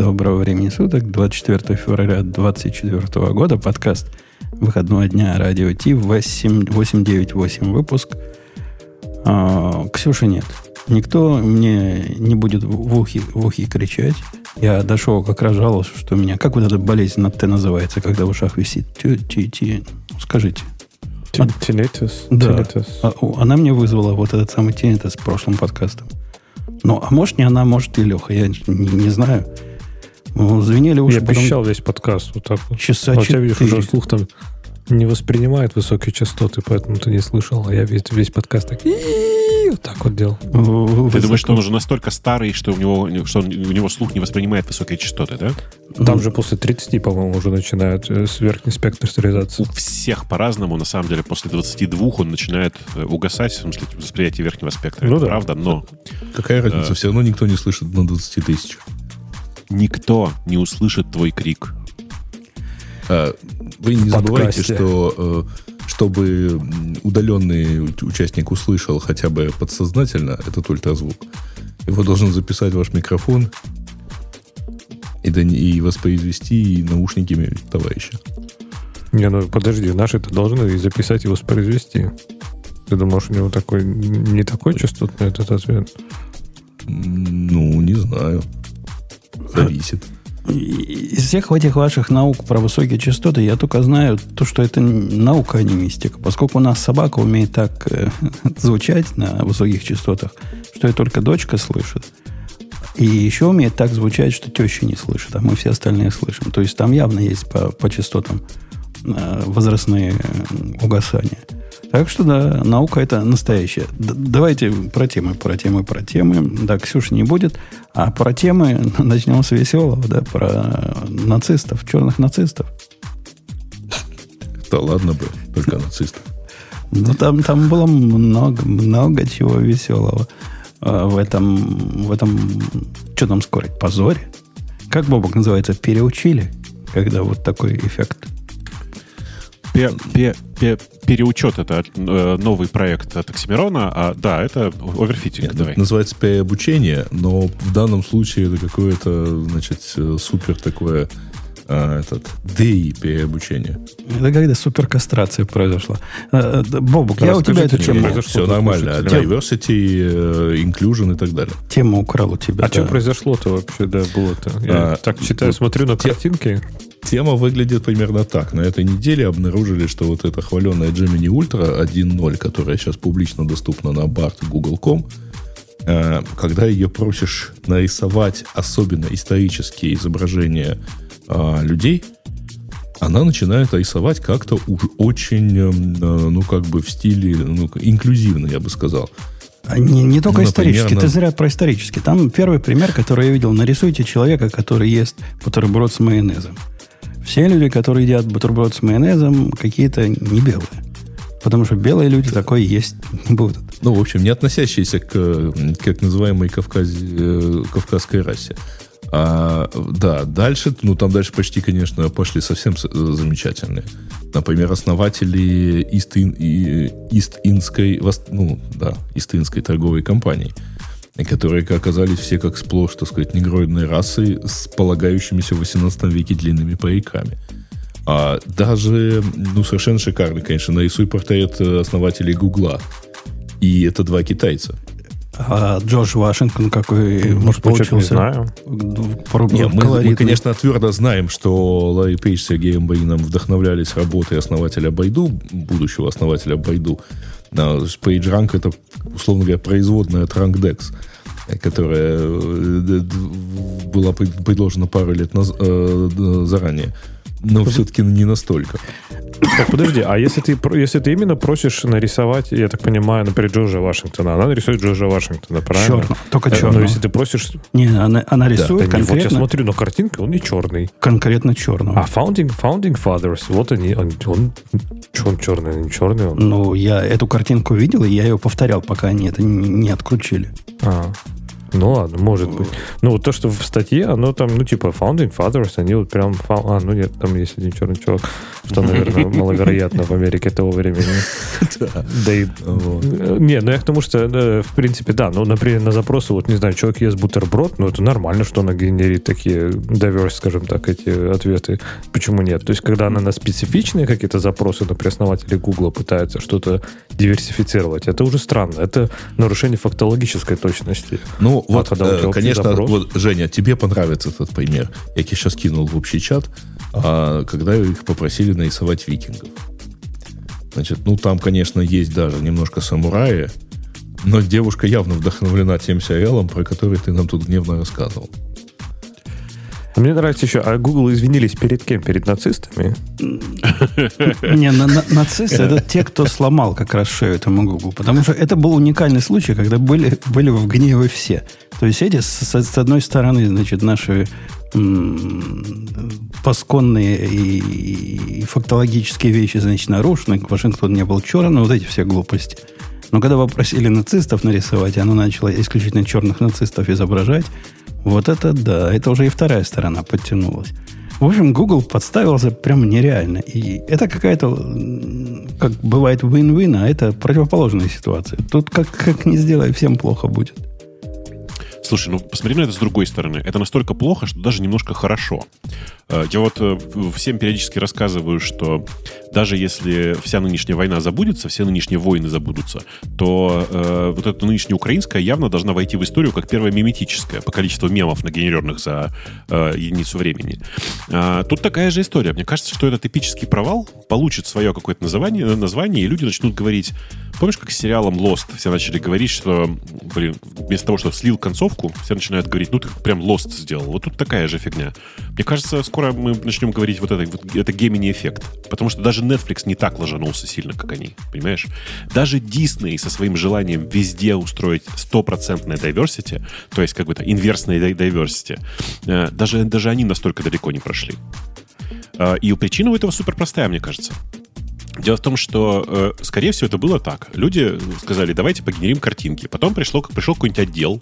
Доброго времени суток, 24 февраля 2024 года, подкаст выходного дня радио Ти, 898 выпуск. А, Ксюши нет. Никто мне не будет в ухи, в ухи кричать. Я дошел, как раз жаловался, что меня... Как вот эта болезнь на Т называется, когда в ушах висит? Ти, ти, ти. Скажите. Tinnitus. Да. А, Она мне вызвала вот этот самый tinnitus с прошлым подкастом. Ну, а может не она, может и Леха, я не, не знаю. Ну, Звенели уши, Я потом обещал весь подкаст вот так вот. часа А у видишь, четыре. уже слух там не воспринимает высокие частоты, поэтому ты не слышал. А я весь, весь подкаст так вот так вот делал. Ты высоко. думаешь, что он уже настолько старый, что у него, что он- у него слух не воспринимает высокие частоты, да? Там Ну, же после 30, по-моему, уже начинает э, с верхний спектр У стерилизации. всех по-разному, на самом деле, после 22 он начинает э, угасать, в смысле, восприятие верхнего спектра. Ну Это да. правда, но Какая разница? Все равно никто не слышит на 20 тысяч. Никто не услышит твой крик. А, вы не забывайте, подкасте. что э, чтобы удаленный участник услышал хотя бы подсознательно этот ультразвук, его должен записать ваш микрофон и, и воспроизвести наушниками товарища. Не, ну подожди, наши-то должны и записать и воспроизвести. Ты думаешь, у него такой не такой частотный этот ответ? Ну, не знаю. Зависит. Из всех этих ваших наук про высокие частоты я только знаю то, что это наука, а не мистика. Поскольку у нас собака умеет так э, звучать на высоких частотах, что и только дочка слышит. И еще умеет так звучать, что теща не слышит, а мы все остальные слышим. То есть там явно есть по, по частотам э, возрастные э, угасания. Так что да, наука это настоящая. Д- давайте про темы, про темы, про темы. Да, Ксюши не будет. А про темы начнем с веселого, да, про нацистов, черных нацистов. Да ладно бы, только нацистов. Ну, там, там было много, много чего веселого а, в этом, в этом, что там скорить, позоре. Как Бобок называется, переучили, когда вот такой эффект. Пе- пе- пе- переучет это э, новый проект от Оксимирона, а да, это оверфитинг, Нет, давай. это называется переобучение, но в данном случае это какое-то, значит, э, супер такое а, этот ДИ переобучение. Это когда суперкастрация произошла. А, да, Бобок, я у тебя эту тему? Все нормально. слушателям? Diversity, э, inclusion и так далее. тему украл у тебя. А да. что произошло-то вообще, да, было-то? Я А, так читаю, ну, смотрю на те- картинки. Тема выглядит примерно так. На этой неделе обнаружили, что вот эта хваленая Gemini Ultra 1.0, которая сейчас публично доступна на BART Google.com, э, когда ее просишь нарисовать особенно исторические изображения а, людей, она начинает рисовать как-то уж очень, эм, э, ну, как бы в стиле, ну, инклюзивно, я бы сказал. А Не, не только Ну, исторический, например, ты на- зря про исторический. Там первый пример, который я видел. Нарисуйте человека, который ест бутерброд с майонезом. Все люди, которые едят бутерброд с майонезом, какие-то не белые. Потому что белые люди такое есть не будут. Ну, в общем, не относящиеся к как называемой Кавказе, э, кавказской расе. А, да, дальше, ну, там дальше почти, конечно, пошли совсем э, замечательные. Например, основатели Ист-Индской, вос- ну, да, Ист-Индской торговой компании, которые оказались все как сплошь, так сказать, негроидной расы с полагающимися в 18 веке длинными париками. А даже, ну, совершенно шикарный, конечно, нарисуй портрет э, основателей Гугла. И это два китайца. А Джордж Вашингтон какой Может, не получился? знаем. Про- Не, мы, мы, конечно, твердо знаем, что Ларри Пейдж с Сергеем Баином вдохновлялись работой основателя Байду, будущего основателя Байду. А, PageRank это, условно говоря, производная от RankDex, которая э, д- д- была пред- предложена пару лет наз- э, заранее. Но все-таки не настолько. Так, подожди, а если ты, если ты именно просишь нарисовать, я так понимаю, например, Джорджа Вашингтона, она нарисует Джорджа Вашингтона, правильно? Черно, только Э, черно. Но если ты просишь... Не, она, она рисует да не, вот я конкретно, смотрю на картинку, он не черный. конкретно черного. А Founding, founding Fathers, вот они, он, он, он черный, не черный он. Ну, я эту картинку видел, и я ее повторял, пока они это не, не открутили. А. Ну ладно, может быть. Ну вот то, что в статье, оно там, ну типа Founding Fathers, они вот прям... А, ну нет, там есть один черный чувак, что, наверное, маловероятно в Америке того времени. Да и... Не, ну я к тому, что, э, в принципе, да, ну, например, на запросы, вот, не знаю, человек ест бутерброд, ну это нормально, что она генерит такие diverse, скажем так, эти ответы. Почему нет? То есть, когда она на специфичные какие-то запросы, например, основатели Гугла пытаются что-то диверсифицировать, это уже странно. Это нарушение фактологической точности. Ну, вот, э, конечно, вот, Женя, тебе понравится этот пример. Я тебе сейчас кинул в общий чат, а, когда их попросили нарисовать викингов. Значит, ну там, конечно, есть даже немножко самураи, но девушка явно вдохновлена тем сериалом, про который ты нам тут гневно рассказывал. Мне нравится еще, а Google извинились перед кем? Перед нацистами? Не, нацисты это те, кто сломал как раз шею этому Google. Потому что это был уникальный случай, когда были, были в гневе все. То есть эти, с, одной стороны, значит, наши пасконные и, и фактологические вещи, значит, нарушены. Вашингтон не был черным, вот эти все глупости. Но когда попросили нацистов нарисовать, оно начало исключительно черных нацистов изображать, вот это да, это уже и вторая сторона подтянулась. В общем, Google подставился прям нереально. И это какая-то, как бывает, win-win, а это противоположная ситуация. Тут как, как не сделай, всем плохо будет. Слушай, ну посмотри на это с другой стороны. Это настолько плохо, что даже немножко хорошо. Э, я вот э, всем периодически рассказываю, что даже если вся нынешняя война забудется, все нынешние войны забудутся, то э, вот эта нынешняя украинская явно должна войти в историю как первая миметическая по количеству мемов, нагенеренных за э, единицу времени. А, тут такая же история. Мне кажется, что этот эпический провал получит свое какое-то название, название, и люди начнут говорить... Помнишь, как с сериалом Lost все начали говорить, что, блин, вместо того, что слил концовку, все начинают говорить, ну ты прям Lost сделал. Вот тут такая же фигня. Мне кажется, скоро мы начнем говорить вот это, вот, это гемини эффект. Потому что даже Netflix не так ложанулся сильно, как они. Понимаешь? Даже Disney со своим желанием везде устроить стопроцентное diversity, то есть как бы то инверсное diversity, э, даже, даже они настолько далеко не прошли. Э, и причина у этого супер простая, мне кажется. Дело в том, что, э, скорее всего, это было так. Люди сказали, давайте погенерим картинки. Потом пришло, пришел какой-нибудь отдел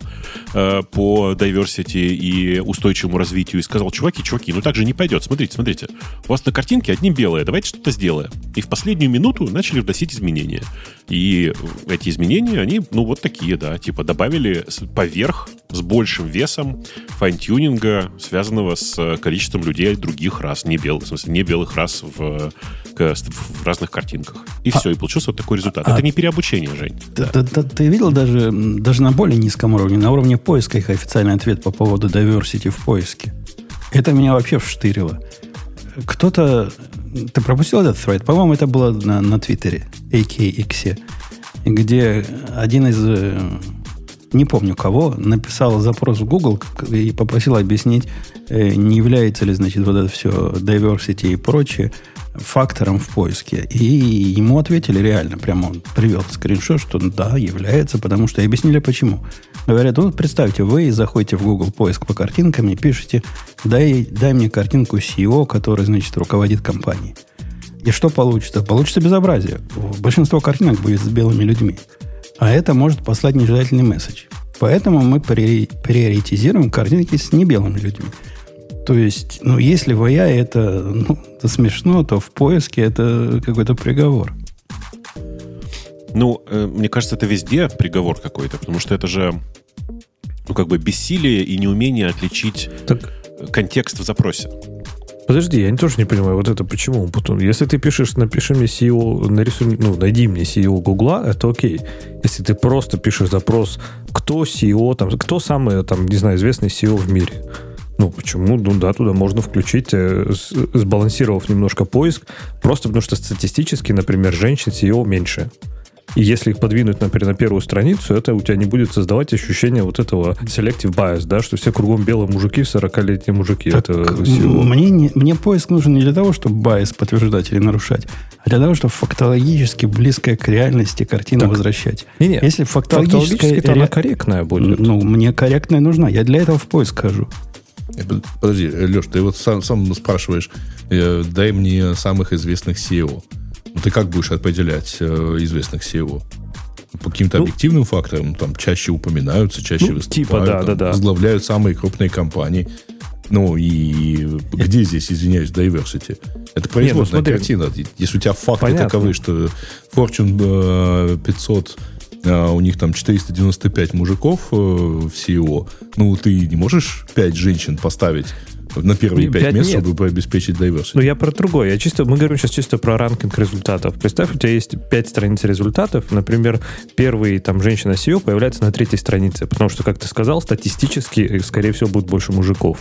э, по diversity и устойчивому развитию и сказал, чуваки, чуваки, ну так же не пойдет. Смотрите, смотрите. У вас на картинке одни белые, давайте что-то сделаем. И в последнюю минуту начали вносить изменения. И эти изменения, они, ну, вот такие, да, типа добавили поверх с большим весом файн-тюнинга, связанного с количеством людей других рас, не белых, в смысле, не белых рас в, в разных картинках. И а, все, и получился вот такой результат. А, Это не переобучение, Жень. Да, да. Да, ты видел даже, даже на более низком уровне, на уровне поиска их официальный ответ по поводу diversity в поиске. Это меня вообще вштырило. Кто-то... Ты пропустил этот thread? По-моему, это было на, на Твиттере, AKX, где один из э, не помню кого, написал запрос в Google и попросил объяснить, э, не является ли, значит, вот это все diversity и прочее фактором в поиске. И ему ответили реально, прямо он привел скриншот, что да, является, потому что и объяснили почему. Говорят, вот представьте, вы заходите в Google поиск по картинкам и пишете, дай, дай мне картинку CEO, который, значит, руководит компанией. И что получится? Получится безобразие. Большинство картинок будет с белыми людьми. А это может послать нежелательный месседж. Поэтому мы приоритизируем картинки с небелыми людьми. То есть, ну, если в AI это, ну, это смешно, то в поиске это какой-то приговор. Ну, э, мне кажется, это везде приговор какой-то, потому что это же, ну, как бы бессилие и неумение отличить так... контекст в запросе. Подожди, я тоже не понимаю, вот это почему. Потом, если ты пишешь, напиши мне CEO, нарисуй, ну, найди мне CEO Гугла, это окей. Если ты просто пишешь запрос, кто CEO, там, кто самый, там, не знаю, известный CEO в мире, ну, почему? Ну, да, туда можно включить, э, сбалансировав немножко поиск, просто потому что статистически, например, женщин CEO меньше. И если их подвинуть, например, на первую страницу, это у тебя не будет создавать ощущение вот этого selective bias, да, что все кругом белые мужики, 40-летние мужики. Так это всего. Мне, не, мне поиск нужен не для того, чтобы bias подтверждать или нарушать, а для того, чтобы фактологически близкая к реальности картину так. возвращать. Не, не. Если фактологическая... Фактологически ре... она корректная будет. Ну, мне корректная нужна. Я для этого в поиск хожу. Э, подожди, Леш, ты вот сам, сам спрашиваешь, э, дай мне самых известных SEO. Ну, ты как будешь определять э, известных SEO? по каким-то Ну, объективным факторам там чаще упоминаются, чаще Ну, выступают, типа, да, там, да, да. возглавляют самые крупные компании. Ну и где здесь, извиняюсь, diversity? Это производная смотри. картина. Если у тебя факты Понятно. таковы, что Fortune э, 500 э, у них там 495 мужиков э, в CEO, ну ты не можешь 5 женщин поставить на первые Не, 5 пять мест, нет. чтобы обеспечить diversity. Ну, я про другое. Я чисто, мы говорим сейчас чисто про ранкинг результатов. Представь, у тебя есть 5 страниц результатов. Например, первый там женщина SEO появляется на третьей странице, потому что, как ты сказал, статистически, э, скорее всего, будет больше мужиков.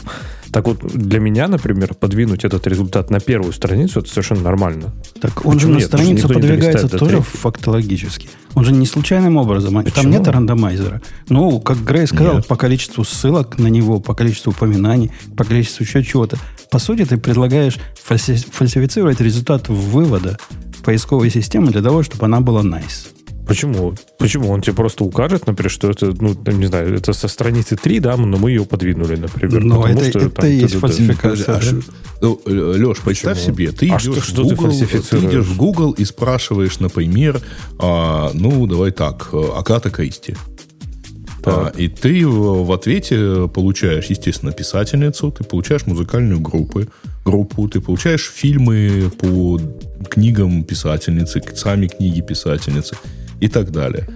Так вот, для меня, например, подвинуть этот результат на первую страницу, это совершенно нормально. Так он же Почему на нет? Страницу подвигается тоже фактологически. Он же не случайным образом. а Там Почему? нет рандомайзера. Ну, как Грей сказал, Нет. по количеству ссылок на него, по количеству упоминаний, по количеству еще чего-то. По сути, ты предлагаешь фальси- фальсифицировать результат вывода поисковой системы для того, чтобы она была nice. Почему? Почему? Он тебе просто укажет, например, что это, ну, там, не знаю, это со страницы 3, да, но мы ее подвинули, например. Но потому это- что это там и есть фальсификация. А да? Ну, Леш, представь Почему? себе, ты А идешь, что- в что ты Google, ты фальсифицируешь? идешь в Google и спрашиваешь, например, а, ну, давай так, э, Агата Кристи. А, и ты в в ответе получаешь, естественно, писательницу, ты получаешь музыкальную группу, группу, ты получаешь фильмы по книгам писательницы, сами книги писательницы и так далее.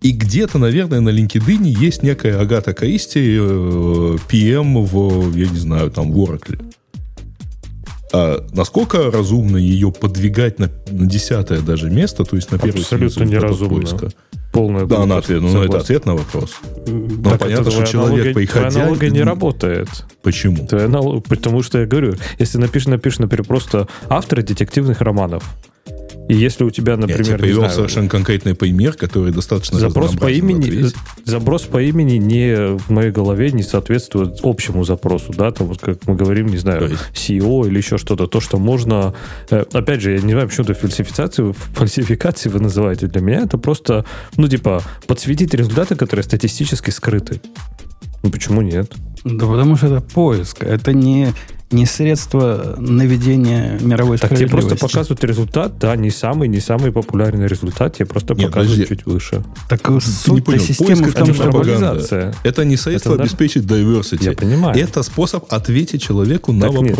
И где-то, наверное, на LinkedIn есть некая Агата Кристи, э, PM в, я не знаю, там, в Oracle. А насколько разумно ее подвигать на, на десятое даже место, то есть на первую Абсолютно неразумно. поиска? Полная Да, на глупость. ответ, ну, это ответ на вопрос. Так Ну, понятно, это что человек, аналогия- приходя... твоя аналогия не работает. Почему? Твоя анал- Потому что я говорю, если напишешь, напишешь, например, просто авторы детективных романов, и если у тебя, Я тебе например, не привел знаю, совершенно конкретный пример, который достаточно запрос по имени, запрос по имени не в моей голове не соответствует общему запросу, да, там вот как мы говорим, не знаю, есть? SEO или еще что-то, то, что можно, э, опять же, я не знаю, почему это фальсификацию, фальсификации вы называете для меня, это просто, ну, типа, подсветить результаты, которые статистически скрыты. Ну, почему нет? Да потому что это поиск. Это не, не средство наведения мировой Так тебе просто справедливости. показывают результат, да, не самый, не самый популярный результат, тебе просто Нет, показывают подожди. чуть выше. Так Ты не суть понял, системы поиск в том, что... Это не средство Это обеспечить diversity. Я понимаю. Это способ ответить человеку на Так нет.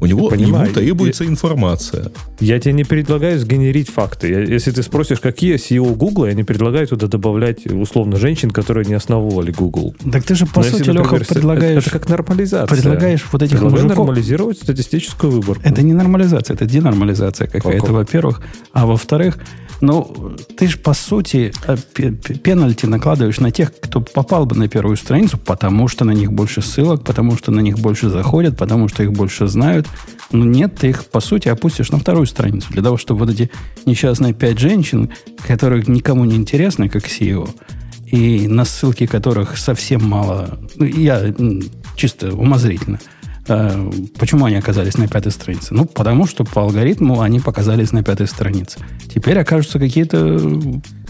У него понимаю. ему требуется информация. Я тебе не предлагаю сгенерить факты. Я- если ты спросишь, какие SEO Google, я не предлагаю туда добавлять условно женщин, которые не основывали Google. Так ты же, по Но если, сути, Леха, например, это- предлагаешь... Это, как нормализация. предлагаешь вот этих Предлагаю мужиков... нормализировать статистическую выборку. Это не нормализация, это денормализация какая-то, Как? во-первых. А во-вторых, ну, ты же, по сути, э, пе- пе- пенальти накладываешь на тех, кто попал бы на первую страницу, потому что на них больше ссылок, потому что на них больше заходят, потому что их больше знают. Но нет, ты их, по сути, опустишь на вторую страницу, для того, чтобы вот эти несчастные пять женщин, которые никому не интересны, как CEO, и на ссылки которых совсем мало, ну, я чисто умозрительно, Почему они оказались на пятой странице? Ну, потому что по алгоритму они показались на пятой странице. Теперь окажутся какие-то...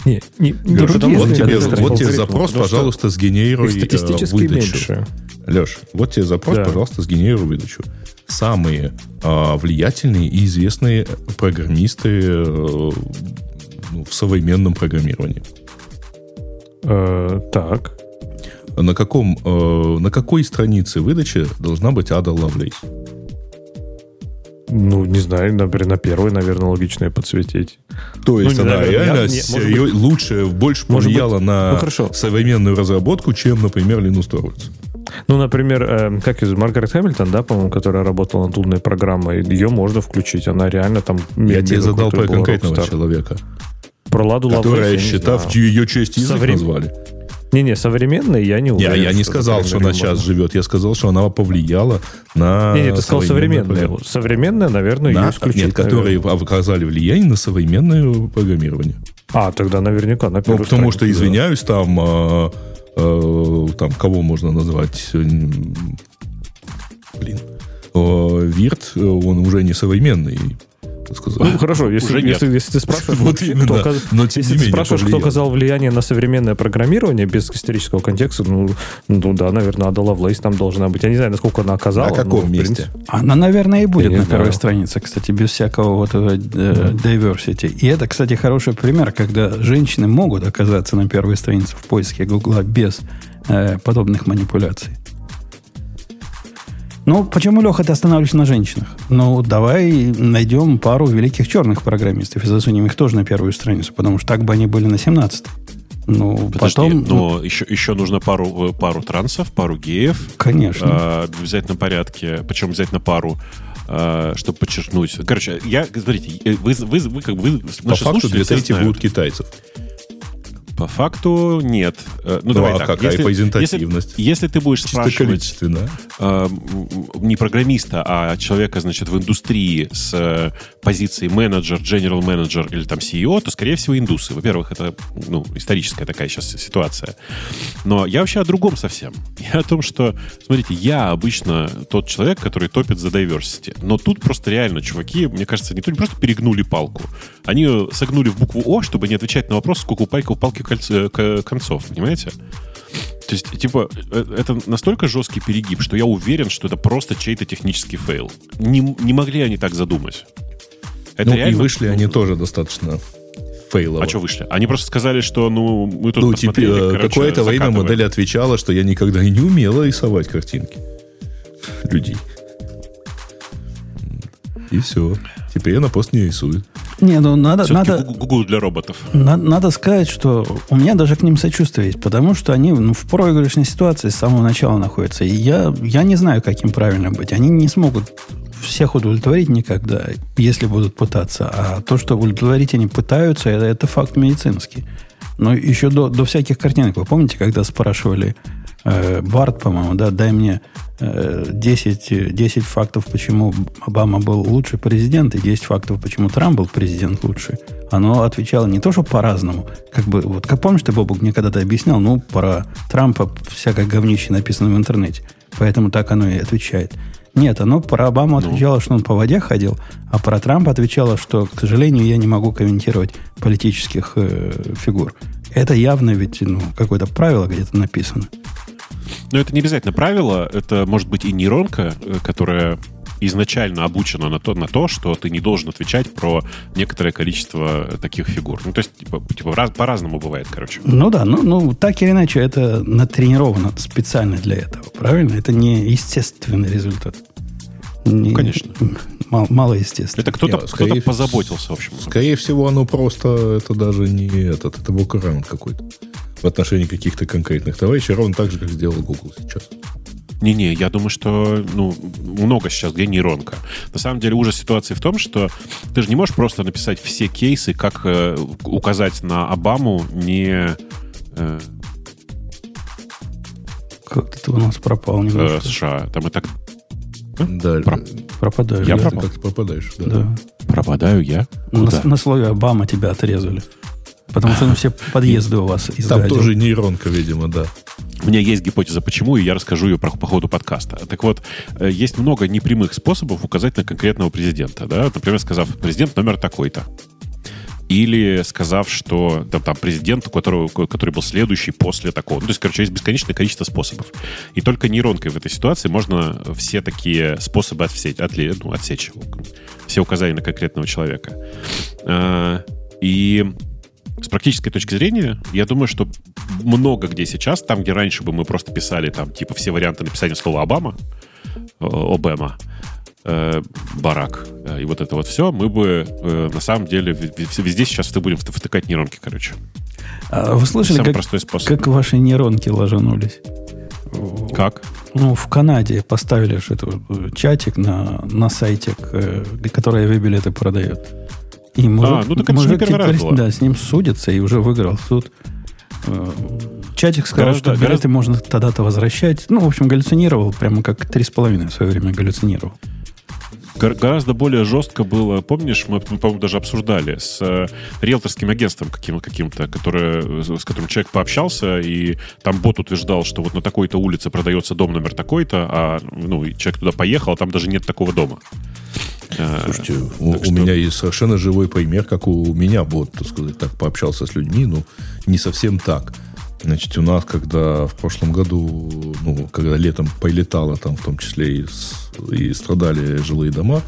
Не, не, не Леш, потому вот тебе, вот тебе запрос, пожалуйста, сгенерируй э, статистически выдачу. меньше. Леш, вот тебе запрос, Да. пожалуйста, сгенерируй выдачу. Самые а, влиятельные и известные программисты э, ну, в современном программировании. Э, так. На, каком, э, на какой странице выдачи должна быть Ада Лавлейс? Ну, не знаю, например, на первой, наверное, логично ее подсветить. То есть Ну, она реально я- не, серьё- лучше, больше повлияла быть- на ну, хорошо. современную разработку, чем, например, Linux Torvalds. Ну, например, э, как из Маргарет Хэмилтон, да, по-моему, которая работала над умной программой, ее можно включить. Она реально там... Я тебе задал про конкретного рок-стар. человека, Про Ладу Лавлейс которая, считав ее честь язык Соврем- назвали. Не-не, современная я не Я, уверен. я не сказал, что она сейчас можно. живет. Я сказал, что она повлияла на Не-не, ты сказал современная. программирование. Современная, наверное, На- ее исключить. нет, которые оказали влияние на современное программирование. А, тогда наверняка на Ну, потому что, страницу, да. извиняюсь, там, а, а, там кого можно назвать? М, Блин. Вирт, он уже не современный сказать. Ну, хорошо, если, Уже нет. если, если ты спрашиваешь, Вот кто именно. оказ- Но если ты менее спрашиваешь, кто оказал влияние на современное программирование без исторического контекста, ну, ну да, наверное, Ада Лавлейс там должна быть. Я не знаю, насколько она оказала. На каком но, месте? принципе, Она, наверное, и будет Я на первой странице, кстати, без всякого вот э, э, diversity. И это, кстати, хороший пример, когда женщины могут оказаться на первой странице в поиске Гугла без э, подобных манипуляций. Ну, почему, Леха, ты останавливаешься на женщинах? Ну, давай найдем пару великих черных программистов и засунем их тоже на первую страницу, потому что так бы они были на 17 Ну, Подожди, потом... но еще, еще нужно пару, э, пару трансов, пару геев. Конечно. э, в обязательном порядке, причем обязательно пару, э, чтобы подчеркнуть. Короче, я, смотрите, э, вы, вы, вы, как бы, вы, По наши факту слушатели две трети знают. будут китайцев. По факту нет. Ну, Ну, давай а так. какая если, презентативность? Если, если ты будешь Чисто спрашивать э, не программиста, а человека, значит, в индустрии с э, позиции менеджер, general менеджер или там CEO, то, скорее всего, индусы. Во-первых, это ну, историческая такая сейчас ситуация. Но я вообще о другом совсем. Я о том, что, смотрите, я обычно тот человек, который топит за diversity. Но тут просто реально чуваки, мне кажется, не то не просто перегнули палку, они согнули в букву О, чтобы не отвечать на вопрос, сколько у пальки, у палки кольц- э, к- концов, понимаете? То есть, типа, э, это настолько жесткий перегиб, что я уверен, что это просто чей-то технический fail. Не, не могли они так задумать. Это Ну, и реально- вышли они тоже достаточно фейлово. А что вышли? Они просто сказали, что, ну, мы тут Ну, посмотрели, короче, какое-то время модель отвечала, что я никогда и не умела рисовать картинки людей. И все. Теперь она просто не рисует. Не, ну надо, надо, Google для роботов. На- Надо сказать, что у меня даже к ним сочувствие есть, потому что они ну, в проигрышной ситуации с самого начала находятся. И я, я не знаю, как им правильно быть. Они не смогут всех удовлетворить никогда, если будут пытаться. А то, что удовлетворить они пытаются, это, это факт медицинский. Но еще до, до всяких картинок. Вы помните, когда спрашивали Барт, по-моему, да, дай мне э, 10, э, 10 фактов, почему Обама был лучший президент, и 10 фактов, почему Трамп был президент лучший. Оно отвечало не то, что по-разному. Как бы, вот как помнишь, ты, Бобук, мне когда-то объяснял, ну, про Трампа всякое говнище написано в интернете. Поэтому так оно и отвечает. Нет, оно про Обаму отвечало, что он по воде ходил, а про Трампа отвечало, что, к сожалению, я не могу комментировать политических э, фигур. Это явно ведь ну, какое-то правило где-то написано. Но это не обязательно правило, это может быть и нейронка, э, которая изначально обучена на то, на то, что ты не должен отвечать про некоторое количество таких фигур. Ну, то есть, типа, типа раз- по-разному бывает, короче. Ну да, ну, ну так или иначе, это натренировано специально для этого, правильно? Это не естественный результат. Не- конечно. Мало, мало естественно. Это кто-то, скорее кто-то позаботился, в общем. Скорее всего, оно просто, это даже не этот, это workaround какой-то в отношении каких-то конкретных товарищей, ровно так же, как сделал Google сейчас. Не-не, я думаю, что ну, много сейчас, где нейронка. На самом деле ужас ситуации в том, что ты же не можешь просто написать все кейсы, как э, указать на Обаму не э, Как ты у нас пропал э, немножко. США. Там и так Да, Про- Пропадаю. Я да. пропал? как-то пропадаешь. Да. Да. пропадаю я. На, Куда? на слове Обама тебя отрезали. Потому что ну, все подъезды у вас Там изгадил. тоже нейронка, видимо, да. У меня есть гипотеза, почему, и я расскажу ее про- по ходу подкаста. Так вот, э, есть много непрямых способов указать на конкретного президента. Да? Например, сказав, президент номер такой-то. Или сказав, что там, там президент, у которого, который был следующий после такого. Ну, то есть, короче, есть бесконечное количество способов. И только нейронкой в этой ситуации можно все такие способы отсечь, отле- ну, отсечь все указания на конкретного человека. А, И с практической точки зрения, я думаю, что много где сейчас, там, где раньше бы мы просто писали там, типа, все варианты написания слова Обама, э, Обама, э, Барак э, и вот это вот все, мы бы э, на самом деле везде сейчас ты будем вт- втыкать нейронки, короче. А вы слышали, Самый как, простой способ. как ваши нейронки ложанулись? Как? Ну, в Канаде поставили же эту, э, чатик на, на сайте, который авиабилеты продает. И мужик, А, ну так это не мужик раз теперь, было. да, с ним судится и уже выиграл суд. Э, Чатик сказал, Гораздо- что билеты гораздо- можно тогда-то возвращать. Ну, в общем, галлюцинировал, прямо как три с половиной в свое время галлюцинировал. Гор- гораздо более жестко было, помнишь, мы, мы, по-моему, даже обсуждали с э, риэлторским агентством каким- каким-то, которое, с которым человек пообщался, и там бот утверждал, что вот на такой-то улице продается дом номер такой-то, а ну, человек туда поехал, а там даже нет такого дома. А, Слушайте, у, у меня есть совершенно живой пример, как у меня бот, так сказать, так пообщался с людьми, но не совсем так. Значит, у нас, когда в прошлом году, ну, когда летом полетало там, в том числе и, и страдали жилые дома,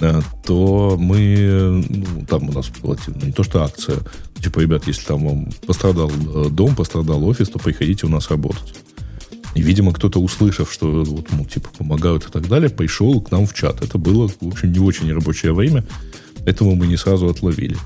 э, то мы, ну, там у нас была не то что акция, типа, ребят, если там вам пострадал э, дом, пострадал офис, то приходите у нас работать. И, видимо, кто-то, услышав, что вот, ну, типа, помогают и так далее, пришел к нам в чат. Это было, в общем, не очень рабочее время, поэтому мы не сразу отловили.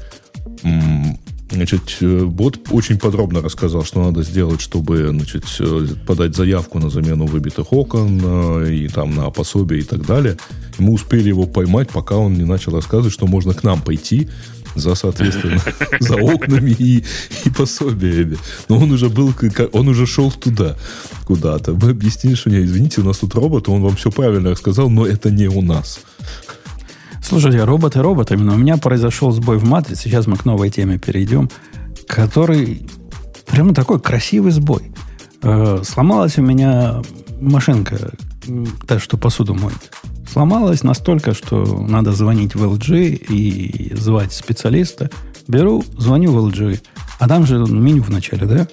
Значит, э, бот очень подробно рассказал, что надо сделать, чтобы значит, э, подать заявку на замену выбитых окон э, и там на пособие и так далее. И мы успели его поймать, пока он не начал рассказывать, что можно к нам пойти за, соответственно, за окнами и, и пособиями. Но он уже был, он уже шел туда, куда-то. Мы объяснили, что, не, извините, у нас тут робот, он вам все правильно рассказал, но это не у нас. Слушайте, роботы роботами, но у меня произошел сбой в матрице, сейчас мы к новой теме перейдем, который прямо такой красивый сбой. Э, сломалась у меня машинка, та, что посуду моет. Сломалась настолько, что надо звонить в LG и звать специалиста. Беру, звоню в LG, а там же меню в начале, да?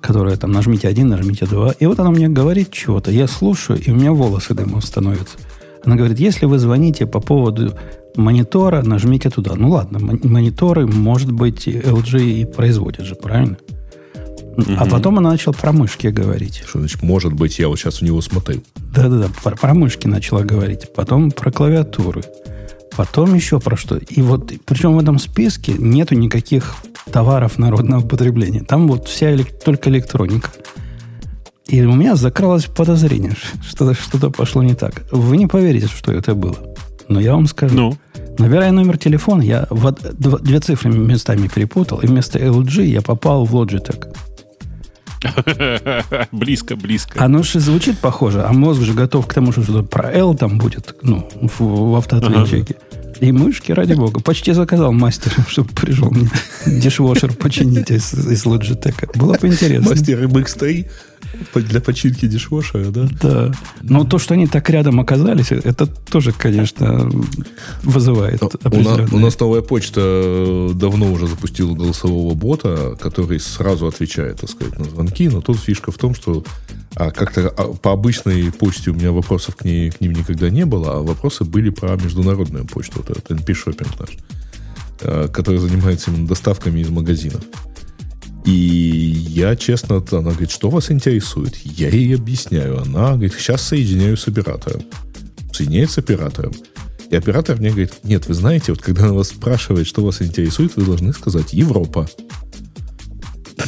Которое там нажмите один, нажмите два. И вот она мне говорит чего-то. Я слушаю, и у меня волосы дымом становятся. Она говорит, если вы звоните по поводу монитора, нажмите туда. Ну ладно, мониторы, может быть, LG и производят же, правильно? Угу. А потом она начала про мышки говорить. Что значит, может быть, я вот сейчас у него смотрю. Да-да-да, про, про мышки начала говорить. Потом про клавиатуры. Потом еще про что. И вот, причем в этом списке нету никаких товаров народного потребления. Там вот вся только электроника. И у меня закралось подозрение, что что-то пошло не так. Вы не поверите, что это было. Но я вам скажу. Ну? Набирая номер телефона, я в, две цифры местами перепутал, и вместо LG я попал в Logitech. близко, близко. Оно же звучит похоже, а мозг же готов к тому, что что-то про L там будет, ну, в, в автоответчике. Ага. И мышки, ради бога. Почти заказал мастера, чтобы пришел мне дишвошер починить из, из Logitech. Было бы интересно. Мастер MX3 для починки дишвошера, да? Да. Но то, что они так рядом оказались, это тоже, конечно, вызывает у нас, у нас новая почта давно уже запустила голосового бота, который сразу отвечает, так сказать, на звонки. Но тут фишка в том, что а как-то а, по обычной почте у меня вопросов к, ней, к ним никогда не было, а вопросы были про международную почту, вот этот NP-шоппинг наш, а, который занимается именно доставками из магазинов. И я, честно, она говорит, что вас интересует? Я ей объясняю. Она говорит, сейчас соединяю с оператором. Соединяет с оператором. И оператор мне говорит, нет, вы знаете, вот когда она вас спрашивает, что вас интересует, вы должны сказать Европа.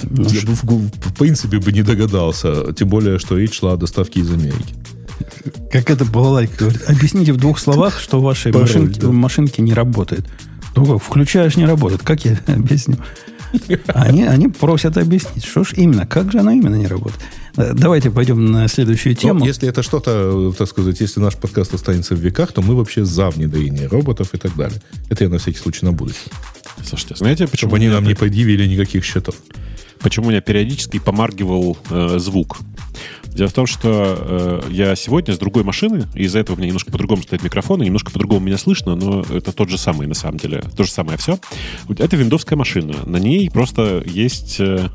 Ну, я бы, в, в принципе, бы не догадался. Тем более, что речь шла о доставке из Америки. Как это было лайк говорит, объясните в двух словах, что в вашей Пароль, машинке, да. машинке не работает. Ну как, включаешь, не работает. Как я объясню? Они, они просят объяснить, что ж именно, как же оно именно не работает. Э, давайте пойдем на следующую тему. Ну, если это что-то, так сказать, если наш подкаст останется в веках, то мы вообще за внедрение роботов и так далее. Это я на всякий случай на будущее. Слушайте, знаете, почему... Чтобы они нам не предъявили никаких счетов. Почему у меня периодически помаргивал э, звук? Дело в том, что э, я сегодня с другой машины, и из-за этого у меня немножко по-другому стоит микрофон, и немножко по-другому меня слышно, но это тот же самый на самом деле. То же самое все. Это виндовская машина. На ней просто есть э,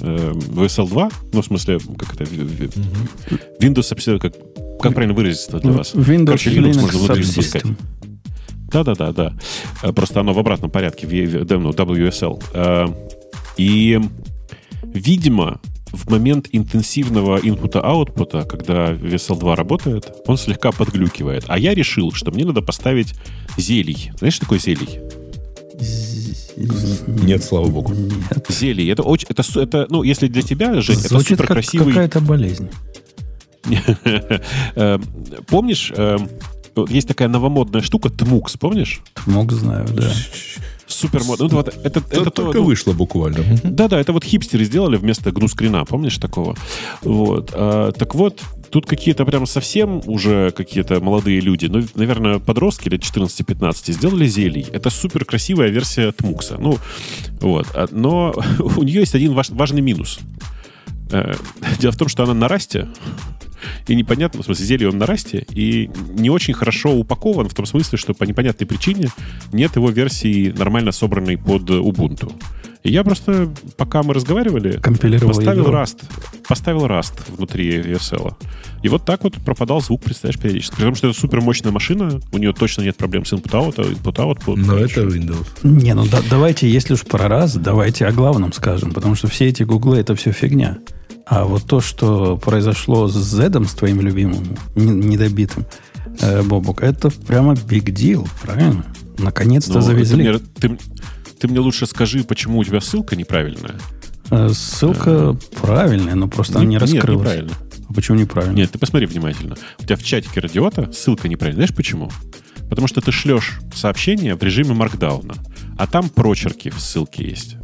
э, VSL 2, ну, в смысле, как это, Windows, как, как правильно выразиться для вас? Windows Короче, Linux можно внутри запускать. Да-да-да, да. Э, просто оно в обратном порядке, в, ну, WSL. Э, и, видимо, в момент интенсивного инпута-аутпута, когда VSL2 работает, он слегка подглюкивает. А я решил, что мне надо поставить зелий. Знаешь, что такое зелий? Нет, слава богу. Нет. Зелий. Это очень, это, это, ну, если для тебя, Жень, Звучит это супер красивый. какая-то болезнь. Э, помнишь, э, есть такая новомодная штука, Тмукс, помнишь? Тмукс знаю, да супер модно. Ну, вот, это, это, это только то, вышло буквально. Да-да, это вот хипстеры сделали вместо гну-скрина, помнишь такого? Вот. А, так вот, тут какие-то прям совсем уже какие-то молодые люди, ну, наверное, подростки лет 14-15, сделали зелий. Это супер красивая версия Тмукса. Ну, вот. А, но у нее есть один важ, важный минус. Э, дело в том, что она на расте, и непонятно, в смысле, Zelium на расте, и не очень хорошо упакован в том смысле, что по непонятной причине нет его версии нормально собранной под Ubuntu. И я просто, пока мы разговаривали, поставил ядро. Rust, поставил Rust внутри ESL. И вот так вот пропадал звук, представляешь, периодически. При том, что это супер мощная машина, у нее точно нет проблем с input-out, а input-out будет Но это Windows. Не, ну да- давайте, если уж про раз, давайте о главном скажем, потому что все эти гуглы это все фигня. А вот то, что произошло с Зедом, с твоим любимым, не- недобитым, э, Бобок, это прямо big deal, правильно? Наконец-то Ну, завезли. Ты мне, ты- ты мне лучше скажи, почему у тебя ссылка неправильная. Э, Ссылка правильная, но просто она не Нет, раскрылась. неправильно. А почему неправильно? Нет, ты посмотри внимательно. У тебя в чатике радиота ссылка неправильная. Знаешь почему? Потому что ты шлешь сообщение в режиме маркдауна, а там прочерки в ссылке есть.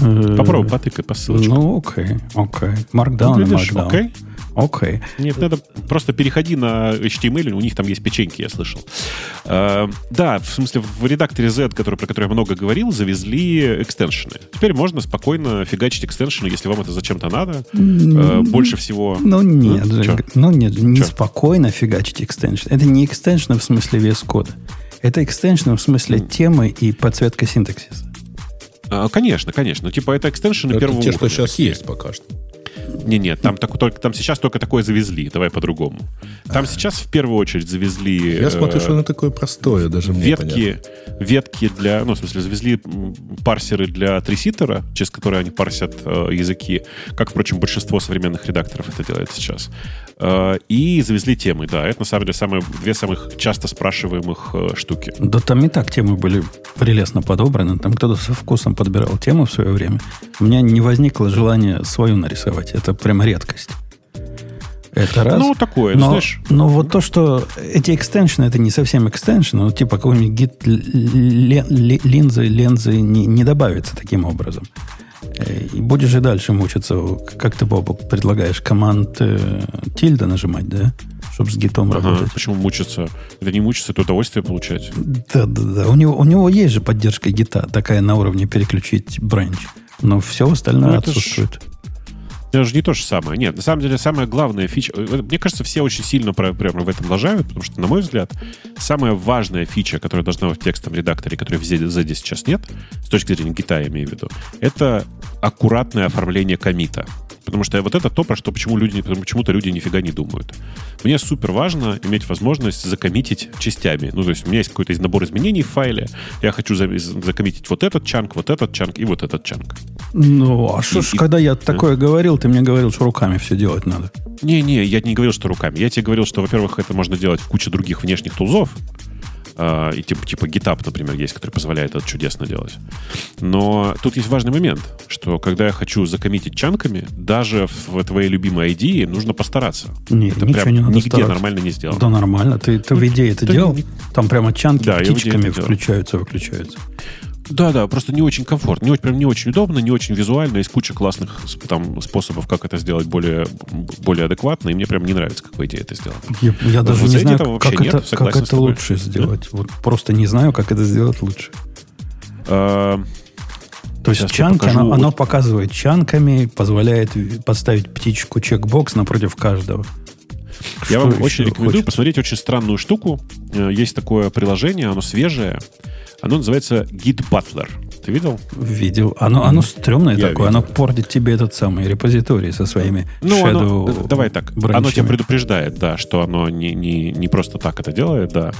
Э, Попробуй, потыкай по ссылочке. Ну, окей, окей. Markdown Markdown. окей? Окей. Нет, надо просто переходи на HTML, у них там есть печеньки, я слышал. Э, да, в смысле, в редакторе Z, который, про который я много говорил, завезли экстеншены. Теперь можно спокойно фигачить экстеншены, если вам это зачем-то надо. Э, больше всего... Ну нет, Ну, ну нет, Чё? неспокойно фигачить экстеншн. Это не экстеншн в смысле вес кода. Это экстеншн в смысле темы и подсветка синтаксиса. А, конечно, конечно. Ну, типа, это экстеншены Это первого те, что уровня. сейчас есть пока что. Не, нет, там, так, только, там сейчас только такое завезли. Давай по-другому. Там сейчас в первую очередь завезли... Я смотрю, э, что оно такое простое, даже мне понятно. ветки, ветки для, ну, в смысле, завезли парсеры для триситера, через которые они парсят э, языки, как, впрочем, большинство современных редакторов это делает сейчас. Э, и завезли темы, да. Это, на самом деле, самые, две самых часто спрашиваемых э, штуки. Да там и так темы были прелестно подобраны. Там кто-то со вкусом подбирал тему в свое время. У меня не возникло желания свою нарисовать. Это прямо редкость. Это раз. Ну, такое, но, знаешь... но вот то, что эти экстеншны, это не совсем экстеншны, ну, типа какой-нибудь гид линзы, лензы не, не добавится таким образом. Э, И будешь и дальше мучиться, как ты, Бобок, предлагаешь команд э, тильда нажимать, да? Чтобы с гитом Ага, работать. почему мучиться? Это не мучиться, это удовольствие получать. Да, да, да. У него, у него есть же поддержка гита, такая на уровне переключить бренч. Но все остальное Ну, ж- отсутствует. Это же не то же самое. Нет, на самом деле, самая главная фича... э, Мне кажется, все очень сильно про- прямо в этом лажают, потому что, на мой взгляд, самая важная фича, которая должна быть в текстовом редакторе, которой в ZD сейчас нет, с точки зрения гита, я имею в виду, это аккуратное оформление комита. Потому что вот это то, про что почему люди, почему-то люди нифига не думают. Мне супер важно иметь возможность закоммитить частями. Ну, то есть у меня есть какой-то набор изменений в файле, я хочу за- закоммитить вот этот чанк, вот этот чанк и вот этот чанк. Ну, а что ж, и- когда я такое говорил, ты мне говорил, что руками все делать надо. Не-не, я не говорил, что руками. Я тебе говорил, что, во-первых, это можно делать в куче других внешних тулзов. А, и типа, типа GitHub, например, есть, который позволяет это чудесно делать. Но тут есть важный момент, что когда я хочу закоммитить чанками, даже в твоей любимой ID нужно постараться. Не, это ничего прям не надо нигде стараться. нормально не сделано. Да нормально. Ты, ты в идее это делал? не- Там прямо чанки Да, птичками включаются, выключаются. Да, да, просто не очень комфортно, не очень, прям не очень удобно, не очень визуально. Есть куча классных там способов, как это сделать более, более адекватно, и мне прям не нравится, как вы идея это сделана. Я, я даже не знаю, как, нет, это, как это лучше сделать. Вот просто не знаю, как это сделать лучше. А, То есть чанк, оно, оно Вот. показывает чанками, позволяет поставить птичку чекбокс напротив каждого. Я Что вам очень рекомендую хочется? посмотреть очень странную штуку. Э, Есть такое приложение, оно свежее. Оно называется Git Butler. Ты видел? Видел. Оно, оно стрёмное Я такое. Оно портит тебе этот самый репозиторий со своими Ну, оно, shadow э, давай так. Оно бранчами. тебя предупреждает, да, что оно не, не, не просто так это делает, да.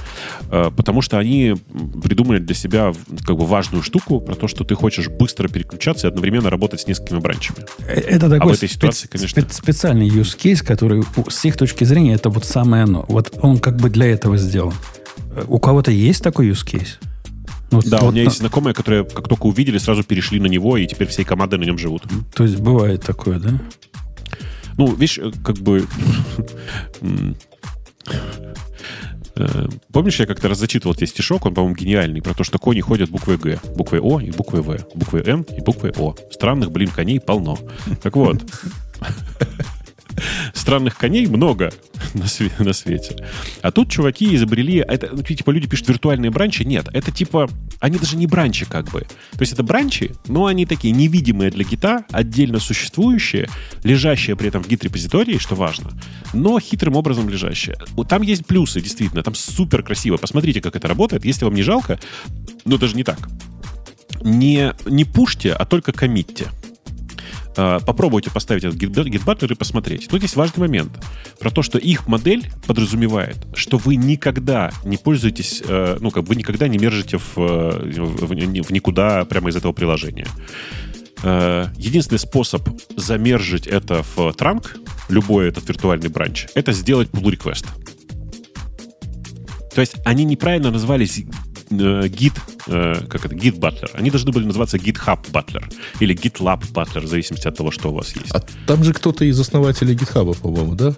Э, Потому что они придумали для себя как бы важную штуку про то, что ты хочешь быстро переключаться и одновременно работать с несколькими бранчами. Э, Это такой А в этой ситуации, конечно. спе- специальный use case, который с их точки зрения это вот самое оно. Вот он как бы для этого сделан. Э, У кого-то есть такой use case? Ну, Да, вот у меня на- есть знакомые, которые как только увидели, сразу перешли на него, и теперь всей командой на нем живут. То есть бывает такое, да? Ну, видишь, э, как бы... м, э, Помнишь, я как-то раз зачитывал тебе стишок, он, по-моему, гениальный, про то, что кони ходят буквой Г, буквой О и буквой В, буквой Н и буквой О. Странных, блин, коней полно. Так вот, странных коней много. на, све- на свете. А тут чуваки изобрели... Это, ну, типа, люди пишут виртуальные бранчи. Нет, это типа... Они даже не бранчи как бы. То есть это бранчи, но они такие невидимые для гита, отдельно существующие, лежащие при этом в гит-репозитории, что важно, но хитрым образом лежащие. Вот Там есть плюсы, действительно. Там супер красиво. Посмотрите, как это работает. Если вам не жалко, ну даже не так. Не, не пушьте, а только коммитьте. А, Попробуйте поставить этот гит- гит-батлер и посмотреть. Тут есть важный момент про то, что их модель подразумевает, что вы никогда не пользуетесь, э, ну, как вы никогда не мержите в, э, в, в никуда прямо из этого приложения. Э, Единственный способ замержить это в транк, любой этот виртуальный бранч, это сделать pull request. То есть они неправильно назвались э, Git, э, как это, Git Butler. Они должны были называться GitHub Butler или GitLab Butler, в зависимости от того, что у вас есть. А там же кто-то из основателей GitHub, по-моему, да?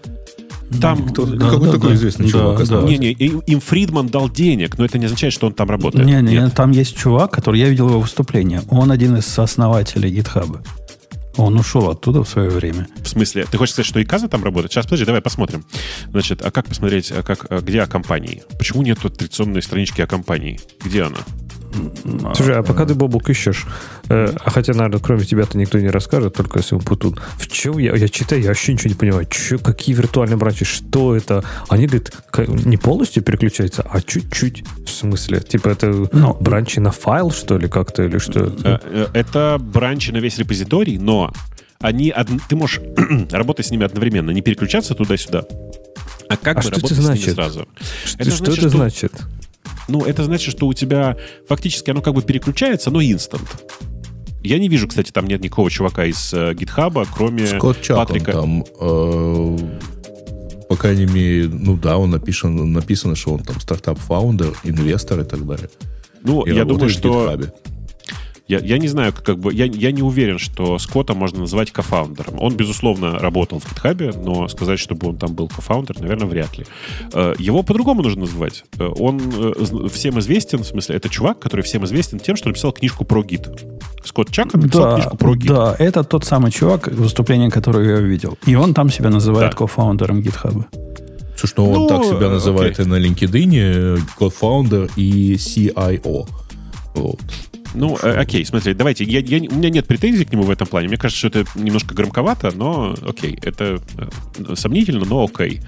Там Кто, Да, какой да, такой да. известный Да, чувак да. Не-не, и- им Фридман дал денег, но это не означает, что он там работает. Не, не, Нет. там есть чувак, который я видел его выступление. Он один из сооснователей GitHub. Он ушел оттуда в свое время. В смысле, ты хочешь сказать, что и Каза там работает? Сейчас, подожди, давай посмотрим. Значит, а как посмотреть, а как, а где о компании? Почему нет традиционной странички о компании? Где она? Слушай, а пока ты, Бобук, ищешь, э, а хотя, наверное, кроме тебя-то никто не расскажет, только если он путун. В чем я, я читаю, я вообще ничего не понимаю. Чё, какие виртуальные бранчи, что это? Они, говорят, ка- не полностью переключаются, а чуть-чуть. В смысле? Типа это Ну, бранчи на файл, что ли, как-то, или что? Э, э, Это бранчи на весь репозиторий, но они, ты можешь работать с ними одновременно, не переключаться туда-сюда, а как А бы что это значит? сразу. Что, это что значит, это что- значит? Ну, это значит, что у тебя фактически оно как бы переключается, но instant. Я не вижу, кстати, там нет никакого чувака из э, GitHub а, кроме Скотт Чаплин Патрика. там, э, по крайней мере, ну да, он написан, написано, что он там стартап-founder, инвестор и так далее. Ну, И я думаю, что... Я, я не знаю, как бы... Я, я не уверен, что Скотта можно назвать кофаундером. Он, безусловно, работал в GitHub, но сказать, чтобы он там был кофаундер, наверное, вряд ли. Э, Его по-другому нужно называть. Э, Он э, всем известен, в смысле, это чувак, который всем известен тем, что написал книжку про гид. Скотт Чакан написал Да, книжку про гид. да, это тот самый чувак, выступление которое я видел. И он там себя называет Да. кофаундером GitHub. Слушай, ну он Ну, так себя э, называет окей. и на LinkedIn, co-founder и CIO. Вот. Ну, э, окей, смотри, давайте. Я, я у меня нет претензий к нему в этом плане. Мне кажется, что это немножко громковато, но окей. Это э, сомнительно, но окей.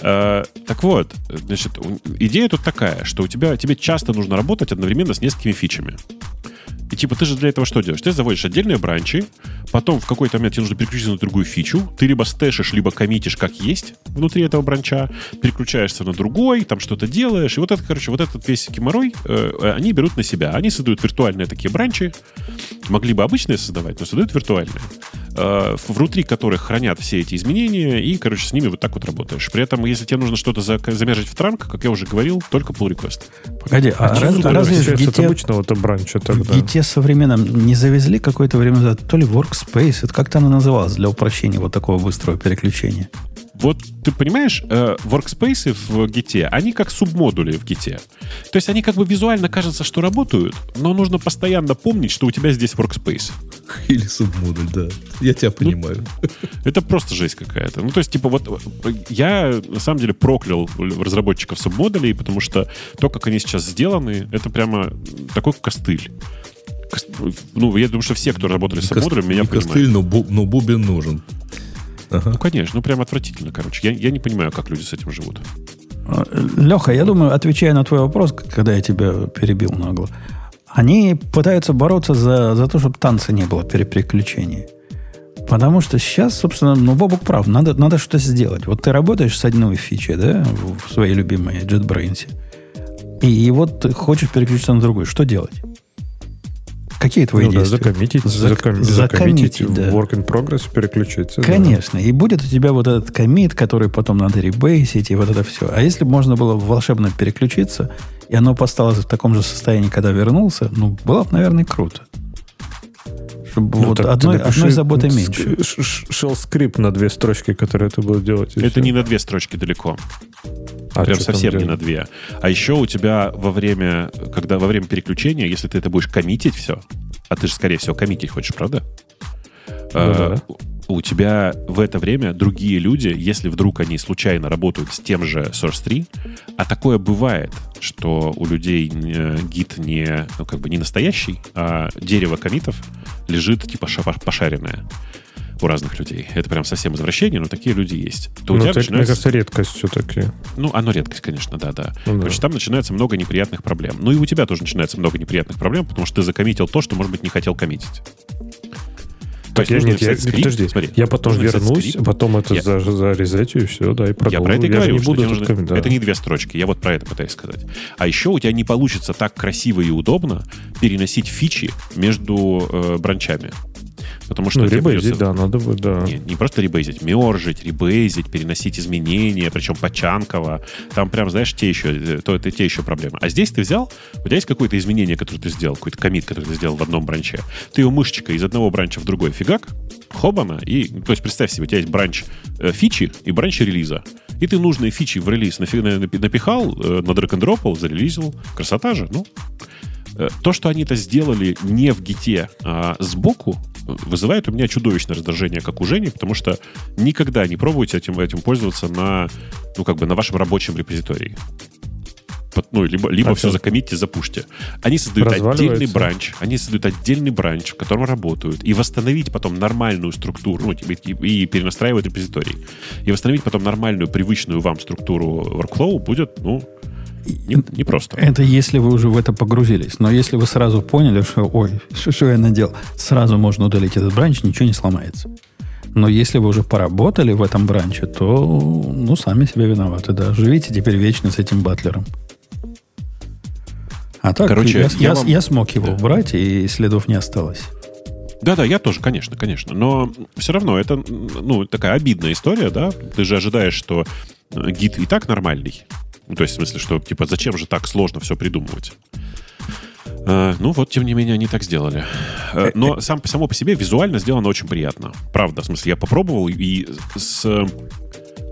Э, так вот, значит, идея тут такая, что у тебя, тебе часто нужно работать одновременно с несколькими фичами. И типа ты же для этого что делаешь? Ты заводишь отдельные бранчи, потом в какой-то момент тебе нужно переключиться на другую фичу, ты либо стэшишь, либо коммитишь как есть внутри этого бранча, переключаешься на другой, там что-то делаешь, и вот это, короче, вот этот весь геморрой э, они берут на себя. Они создают виртуальные такие бранчи, могли бы обычные создавать, но создают виртуальные, э, внутри которых хранят все эти изменения, и, короче, с ними вот так вот работаешь. При этом, если тебе нужно что-то за- замержить в транк, как я уже говорил, только pull request. Погоди, а, Что раз- разве в отличается от обычного-то бранча в тогда? Git современном не завезли какое-то время назад то ли Workspace, это как-то оно называлось для упрощения вот такого быстрого переключения? Вот ты понимаешь, э, workspace в гите, они как субмодули в гите. То есть они как бы визуально кажется, что работают, но нужно постоянно помнить, что у тебя здесь workspace. Или субмодуль, да. Я тебя Ну, понимаю. Это просто жесть какая-то. Ну, то есть, типа, вот я на самом деле проклял разработчиков субмодулей, потому что то, как они сейчас сделаны, это прямо такой костыль. Кос- Ну, я думаю, что все, кто работали с субмодулями, меня не понимают. костыль, но, бу- но бубен нужен. Ага. Ну, конечно, ну, прям отвратительно, короче. Я, я не понимаю, как люди с этим живут. Леха, я думаю, отвечая на твой вопрос, когда я тебя перебил нагло, они пытаются бороться за, за то, чтобы танца не было при переключении. Потому что сейчас, собственно, ну, Бобок прав, надо, надо что-то сделать. Вот ты работаешь с одной фичей, да, в своей любимой JetBrains, и, и вот ты хочешь переключиться на другую. Что делать? Какие твои Ну да, действия? закоммитить, Зак- заком- закоммитить, закоммитить, да. work in progress переключиться. да. Конечно. И будет у тебя вот этот комит, который потом надо ребейсить, и вот это все. А если бы можно было волшебно переключиться, и оно осталось в таком же состоянии, когда вернулся, ну, было бы, наверное, круто. Чтобы Ну, вот так ты одной, напиши одной заботы меньше. ш- ш- Shell скрипт на две строчки, которые это будет делать. Это всё. не на две строчки далеко. А Прям совсем не делать? на две. А еще у тебя во время, когда во время переключения, если ты это будешь коммитить все, а ты же, скорее всего, коммитить хочешь, правда? Ну Э, да. У тебя в это время другие люди, если вдруг они случайно работают с тем же Source 3, а такое бывает, что у людей э, гид не, ну, как бы не настоящий, а дерево комитов лежит типа ша- пошаренное у разных людей. Это прям совсем извращение, но такие люди есть. То ну, это, начинается... мне кажется, редкость все-таки. Ну, оно редкость, конечно, да, да. Ну, Короче, да. там начинается много неприятных проблем. Ну и у тебя тоже начинается много неприятных проблем, потому что ты закоммитил то, что, может быть, не хотел коммитить. Так я, нет, я, скрипт, подожди, смотри, я потом вернусь, скрипт. потом это я, за, зарезетю и все, да, и продолжу. Я про это и я говорю, не буду нужно, да. это не две строчки, я вот про это пытаюсь сказать. А еще у тебя не получится так красиво и удобно переносить фичи между э, бранчами. Потому что ну, ребейзить, да, надо бы, да. Не, не просто ребейзить, мержить, ребейзить, переносить изменения, причем почанково. Там прям, знаешь, те еще, э, то, это те еще проблемы. А здесь ты взял, у тебя есть какое-то изменение, которое ты сделал, какой-то комит, который ты сделал в одном бранче. Ты его мышечкой из одного бранча в другой фигак, хобана, и, то есть представь себе, у тебя есть бранч э, фичи и бранч релиза. И ты нужные фичи в релиз напихал, э, на драг н зарелизил. Красота же, ну. Э, то, что они это сделали не в гите, а сбоку, вызывает у меня чудовищное раздражение, как у Жени, потому что никогда не пробуйте этим, этим пользоваться на, ну, как бы на вашем рабочем репозитории ну, либо, либо а все закоммитьте, запушьте. Они создают отдельный бранч, они создают отдельный бранч, в котором работают, и восстановить потом нормальную структуру, ну, и, и перенастраивать репозиторий. И восстановить потом нормальную, привычную вам структуру workflow будет, ну, не, не просто. Это если вы уже в это погрузились. Но если вы сразу поняли, что, ой, что, что я надел, сразу можно удалить этот бранч, ничего не сломается. Но если вы уже поработали в этом бранче, то, ну, сами себе виноваты, да. Живите теперь вечно с этим батлером. А так, Короче, я, я, я, вам... я смог его да. убрать, и следов не осталось. Да-да, я тоже, конечно, конечно. Но все равно это, ну, такая обидная история, да? Ты же ожидаешь, что гид и так нормальный. Ну, то есть, в смысле, что, типа, зачем же так сложно все придумывать? Uh, ну вот, тем не менее, они так сделали. Uh, но сам, само по себе визуально сделано очень приятно. Правда, в смысле, я попробовал и с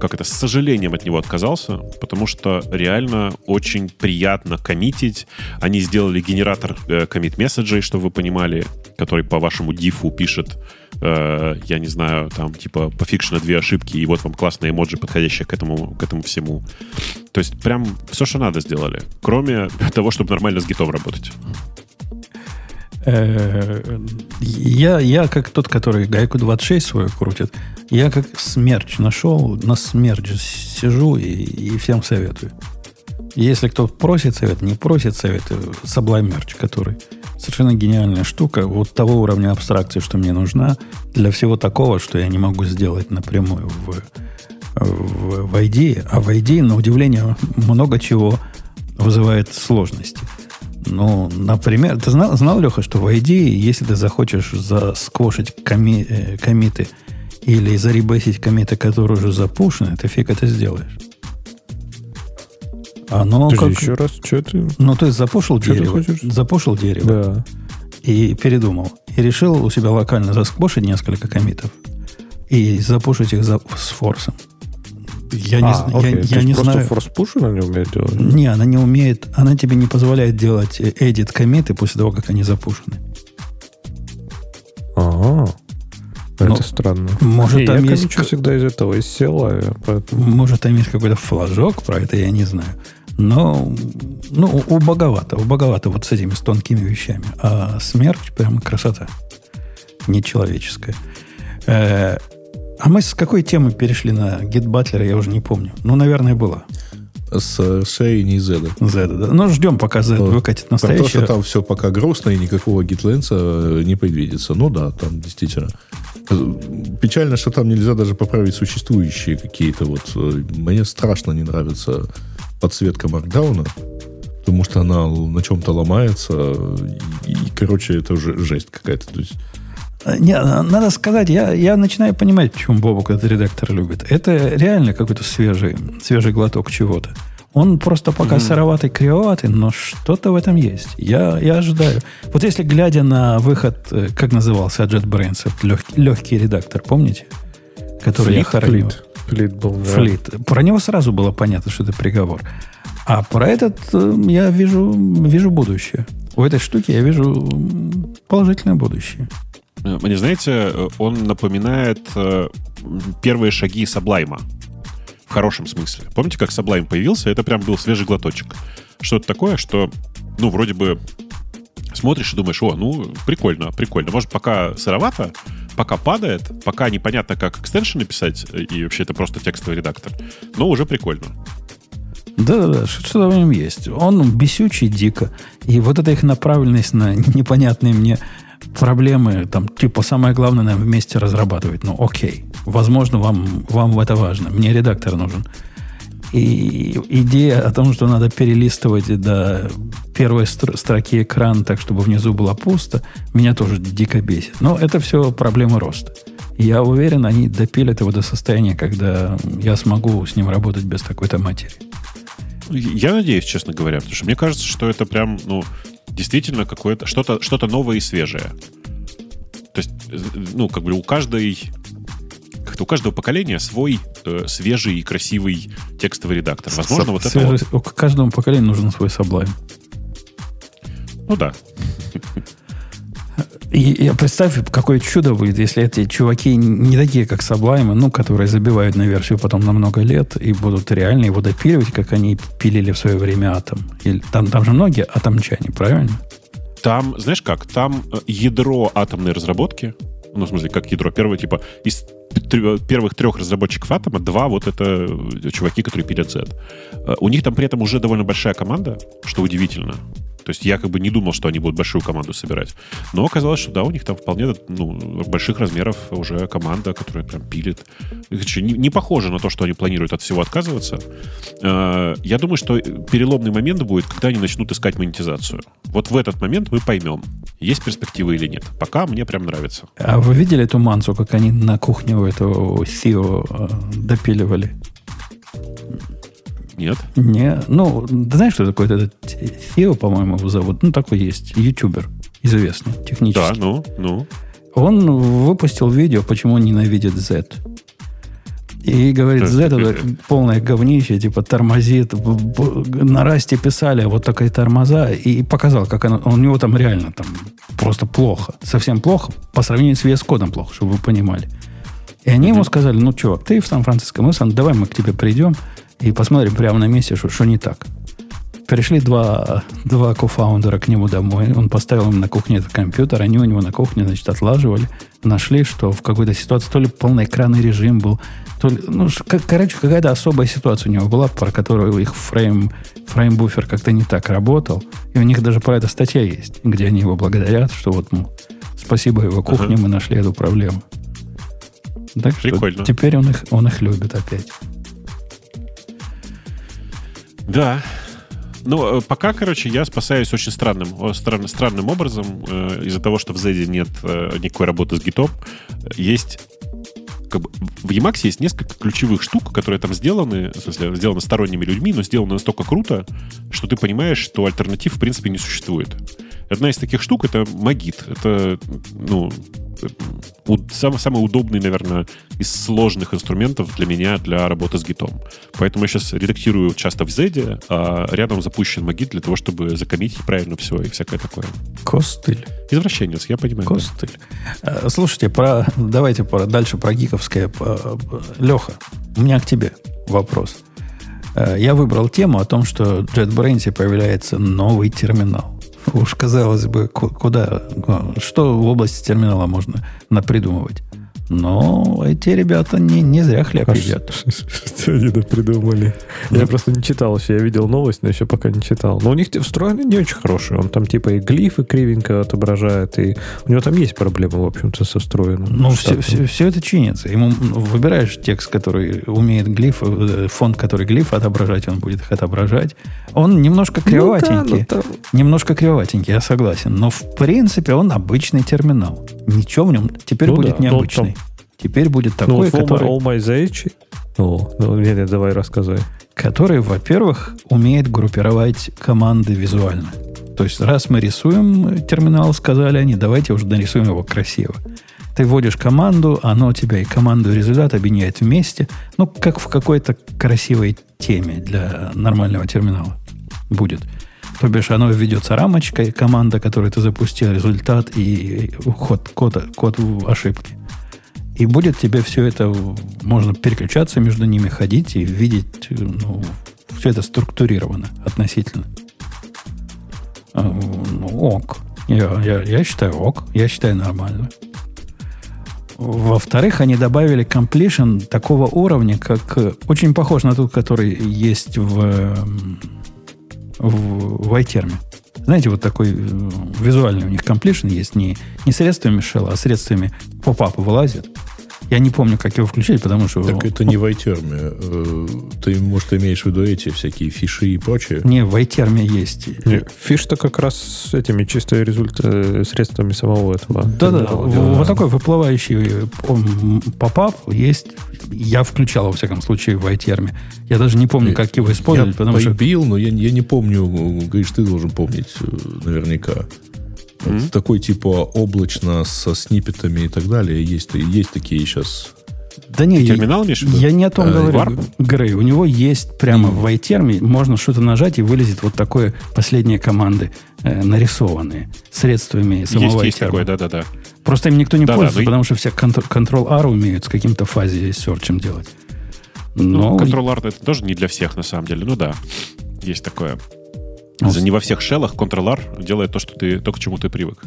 как это, с сожалением от него отказался, потому что реально очень приятно коммитить. Они сделали генератор э, коммит-месседжей, чтобы вы понимали, который по вашему дифу пишет, э, я не знаю, там, типа, пофикшено две ошибки, и вот вам классные эмоджи, подходящие к этому, к этому всему. То есть прям все, что надо, сделали. Кроме того, чтобы нормально с гитом работать. Э, я, я как тот, который гайку 26 свою крутит, я как смерч нашел, на смерч сижу и, и всем советую. Если кто просит совет, не просит совет, Sublime Merch, который совершенно гениальная штука, вот того уровня абстракции, что мне нужна, для всего такого, что я не могу сделать напрямую в, в, в ID. А в ID, на удивление, много чего вызывает сложности. Ну, например, ты знал, знал Леха, что в ID, если ты захочешь засквошить коми, э, комиты или заребесить комиты, которые уже запущены, ты фиг это сделаешь. Оно Подожди, как... еще раз, что ты... Ну, то есть запушил что дерево. Запушил дерево. Да. И передумал. И решил у себя локально засквошить несколько комитов. И запушить их за... с форсом. Я а, не, окей. я, я не просто знаю. Просто форс она не умеет делать? Не, она не умеет. Она тебе не позволяет делать edit комиты после того, как они запущены. Ага. Но, это странно. Может, там я есть... всегда из этого, из села. Поэтому... Может, там есть какой-то флажок, про это я не знаю. Но, ну, убоговато, убоговато вот с этими, с тонкими вещами. А смерть прямо красота. Нечеловеческая. Э, а мы с какой темы перешли на Git Butler, я уже не помню. Ну, наверное, было. С Шей не Z. Z, да. Ну, ждем, пока ну, выкатит настоящее. Потому что там все пока грустно, и никакого гитленса э, не предвидится. Ну да, там действительно. Печально, что там нельзя даже поправить существующие какие-то вот... Э, мне страшно не нравится подсветка маркдауна, потому что она на чем-то ломается, и, и короче, это уже жесть какая-то. То есть не, надо сказать, я, я начинаю понимать, почему Бобок этот редактор любит. Это реально какой-то свежий, свежий глоток чего-то. Он просто пока mm-hmm. сыроватый, кривоватый, но что-то в этом есть. Я, я ожидаю. Вот если глядя на выход, э, как назывался JetBrains, легкий, легкий редактор, помните? Который Fleet, я хоронил. Флит был, да. Флит. Про него сразу было понятно, что это приговор. А про этот я вижу, вижу будущее. У этой штуки я вижу положительное будущее. Э, Мне, знаете, э, он напоминает э, первые шаги Саблайма. В хорошем смысле. Помните, как Саблайм появился? Это прям был свежий глоточек. Что-то такое, что, ну, вроде бы смотришь и думаешь, о, ну, прикольно, прикольно. Может, пока сыровато, пока падает, пока непонятно, как экстеншены писать, и вообще это просто текстовый редактор, но уже прикольно. Да-да-да, что-то в нем есть. Он бесючий дико. И вот эта их направленность на непонятные мне проблемы, там, типа, самое главное, нам вместе разрабатывать. Ну, окей. Возможно, вам, вам это важно. Мне редактор нужен. И идея о том, что надо перелистывать до первой стр- строки экрана так, чтобы внизу было пусто, меня тоже дико бесит. Но это все проблемы роста. Я уверен, они допилят его до состояния, когда я смогу с ним работать без такой-то материи. Я надеюсь, честно говоря, потому что мне кажется, что это прям, ну, действительно какое-то что-то что новое и свежее. То есть, э, ну, как бы у каждой как-то у каждого поколения свой э, свежий и красивый текстовый редактор. Возможно, С- вот это свежий- вот. к Каждому поколению нужен свой саблайм. Ну да. И, и представь, какое чудо будет, если эти чуваки не такие, как Саблаймы, ну, которые забивают на версию потом на много лет и будут реально его допиливать, как они пилили в свое время атом. Или, там, там же многие атомчане, правильно? Там, знаешь как, там э, ядро атомной разработки, ну, в смысле, как ядро, первое, типа, из первых трех разработчиков атома, два вот это э, чуваки, которые пилят Z. Э, У них там при этом уже довольно большая команда, что удивительно. То есть я как бы не думал, что они будут большую команду собирать. Но оказалось, что да, у них там вполне ну, больших размеров уже команда, которая прям пилит. Короче, Не, не похоже на то, что они планируют от всего отказываться. Э, Я думаю, что переломный момент будет, когда они начнут искать монетизацию. Вот в этот момент мы поймем, есть перспективы или нет. Пока мне прям нравится. А вы видели эту мансу, как они на кухне у этого Сио э, допиливали? Нет? Не, ну, ты знаешь, что такое этот Сио, по-моему, его зовут? Ну, такой есть, ютубер, известный, технический. Да, ну, ну. Он выпустил видео, почему он ненавидит Z. И говорит, Z это полное говнище, типа тормозит. На расте писали, а вот такие тормоза. И показал, как оно, у него там реально там просто плохо. Совсем плохо. По сравнению с VS Code плохо, чтобы вы понимали. И они ему сказали, ну, чувак, ты в Сан-Франциско, мы, Сан- давай мы к тебе придем и посмотрим прямо на месте, что, что не так. Пришли два, два кофаундера к нему домой. Он поставил им на кухне этот компьютер. Они у него на кухне, значит, отлаживали. Нашли, что в какой-то ситуации то ли полноэкранный режим был, то ли... Ну, как, короче, какая-то особая ситуация у него была, про которую их фрейм, фрейм-буфер как-то не так работал. И у них даже про это статья есть, где они его благодарят, что вот, мол, спасибо его кухне, Ага. мы нашли эту проблему. Так что Прикольно. теперь он их, он их любит опять. Да. Ну, э, пока, короче, я спасаюсь очень странным, о, странно- странным образом. э, из-за того, что в Z нет э, никакой работы с гитом. Есть как бы, в Emacs есть несколько ключевых штук, которые там сделаны, в смысле, сделаны сторонними людьми, но сделаны настолько круто, что ты понимаешь, что альтернатив в принципе не существует. Одна из таких штук это Magit. Это, ну, сам- самый удобный, наверное, из сложных инструментов для меня для работы с гитом. Поэтому я сейчас редактирую часто в Z, а рядом запущен Magit для того, чтобы закоммитить правильно все и всякое такое. Костыль. Извращенец, я понимаю. да. Костыль. Э, Слушайте, про, давайте про, дальше про гиковское. Леха, у меня к тебе вопрос. Э, Я выбрал тему о том, что в JetBrains появляется новый терминал. Уж казалось бы, ку- куда, ку- что в области терминала можно напридумывать. Но эти ребята не, не зря хлеб А едят. Что они придумали? Я просто не читал все. Я видел новость, но еще пока не читал. Но у них встроенный не очень хороший. Он там типа и глифы кривенько отображает, и у него там есть проблемы, в общем-то, со встроенным. Ну, все, штатом. все, это чинится. Ему ну, выбираешь текст, который умеет глифы, э, фонд, который глифы отображать, он будет их отображать. Он немножко Ну да, кривоватенький. но там- Немножко кривоватенький, я согласен. Но в принципе он обычный терминал. Ничего в нем теперь Ну будет да, необычный. Теперь будет Ну, такой, вот All My- который, All My Zage. О, ну, не, не, давай рассказывай. который, во-первых, умеет группировать команды визуально. То есть, раз мы рисуем терминал, сказали они, давайте уже нарисуем его красиво. Ты вводишь команду, оно у тебя и команду, и результат объединяет вместе. Ну, как в какой-то красивой теме для нормального терминала будет. То бишь оно ведется рамочкой, команда, которую ты запустил, результат и ход, код, код в ошибке. И будет тебе все это, можно переключаться между ними, ходить и видеть, ну, все это структурировано относительно. А, ну, ок. Я, я, я считаю ок. Я считаю нормально. Во-вторых, они добавили completion такого уровня, как очень похож на тот, который есть в, в, в iTerm. Знаете, вот такой э, визуальный у них completion есть не, не средствами шелла, а средствами поп-апа вылазит. Я не помню, как его включить, потому что... Так это не в iTerm. Э, ты, может, имеешь в виду эти всякие фиши и прочее? Не, в iTerm есть. Фиш-то как раз с этими чисто результатами, средствами самого этого. Да-да, вот такой выплывающий попап есть. Я включал, во всяком случае, в iTerm. Я даже не помню, как его использовать, я потому что... Я но я, не помню. Говоришь, ты должен помнить э, наверняка. Mm-hmm. Такой типа облачно со сниппетами и так далее. Есть, есть такие сейчас да не, терминал имеешь Я не о том а, говорю, Warp? Грей. У него есть прямо mm. в iTerm, можно что-то нажать и вылезет вот такое последние команды э, нарисованные средствами самого есть, есть такое, да-да-да. Просто им никто не да, пользуется, да, потому и... что все Ctrl-R умеют с каким-то фазе серчем делать. Но... Ну, Ctrl-R это тоже не для всех, на самом деле. Ну да, есть такое. За не во всех шеллах Ctrl-R делает то, что ты, то, к чему ты привык.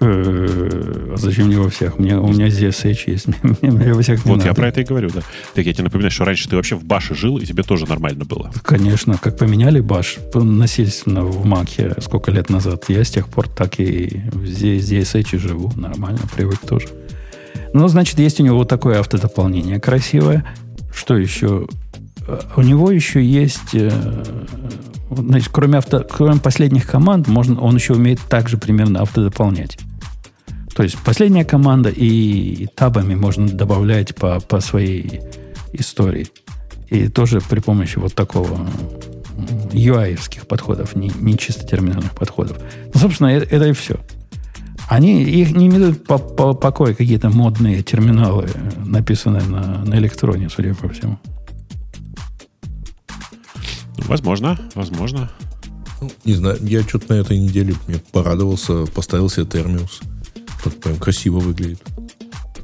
Э, а зачем не во всех? У меня, у меня здесь SH есть. мне во всех вот, я про это и говорю, да. Так я тебе напоминаю, что раньше ты вообще в баше жил, и тебе тоже нормально было. Конечно. Как поменяли баш насильственно в Маке сколько лет назад, я с тех пор так и здесь, здесь SH живу. Нормально, привык тоже. Ну, значит, есть у него вот такое автодополнение красивое. Что еще? Э, у него еще есть э, Значит, кроме, авто, кроме последних команд, можно, он еще умеет также примерно автодополнять. То есть последняя команда и табами можно добавлять по, по своей истории. И тоже при помощи вот такого UI-евских подходов, не, не чисто терминальных подходов. Ну, собственно, это, это и все. Они их не имеют по, по покоя какие-то модные терминалы, написанные на, на электроне, судя по всему. Возможно, возможно. Ну, не знаю, я что-то на этой неделе мне порадовался, поставил себе термиус. Так прям красиво выглядит.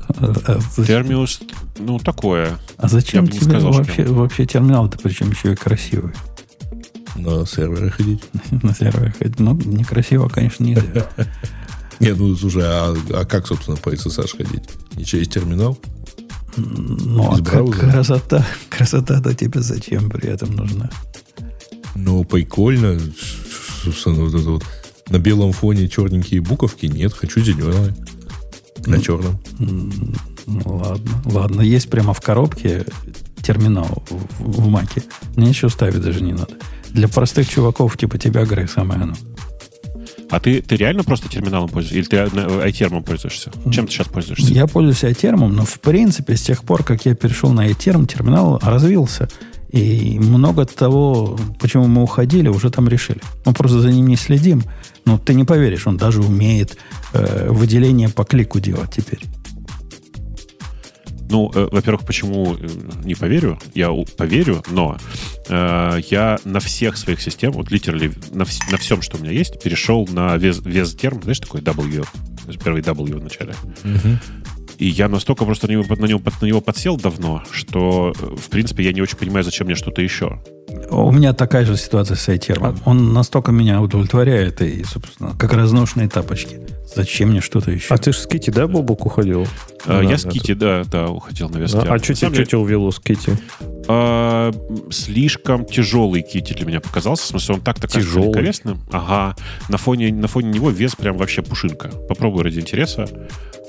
А, а термиус, ну, такое. А зачем тебе сказал, вообще, что... вообще терминал-то, причем еще и красивый? На сервере ходить. На сервере ходить. Ну, некрасиво, конечно, нельзя. Нет, ну, слушай, а, а как, собственно, по SSH ходить? Не через терминал? Ну, а красота, красота-то тебе зачем при этом нужна? Ну, прикольно. Вот это вот. На белом фоне черненькие буковки. Нет, хочу зеленые. На черном. Ну, ладно. Ладно, есть прямо в коробке терминал в, в маке. Мне ничего ставить даже не надо. Для простых чуваков типа тебя, Грег, самое оно. А ты, ты реально просто терминалом пользуешься? Или ты iTerm пользуешься? Чем ты сейчас пользуешься? Я пользуюсь iTerm, но в принципе с тех пор, как я перешел на iTerm, терминал развился. И много того, почему мы уходили, уже там решили. Мы просто за ним не следим. Но ты не поверишь, он даже умеет э, выделение по клику делать теперь. Ну, э, во-первых, почему э, не поверю? Я поверю, но э, я на всех своих системах, вот литерали на, вс- на всем, что у меня есть, перешел на вес, вес терм, знаешь, такой W, первый W в начале. Угу. И я настолько просто на него, на, него, на него подсел давно, что, в принципе, я не очень понимаю, зачем мне что-то еще. У меня такая же ситуация с iTerm. Он настолько меня удовлетворяет, и, собственно, как разношенные тапочки. Зачем мне что-то еще? А ты же с Кити, да, Бобок, уходил? А, я с Кити, да, да, уходил на вес. А, а что тебя увело с Кити? А, слишком тяжелый Кити для меня показался. В смысле, он так-то тяжелый. интересным. Ага. На фоне, на фоне него вес прям вообще пушинка. Попробуй ради интереса.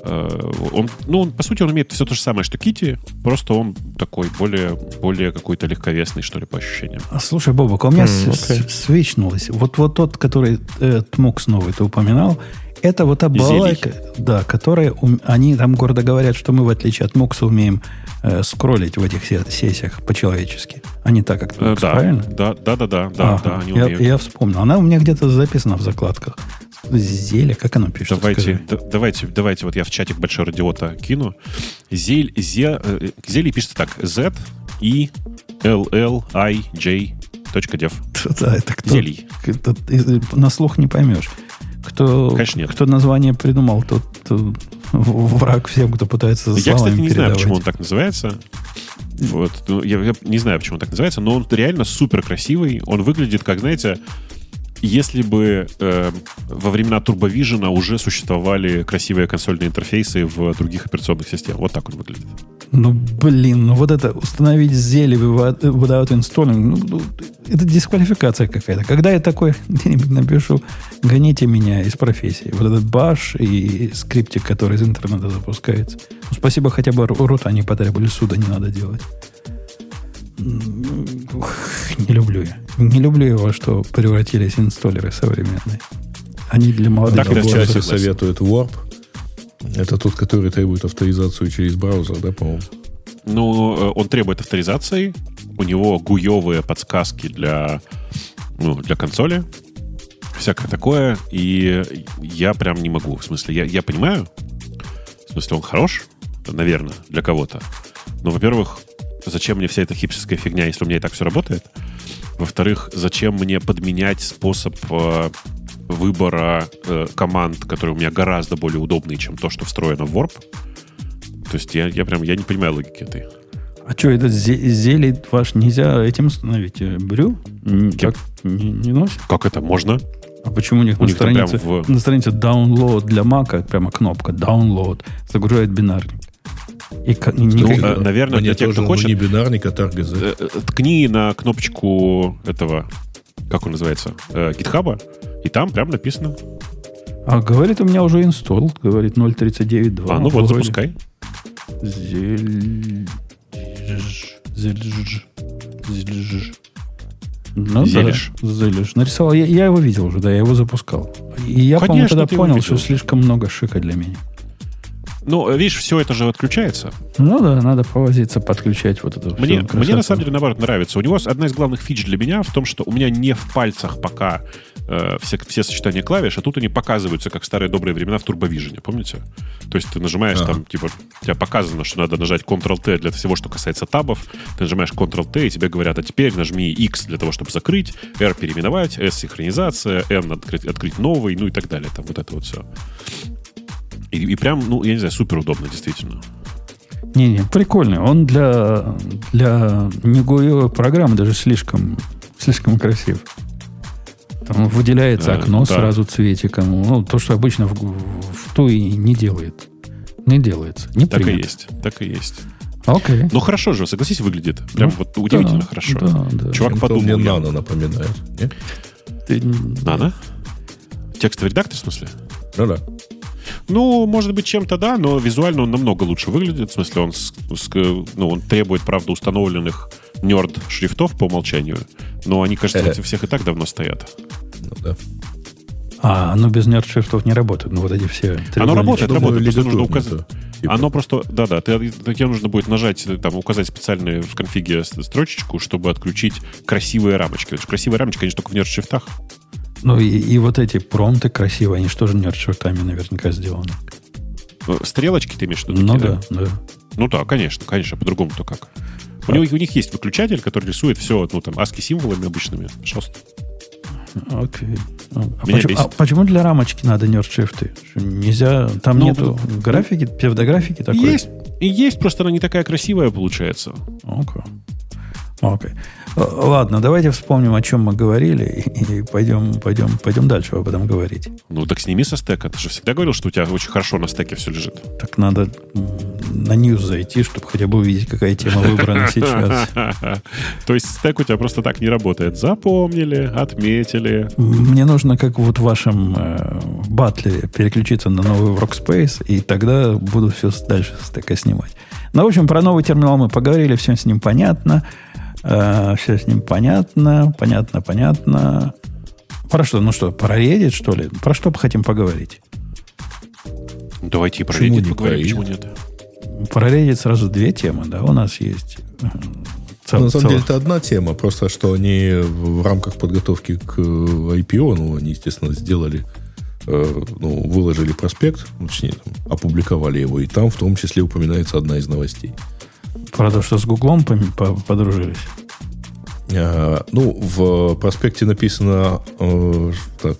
Э, он, ну, он, по сути, он имеет все то же самое, что Кити, просто он такой более, более какой-то легковесный, что ли, по ощущениям. А, слушай, Бобок, а у меня mm, okay. свечнулось. Вот, вот тот, который э, Тмукс новый ты упоминал, это вот та балалайка, да, которая, они там гордо говорят, что мы, в отличие от Мукса, умеем э, скроллить в этих сессиях по-человечески, а не так, как Тмукс, э, да, правильно? Да, да, да, да, да, ага, да они я, я вспомнил. Она у меня где-то записана в закладках. Зелье, как оно пишется? Давайте, д- давайте, давайте, вот я в чатик большой радиота кину. Зель, зе, э, зелье пишется так. Z, E, L, L, I, J, .dev. Да, это кто? Зелий. это- на слух не поймешь. Кто, Конечно, нет. кто название придумал, тот э, в- враг всем, кто пытается за Я, кстати, не знаю, передавать. почему он так называется. Вот. Ну, я, я не знаю, почему он так называется, но он реально супер красивый. Он выглядит, как, знаете, если бы э, во времена Турбовижена уже существовали красивые консольные интерфейсы в других операционных системах. Вот так он выглядит. Ну, блин, ну вот это установить зелье without installing, ну, ну, это дисквалификация какая-то. Когда я такой напишу, гоните меня из профессии. Вот этот баш и скриптик, который из интернета запускается. Ну, спасибо, хотя бы ру- рута не потребовали, суда не надо делать. Ух, Не люблю я. Не люблю его, что превратились инсталлеры современные. Они для молодых Так, Так, да, в сейчас чате согласен. советует Warp. Это тот, который требует авторизацию через браузер, да, по-моему? Ну, э, он требует авторизации. У него гуевые подсказки для, ну, для консоли. Всякое такое. И я прям не могу. В смысле, я, я понимаю. В смысле, он хорош, наверное, для кого-то. Но, во-первых, зачем мне вся эта хипстерская фигня, если у меня и так все работает? Во-вторых, зачем мне подменять способ э, выбора э, команд, которые у меня гораздо более удобные, чем то, что встроено в Warp? То есть я, я прям я не понимаю логики этой. А что, этот зе- зелень ваш нельзя этим установить? э, Брю? Так не, не носит? Как это можно? А почему у них, У на, них странице, в- на странице download для Мака прямо кнопка download загружает бинарник? И и Ну, никак- э, наверное, Мне для тех, тоже, кто ну, хочет, не бинарник, а таргет. э, э, ткни на кнопочку этого, как он называется, э, гитхаба, и там прям написано. А говорит, у меня уже инсталл, говорит 0.39.2. А, ну вот, Вроде. запускай. Зель... Зельж. Зельж. Ну Зелишь. да, зелишь. Нарисовал. Я, я его видел уже, да, я его запускал. И я, по-моему, тогда понял, что слишком много шика для меня. Ну, видишь, все это же отключается. Ну да, надо повозиться, подключать вот эту Мне, мне на самом деле, наоборот, нравится. У него одна из главных фич для меня в том, что у меня не в пальцах пока э, все, все сочетания клавиш, а тут они показываются, как в старые добрые времена в турбовижене, помните? То есть ты нажимаешь Ага. там, типа, у тебя показано, что надо нажать Ctrl-T для всего, что касается табов. Ты нажимаешь Ctrl-T, и тебе говорят, а теперь нажми X для того, чтобы закрыть, R переименовать, S синхронизация, N открыть, открыть новый, ну и так далее. Там вот это вот все. И, и прям, ну, я не знаю, супер удобно, действительно. Не-не, прикольный. Он для, для негуевой программы даже слишком, слишком красив. Там выделяется Э, окно да. сразу цветиком. Ну, то, что обычно в, в туи не делает. Не делается. Не Так и принято. есть. Так и есть. Окей. Ну хорошо же, согласись, выглядит. Прям Ну, вот удивительно Да, хорошо. Да, да. Чувак Интел подумал. мне нано напоминает. не? Ты- Нано? Текстовый редактор, в смысле? Ну да. Ну, может быть, чем-то да, но визуально он намного лучше выглядит. В смысле, он, ну, он требует, правда, установленных нерд шрифтов по умолчанию. Но они, кажется, у всех и так давно стоят. Ну, да. А, оно без нерд-шрифтов не работает. Ну, вот эти все Оно работает, работает. Просто нужно указать. типа. Оно просто, да-да, тебе нужно будет нажать, э, там, указать специальную в конфиге строчечку, чтобы отключить красивые рамочки. Красивые рамочки, они же только в нерд-шрифтах. Ну, и, и вот эти промты красивые, они что же нерд-шрифтами наверняка сделаны. Э, Стрелочки ты имеешь в виду? Ну да, да. Ну да, конечно, конечно, по-другому-то как. У, него, у них есть выключатель, который рисует все, ну, там, ASCII символами обычными. Пожалуйста. Окей. А, а Меня почему, а бесит. почему для рамочки надо нерд-шрифты? Что Нельзя, там Ну, нету графики, псевдографики такой? Есть. Есть, просто она не такая красивая получается. Окей. Окей. Л- Ладно, давайте вспомним, о чем мы говорили, и, пойдем, пойдем, пойдем дальше об этом говорить. Ну, так сними со стека. Ты же всегда говорил, что у тебя очень хорошо на стеке все лежит. Так надо на ньюс зайти, чтобы хотя бы увидеть, какая тема выбрана сейчас. То есть стек у тебя просто так не работает. Запомнили, отметили. Мне нужно, как вот в вашем э, батле, переключиться на новый workspace, и тогда буду все дальше стека снимать. Ну, в общем, про новый терминал мы поговорили, все с ним понятно. Все с ним понятно, понятно, понятно. Про что? Ну что, про Reddit, что ли? Про что бы хотим поговорить? Давайте и про Почему Reddit не поговорим, про почему нет. Про Reddit сразу две темы, да, у нас есть. э, цел- Ну, на самом целых- деле это одна тема, просто что они в, рамках подготовки к э, IPO, ну, они, естественно, сделали, э, ну, выложили проспект, точнее, там, опубликовали его, и там в том числе упоминается одна из новостей. Про то, что с Гуглом подружились. Э, ну, в проспекте написано, э, так,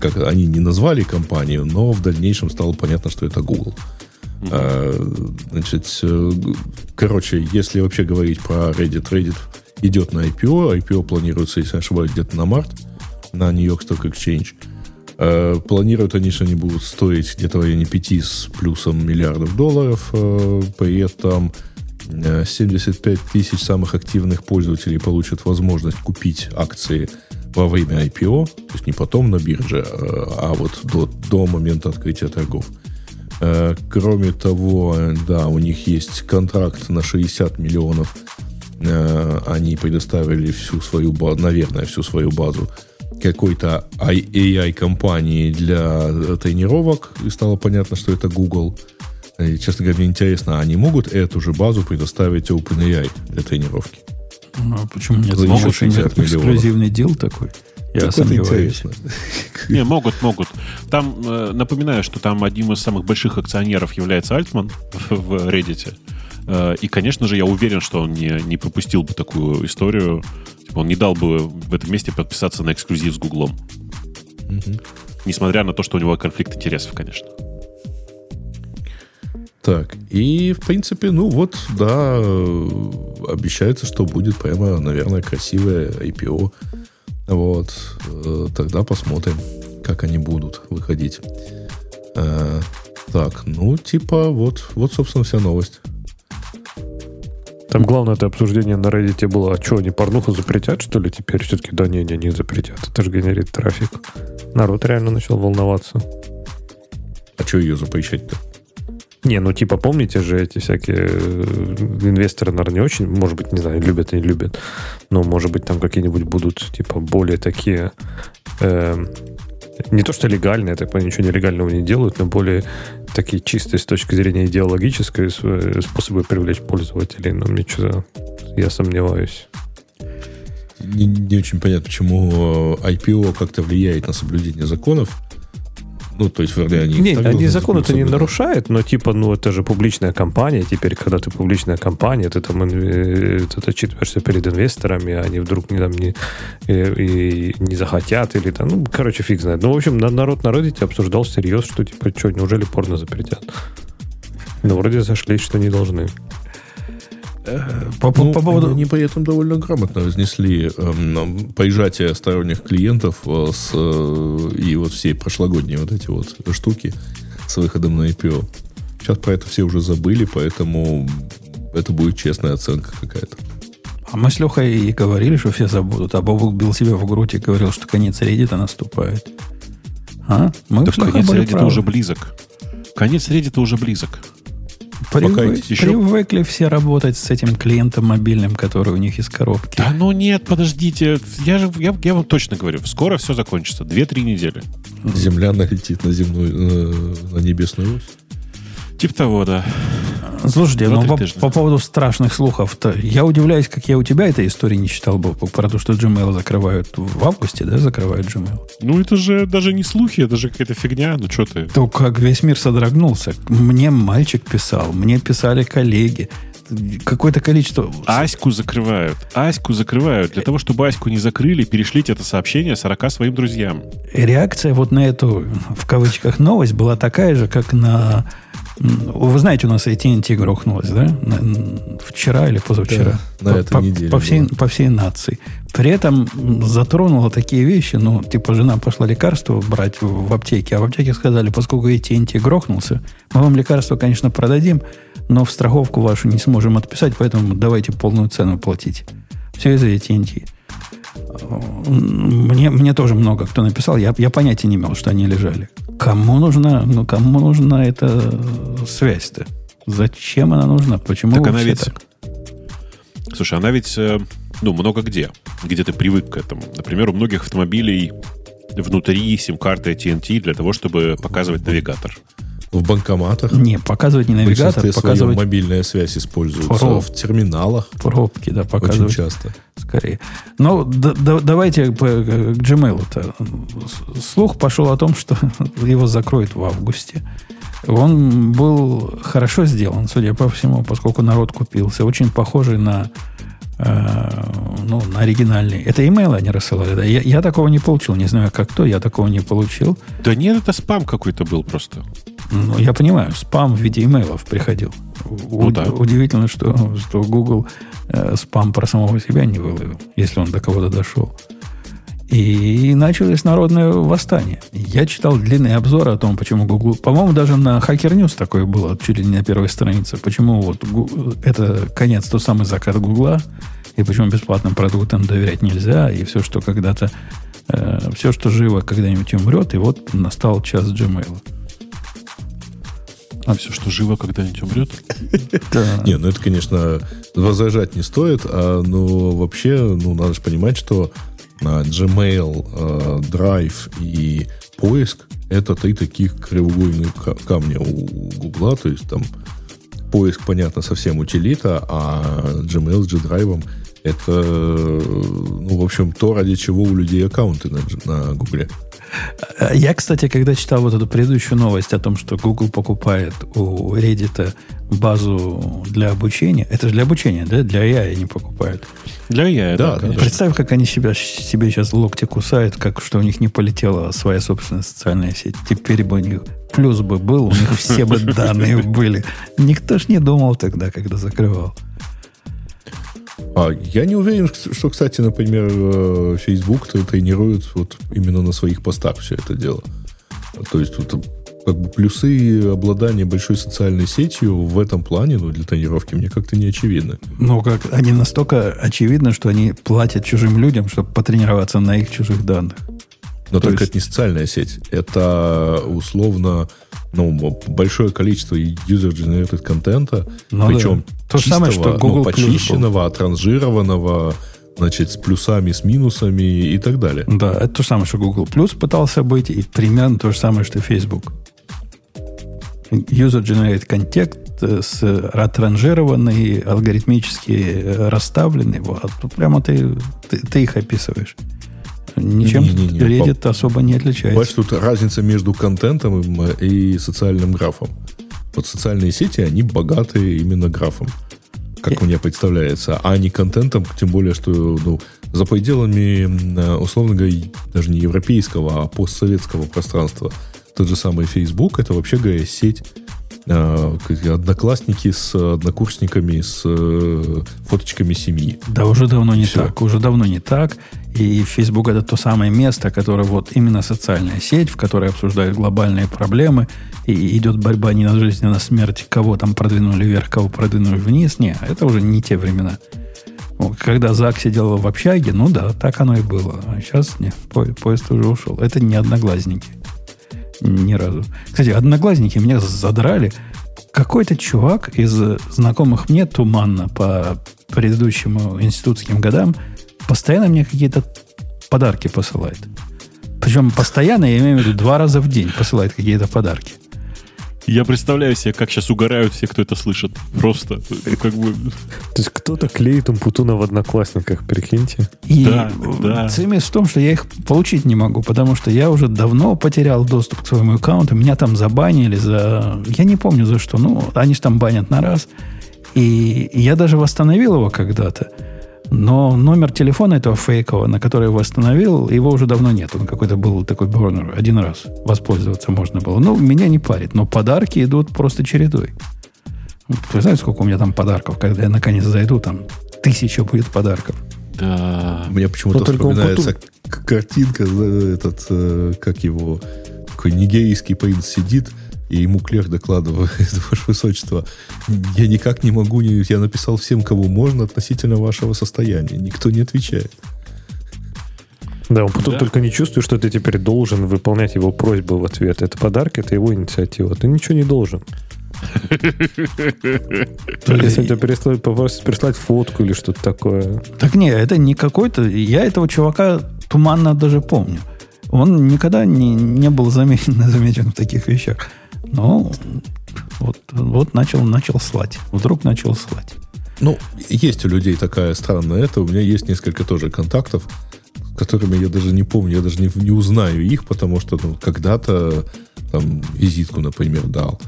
как они не назвали компанию, но в дальнейшем стало понятно, что это Google. Mm-hmm. Значит, короче, если вообще говорить про Reddit, Reddit идет на IPO. IPO планируется, если не ошибаюсь, где-то на март на Нью-Йорк Stock Exchange. Планируют они, что они будут стоить где-то в районе 5 с плюсом миллиардов долларов. При этом 75 тысяч самых активных пользователей получат возможность купить акции во время IPO, то есть не потом на бирже, а вот до, до момента открытия торгов. Э, кроме того, да, у них есть контракт на 60 миллионов. Э, они предоставили всю свою базу, наверное, всю свою базу какой-то AI-компании для тренировок, и стало понятно, что это Google. И, честно говоря, мне интересно, они могут эту же базу предоставить OpenAI для тренировки? Ну, а почему нет? Могут эксклюзивный дел такой? Я так сомневаюсь. Не, могут, могут. Там, э, напоминаю, что там одним из самых больших акционеров является Альтман в Reddit. Э, и, конечно же, я уверен, что он не, не пропустил бы такую историю. Типа он не дал бы в этом месте подписаться на эксклюзив с Гуглом. Угу. Несмотря на то, что у него конфликт интересов, конечно. Так, и, в принципе, ну вот, да, обещается, что будет прямо, наверное, красивое IPO. Вот, э, тогда посмотрим, как они будут выходить. Э, так, ну, типа, вот, вот, собственно, вся новость. Там главное это обсуждение на Reddit было, а что, они порнуху запретят, что ли, теперь? Все-таки, да не, не, не запретят. Это же генерит трафик. Народ реально начал волноваться. А что ее запрещать-то? Не, ну типа помните же эти всякие э, инвесторы, наверное, не очень, может быть, не знаю, любят или не любят, но может быть там какие-нибудь будут типа более такие э, не то что легальные, я так понимаю, ничего нелегального не делают, но более такие чистые с точки зрения идеологической способы привлечь пользователей. Но мне что-то я сомневаюсь. Не, не очень понятно, почему IPO как-то влияет на соблюдение законов. Ну, то есть, вернее, они... Не, они закон это не нарушают, но типа, ну, это же публичная компания. Теперь, когда ты публичная компания, ты там ты отчитываешься перед инвесторами, а они вдруг не, там, не, и, э, и не захотят, или там, ну, короче, фиг знает. Ну, в общем, народ на Reddit обсуждал всерьез, что, типа, что, неужели порно запретят? Ну, вроде зашлись, что не должны. По, ну, по поводу... Они при этом довольно грамотно разнесли э, поезжатие сторонних клиентов э, с, э, и вот все прошлогодние вот эти вот штуки с выходом на IPO. Сейчас про это все уже забыли, поэтому это будет честная оценка какая-то. А мы с Лехой и говорили, что все забудут. А Бобук бил себя в грудь и говорил, что конец Reddit наступает. А? Мы так конец Reddit уже близок. Конец Reddit уже близок. Привык, еще... Привыкли все работать с этим клиентом мобильным, который у них из коробки. Да ну нет, подождите. Я же я, я вам точно говорю, скоро все закончится. Две-три недели. Земля налетит на земную, на, на небесную ось. Типа того, да. Слушайте, ну, по, по поводу страшных слухов-то, я удивляюсь, как я у тебя этой истории не читал бы, про то, что Gmail закрывают в августе, да, закрывают Gmail? Ну, это же даже не слухи, это же какая-то фигня, ну что ты? То, как весь мир содрогнулся. Мне мальчик писал, мне писали коллеги, какое-то количество... Аську закрывают. Аську закрывают. Для того, чтобы Аську не закрыли, перешлите это сообщение 40 своим друзьям. Реакция вот на эту, в кавычках, новость была такая же, как на вы знаете, у нас AT&T грохнулась, да? Вчера или позавчера. Да, на этой по, неделе. По всей, по всей нации. При этом затронула такие вещи, ну, типа, жена пошла лекарство брать в, в аптеке, а в аптеке сказали, поскольку AT&T грохнулся, мы вам лекарство, конечно, продадим, но в страховку вашу не сможем отписать, поэтому давайте полную цену платить. Все из-за AT&T. Мне, мне тоже много кто написал. Я, я понятия не имел, что они лежали. Кому нужна, ну, кому нужна эта связь-то? Зачем она нужна? Почему так она ведь... так? Слушай, она ведь, э, ну, много где. Где ты привык к этому. Например, у многих автомобилей внутри сим-карты TNT для того, чтобы показывать навигатор. В банкоматах. Не, показывать не навигатор, показывать... мобильная связь используется Проб... в терминалах. Пробки, да, показывать. Очень часто. Скорее. Но да, да, давайте к, к Gmail-то. Слух пошел о том, что его закроют в августе. Он был хорошо сделан, судя по всему, поскольку народ купился. Очень похожий на э, ну, на оригинальный. Это имейл они рассылали, да? Я, я такого не получил, не знаю, как кто, я такого не получил. Да нет, это спам какой-то был просто. Ну, я понимаю, спам в виде имейлов приходил. Ну У- да. Удивительно, что, что Google э, спам про самого себя не выловил, если он до кого-то дошел. И началось народное восстание. Я читал длинные обзоры о том, почему Google... По-моему, даже на Hacker News такое было, чуть ли не на первой странице. Почему вот Гу- это конец, тот самый закат Гугла, и почему бесплатным продуктам доверять нельзя, и все, что когда-то... все, что живо, когда-нибудь умрет, и вот настал час Gmail. А все, что живо, когда-нибудь умрет. Да. Не, ну это, конечно, возражать не стоит, а, но вообще, ну, надо же понимать, что а, Gmail, а, Drive и поиск — это три таких краеугольных ка- камня у Гугла, то есть там поиск, понятно, совсем утилита, а Gmail с G-Drive — это, ну, в общем, то, ради чего у людей аккаунты на, на Гугле. Я, кстати, когда читал вот эту предыдущую новость о том, что Google покупает у Reddit базу для обучения, это же для обучения, да? Для AI они покупают. Для я, Да, да, да. конечно. Представь, как они себя, себе сейчас локти кусают, как что у них не полетела своя собственная социальная сеть. Теперь бы у них плюс бы был, у них все бы данные были. Никто ж не думал тогда, когда закрывал. А я не уверен, что, кстати, например, э, Facebook тренирует вот именно на своих постах все это дело. То есть вот как бы плюсы обладания большой социальной сетью в этом плане, ну, для тренировки, мне как-то не очевидны. Ну, как они настолько очевидно, что они платят чужим людям, чтобы потренироваться на их чужих данных. Но То только есть- это не социальная сеть. Это условно ну, большое количество user-generated контента, Ну причем да. То же самое, что чистого, Google ну, почищенного, отранжированного, значит, с плюсами, с минусами и так далее. Да, это то же самое, что Google Plus пытался быть, и примерно то же самое, что Facebook. User Generate Content э, с отранжированный, алгоритмически э, расставленный. Вот. Прямо ты, ты, ты их описываешь. Ничем Не-не-не, Reddit особо не отличается. Бачишь, тут разница между контентом и, и социальным графом. Вот социальные сети, они богаты именно графом, как И- мне представляется, а не контентом, тем более, что ну, за пределами, э, условно говоря, даже не европейского, а постсоветского пространства. Тот же самый Facebook, это вообще говоря сеть э, одноклассники с однокурсниками, с э, фоточками семьи. Да, уже давно не Всё. так. Уже давно не так. И Facebook это то самое место, которое вот именно социальная сеть, в которой обсуждают глобальные проблемы, и идет борьба не на жизнь, а на смерть, кого там продвинули вверх, кого продвинули вниз. Не, это уже не те времена. Когда Зак сидел в общаге, ну да, так оно и было. А сейчас по- поезд уже ушел. Это не одноглазники. Ни разу. Кстати, одноглазники меня задрали. Какой-то чувак из знакомых мне туманно по предыдущим институтским годам постоянно мне какие-то подарки посылает. Причем постоянно, я имею в виду, два раза в день посылает какие-то подарки. Я представляю себе, как сейчас угорают все, кто это слышит. Просто, как бы... То есть кто-то клеит Умпутуна в одноклассниках, прикиньте. И Да, да. цимис в том, что я их получить не могу, потому что я уже давно потерял доступ к своему аккаунту. Меня там забанили за... Я не помню за что. Ну, они же там банят на раз. И я даже восстановил его когда-то. Но номер телефона этого фейкового, на который я восстановил, его уже давно нет. Он какой-то был такой бурнер. Один раз воспользоваться можно было. Ну, меня не парит. Но подарки идут просто чередой. Вы знаете, сколько у меня там подарков? Когда я наконец зайду, там тысяча будет подарков. Да. Мне почему-то Но только он вспоминается картинка, э, этот, э, как его, такой нигерийский принц сидит, и ему клерк докладывает, ваше высочество, я никак не могу, не, я написал всем, кому можно относительно вашего состояния. Никто не отвечает. Да, Умпутун Да. только не чувствует, что ты теперь должен выполнять его просьбы в ответ. Это подарок, это его инициатива. Ты ничего не должен. Если он тебя переслать, попросит прислать фотку или что-то такое. Так не, это не какой-то... Я этого чувака туманно даже помню. Он никогда не, не был замечен, замечен в таких вещах. Но вот, вот начал, начал слать. Вдруг начал слать. Ну, есть у людей такая странная это. У меня есть несколько тоже контактов, с которыми я даже не помню, я даже не, не узнаю их, потому что ну, когда-то там визитку, например, дал.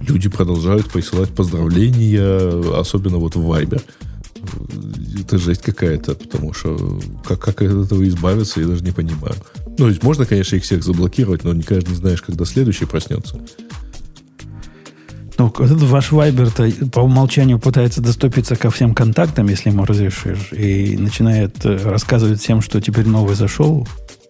Люди продолжают присылать поздравления, особенно вот в Viber. это жесть какая-то, потому что как, как от этого избавиться, я даже не понимаю. Ну, то есть можно, конечно, их всех заблокировать, но никогда не знаешь, когда следующий проснется. Ну, этот ваш Вайбер-то по умолчанию пытается доступиться ко всем контактам, если ему разрешишь, и начинает э, рассказывать всем, что теперь новый зашел.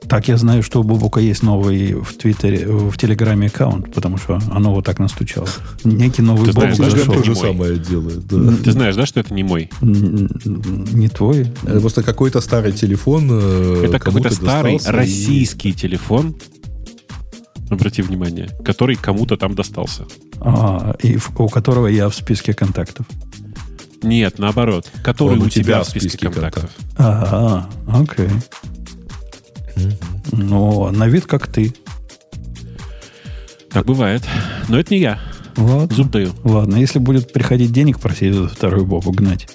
Так я знаю, что у Бубука есть новый в Твиттере, в Телеграме аккаунт, потому что оно вот так настучало. Некий новый Ты знаешь, зашел. это то же самое делает. Да. Ты знаешь, да, что это не мой? Не твой. Это просто какой-то старый телефон. э, Это какой-то старый российский телефон, обрати внимание, который кому-то там достался. А, и в- у которого я в списке контактов. Нет, наоборот, который Он у тебя в списке контактов. А, окей. Ну, на вид как ты. Так бывает. Но это не я. Ладно. Зуб даю. Ладно, если будет приходить денег просить за вторую Бобу гнать.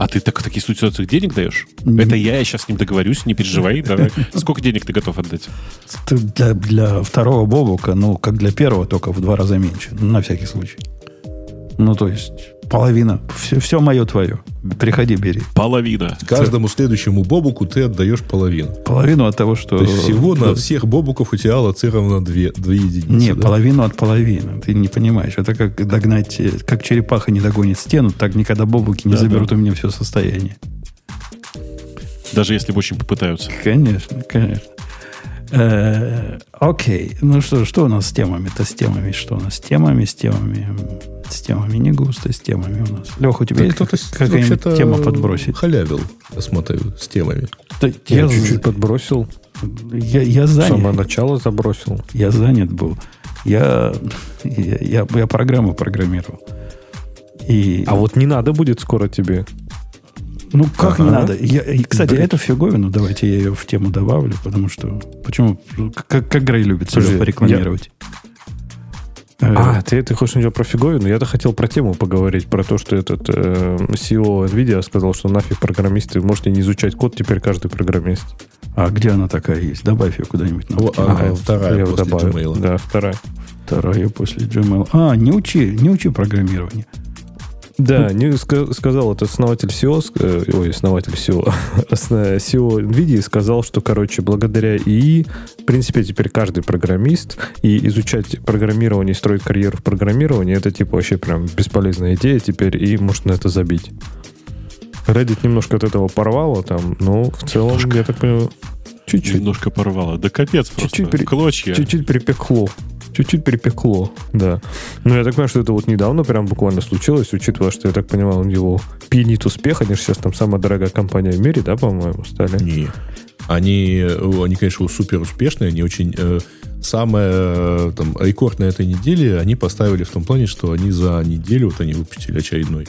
А ты так в таких ситуациях денег даешь? Не- Это я, я сейчас с ним договорюсь, не переживай. Давай. Сколько денег ты готов отдать? Для, для второго Бобука, ну, как для первого, только в два раза меньше. Ну, на всякий случай. Ну, то есть, половина. Все, все мое твое. Приходи, бери. Половина. Каждому следующему бобуку ты отдаешь половину. Половину от того, что... То есть всего Да. на всех бобуков у тебя аллоцировано две, две единицы. Не, да? половину от половины. Ты не понимаешь. Это как догнать, э, как черепаха не догонит стену, так никогда бобуки не Да, заберут у меня все состояние. Даже если очень попытаются. Конечно, конечно. Э, Окей. Ну что, что у нас с темами-то? С темами что у нас? С темами, с темами. С темами не густо, с темами у нас. Леха, у тебя есть кто-то какая-нибудь тема подбросить? халявил, я смотрю, с темами. Я, чуть-чуть подбросил. я, я Самое занят. начало забросил. Я занят был. Я, я, я, я программу программировал. И, А вот не надо будет скоро тебе. Ну, как не Ага. надо? Я, и, кстати, Бред. эту фиговину, давайте я ее в тему добавлю, потому что... Почему? Как, как Грей любит себя Подожди, порекламировать. Э, А, ты, ты хочешь начать про фиговину? Я-то хотел про тему поговорить, про то, что этот э, CEO NVIDIA сказал, что нафиг программисты, можете не изучать код, теперь каждый программист. А где она такая есть? Добавь ее куда-нибудь. нам в О, тему. а, вторая я после добавил. Gmail. Да, вторая. Вторая после Gmail. А, не учи, не учи программирование. Да, не ска- сказал этот основатель SEO, э, ой, основатель SEO, SEO NVIDIA сказал, что, короче, благодаря ИИ, в принципе, теперь каждый программист, и изучать программирование, строить карьеру в программировании, это, типа, вообще прям бесполезная идея теперь, и может на это забить. Reddit немножко от этого порвало там, но в целом, Немножко. я так понимаю, чуть-чуть. Немножко порвало. Да капец просто. Чуть-чуть пере- Клочья. Чуть-чуть припекло. Чуть-чуть припекло, да. Ну, я так понимаю, что это вот недавно прям буквально случилось, учитывая, что, я так понимаю, он его пьянит успех. Они же сейчас там самая дорогая компания в мире, да, по-моему, стали? Не. Они, они, конечно, супер успешные, они очень... э, самое э, там, рекорд на этой неделе они поставили в том плане, что они за неделю, вот они выпустили очередной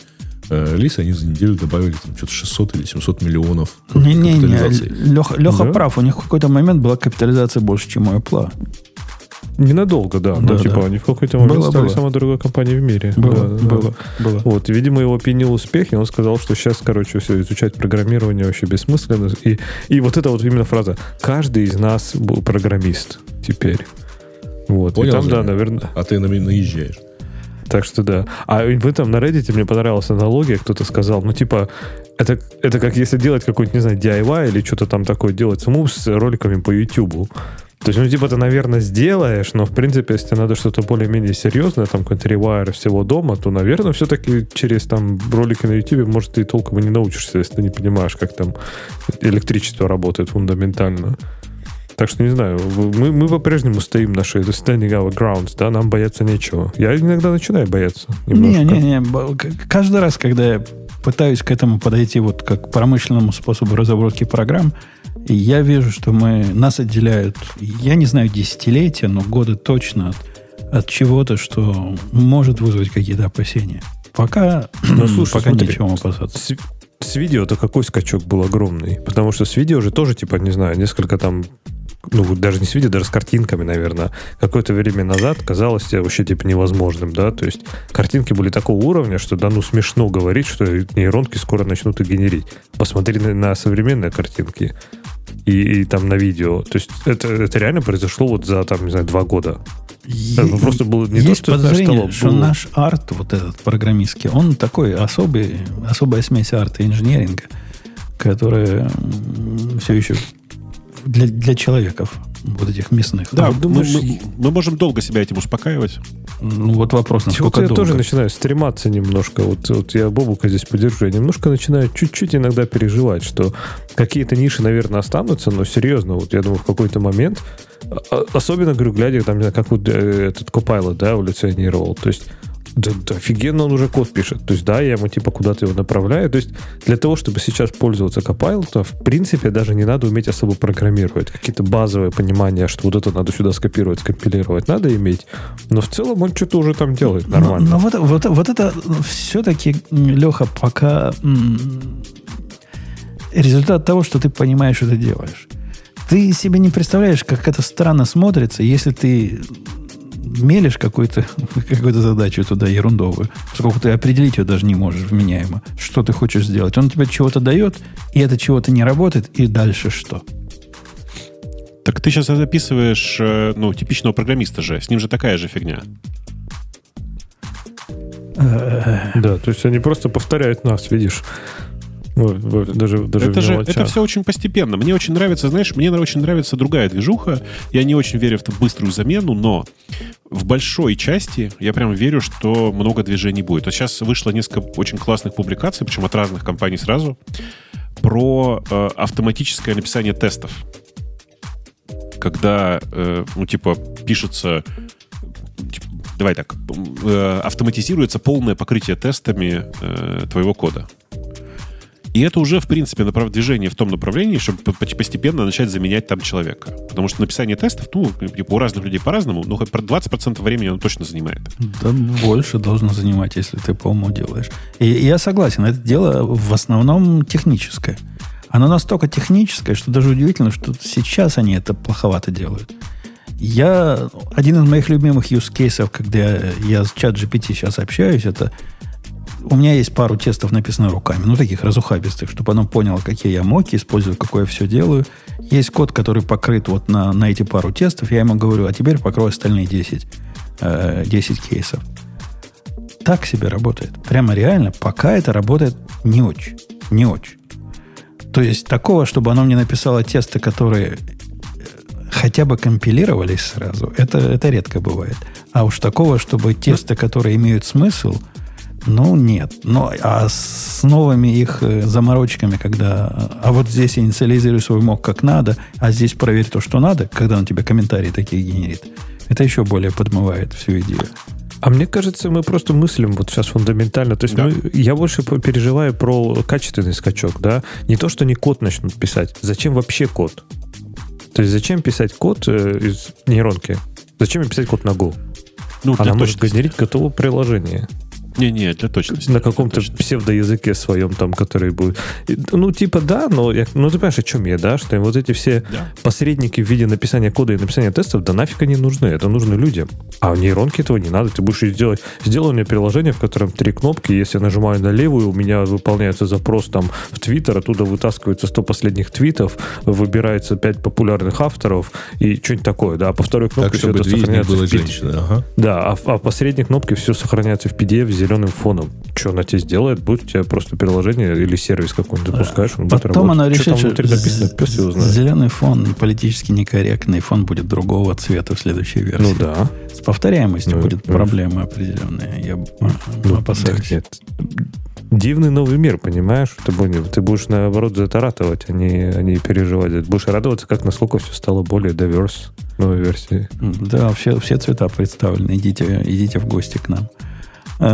э, релиз, они за неделю добавили там что-то 600 или 700 миллионов Не-не-не. Леха, Леха Да? прав. У них в какой-то момент была капитализация больше, чем у Apple. Ненадолго, да. Да, ну, типа, да. они в какой-то момент Было, стали было. самой дорогой компанией в мире. Было, Да, да, было, да. было. Вот, видимо, его пьянил успех, и он сказал, что сейчас, короче, все, изучать программирование вообще бессмысленно. И, и вот эта вот именно фраза «каждый из нас был программист теперь». Вот. Понял, и там, да, Женя? наверное, А ты на меня наезжаешь. Так что да. А в этом на Reddit мне понравилась аналогия, кто-то сказал, ну типа, это, это как если делать какой-нибудь, не знаю, DIY или что-то там такое делать самому с роликами по YouTube. То есть, ну, типа, ты, наверное, сделаешь, но, в принципе, если надо что-то более-менее серьезное, там, какой-то ревайр всего дома, то, наверное, все-таки через, там, ролики на YouTube, может, ты толком и не научишься, если ты не понимаешь, как там электричество работает фундаментально. Так что, не знаю, мы, мы по-прежнему стоим наши standing our grounds, да, нам бояться нечего. Я иногда начинаю бояться. Не-не-не, каждый раз, когда я пытаюсь к этому подойти вот как к промышленному способу разработки программ, я вижу, что мы, нас отделяют, я не знаю, десятилетия, но годы точно от, от чего-то, что может вызвать какие-то опасения. Пока, Ну, слушай, пока смотри. нечего опасаться. С, с видео-то какой скачок был огромный? Потому что с видео же тоже, типа, не знаю, несколько там ну, даже не с видео, даже с картинками, наверное, какое-то время назад казалось тебе вообще, типа, невозможным, да, то есть картинки были такого уровня, что, да, ну, смешно говорить, что нейронки скоро начнут их генерить. Посмотри на, на современные картинки и, и там на видео, то есть это, это реально произошло вот за, там, не знаю, два года. Е- просто было не есть то, что подозрение, стало- что было- наш арт, вот этот программистский, он такой особый, особая смесь арта и инженеринга, которая все еще для, для человеков, вот этих мясных. Да, А мы, думаешь, мы- мы можем долго себя этим успокаивать. ну вот вопрос, Чего-то насколько я долго. тоже начинаю стрематься немножко. Вот, вот я Бобука здесь поддержу. Я немножко начинаю чуть-чуть иногда переживать, что какие-то ниши, наверное, останутся, но серьезно, вот я думаю, в какой-то момент, а- особенно, говорю, глядя, там, не знаю, как вот э, этот Copilot, да, эволюционировал, то есть да, да офигенно он уже код пишет. То есть, да, я ему типа куда-то его направляю. То есть, для того, чтобы сейчас пользоваться Copilot, то, в принципе, даже не надо уметь особо программировать. Какие-то базовые понимания, что вот это надо сюда скопировать, скомпилировать, надо иметь. Но в целом он что-то уже там делает Но- нормально. Но, вот, вот, вот это все-таки, Леха, пока результат того, что ты понимаешь, что ты делаешь. Ты себе не представляешь, как это странно смотрится, если ты мелешь какую-то какую задачу туда ерундовую, поскольку ты определить ее даже не можешь вменяемо, что ты хочешь сделать. Он тебе чего-то дает, и это чего-то не работает, и дальше что? Так ты сейчас записываешь, э, ну, типичного программиста же. С ним же такая же фигня. Да, то есть они просто повторяют нас, видишь. Вот, даже, даже это же это все очень постепенно. Мне очень нравится, знаешь, мне очень нравится другая движуха. Я не очень верю в ту быструю замену, но в большой части я прям верю, что много движений будет. Вот сейчас вышло несколько очень классных публикаций, причем от разных компаний сразу, про э, автоматическое написание тестов. Когда, э, ну, типа, пишется давай так, э, автоматизируется полное покрытие тестами э, твоего кода. И это уже, в принципе, направ... движение в том направлении, чтобы по- по- постепенно начать заменять там человека. Потому что написание тестов, ну, типа, у разных людей по-разному, но хоть про 20% времени он точно занимает. Да больше должно занимать, если ты по уму делаешь. И, я согласен, это дело в основном техническое. Оно настолько техническое, что даже удивительно, что сейчас они это плоховато делают. Я, один из моих любимых use кейсов, когда я с чат GPT сейчас общаюсь, это у меня есть пару тестов написано руками, ну, таких разухабистых, чтобы оно поняло, какие я моки использую, какое я все делаю. Есть код, который покрыт вот на, на эти пару тестов. Я ему говорю, а теперь покрой остальные 10, э, 10 кейсов. Так себе работает. Прямо реально, пока это работает не очень. Не очень. То есть такого, чтобы оно мне написало тесты, которые э, хотя бы компилировались сразу, это, это редко бывает. А уж такого, чтобы тесты, которые имеют смысл, ну, нет. Но, а с новыми их э, заморочками, когда... А вот здесь инициализируй свой мог как надо, а здесь проверь то, что надо, когда он тебе комментарии такие генерит. Это еще более подмывает всю идею. А мне кажется, мы просто мыслим вот сейчас фундаментально. То есть Да. мы, я больше переживаю про качественный скачок, да. Не то, что не код начнут писать. Зачем вообще код? То есть зачем писать код э, из нейронки? Зачем писать код на Go? Ну, Она может точности. генерить готовое приложение. Не-не, для точности. На каком-то псевдоязыке своем там, который будет... Ну, типа, да, но я, ну, ты понимаешь, о чем я, да? Что им вот эти все Да. посредники в виде написания кода и написания тестов, да нафиг они нужны. Это нужно людям. А в нейронке этого не надо. Ты будешь сделать... Мне приложение, в котором три кнопки. Если я нажимаю на левую, у меня выполняется запрос там в Твиттер, оттуда вытаскивается 100 последних твитов, выбирается 5 популярных авторов и что-нибудь такое, да. А по второй кнопке Так, все это сохраняется в женщины. Ага. да, а, в- а по средней кнопке все сохраняется в PDF зеленым фоном. Что она тебе сделает? Будет у тебя просто приложение или сервис какой-нибудь запускаешь, он будет Потом она работать. Что решит, там внутри написано, пес его знает. зеленый фон политически некорректный, фон будет другого цвета в следующей версии. Ну да. С повторяемостью Ну, будет ну. проблемы определенные. Я э, Ну, опасаюсь. так нет. Дивный новый мир, понимаешь? Ты будешь, ты будешь наоборот за это ратовать, а не, а не переживать. Будешь радоваться, как насколько все стало более diverse новой версии. Да, все, все цвета представлены. Идите, идите в гости к нам.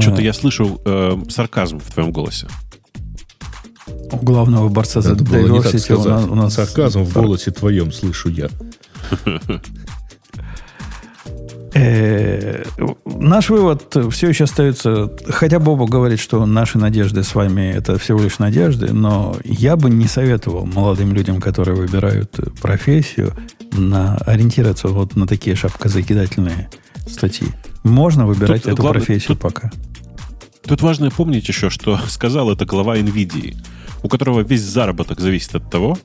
Что-то я слышу э, сарказм в твоем голосе. У главного борца за Это было не так diversity у нас, сказать. у нас Сарказм в голосе твоем слышу я. Э, Наш вывод все еще остается, хотя Боба говорит, что наши надежды с вами это всего лишь надежды, но я бы не советовал молодым людям, которые выбирают профессию, на, ориентироваться вот на такие шапкозакидательные статьи. Можно выбирать Тут эту главное- профессию тут- пока. Тут важно помнить еще, что сказал это глава NVIDIA, у которого весь заработок зависит от того,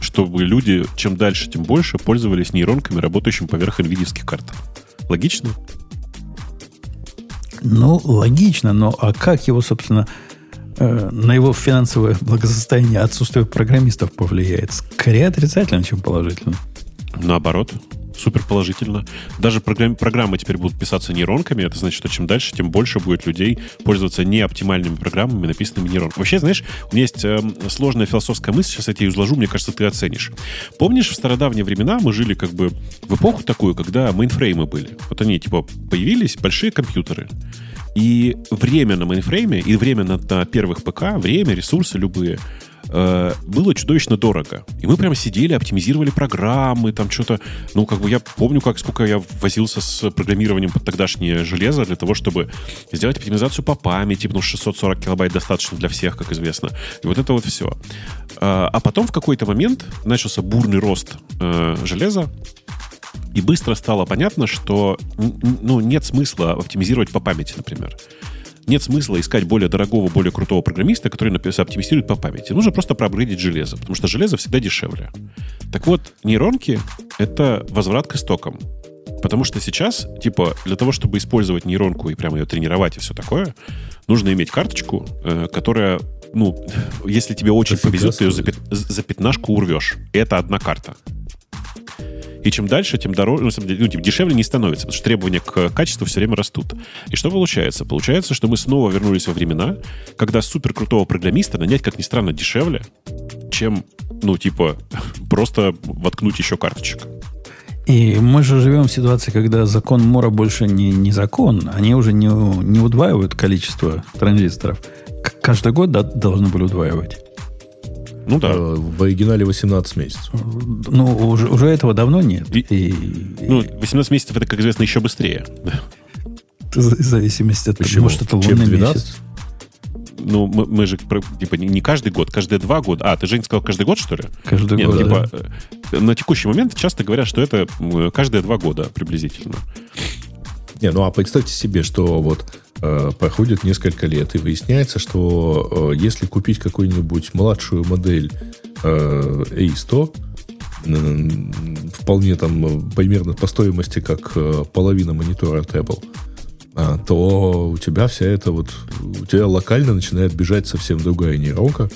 чтобы люди чем дальше, тем больше пользовались нейронками, работающими поверх NVIDIA карт. Логично? Ну, логично, но а как его, собственно, э, на его финансовое благосостояние отсутствие программистов повлияет? Скорее отрицательно, чем положительно. Наоборот, супер положительно. Даже программ, программы теперь будут писаться нейронками. Это значит, что чем дальше, тем больше будет людей пользоваться неоптимальными программами, написанными нейронками. Вообще, знаешь, у меня есть э, сложная философская мысль, сейчас я тебе изложу, мне кажется, ты оценишь. Помнишь, в стародавние времена мы жили как бы в эпоху такую, когда мейнфреймы были. Вот они, типа, появились, большие компьютеры. И время на мейнфрейме, и время на, на первых ПК, время, ресурсы любые – э, было чудовищно дорого. И мы прямо сидели, оптимизировали программы, там что-то... Ну, как бы я помню, как сколько я возился с программированием под тогдашнее железо для того, чтобы сделать оптимизацию по памяти, что 640 килобайт достаточно для всех, как известно. И вот это вот все. А, а потом в какой-то момент начался бурный рост э, железа, и быстро стало понятно, что ну, нет смысла оптимизировать по памяти, например нет смысла искать более дорогого, более крутого программиста, который оптимизирует по памяти. Нужно просто проапгрейдить железо, потому что железо всегда дешевле. Так вот, нейронки — это возврат к истокам. Потому что сейчас, типа, для того, чтобы использовать нейронку и прямо ее тренировать и все такое, нужно иметь карточку, э, которая, ну, если тебе очень повезет, ты ее за, пят, за пятнашку урвешь. Это одна карта. И чем дальше, тем дороже, ну, ну, тем дешевле не становится, потому что требования к качеству все время растут. И что получается? Получается, что мы снова вернулись во времена, когда суперкрутого программиста нанять, как ни странно, дешевле, чем, ну, типа, просто воткнуть еще карточек. И мы же живем в ситуации, когда закон Мора больше не, не закон. Они уже не, не удваивают количество транзисторов. Каждый год да, должны были удваивать. Ну да. Э, в оригинале 18 месяцев. Ну, уже, уже этого давно нет. И, и, ну, 18 месяцев это, как известно, еще быстрее. В зависимости от того, может, это лунный месяц. Ну, мы, мы же, типа, не, каждый год, каждые два года. А, ты, Жень, сказал каждый год, что ли? Каждый Нет, год, типа, да. Э, на текущий момент часто говорят, что это каждые два года приблизительно. Не, ну а представьте себе, что вот э, проходит несколько лет, и выясняется, что э, если купить какую-нибудь младшую модель э, A100, э, вполне там примерно по стоимости, как э, половина монитора от Apple, э, то у тебя вся эта вот, у тебя локально начинает бежать совсем другая нейронка,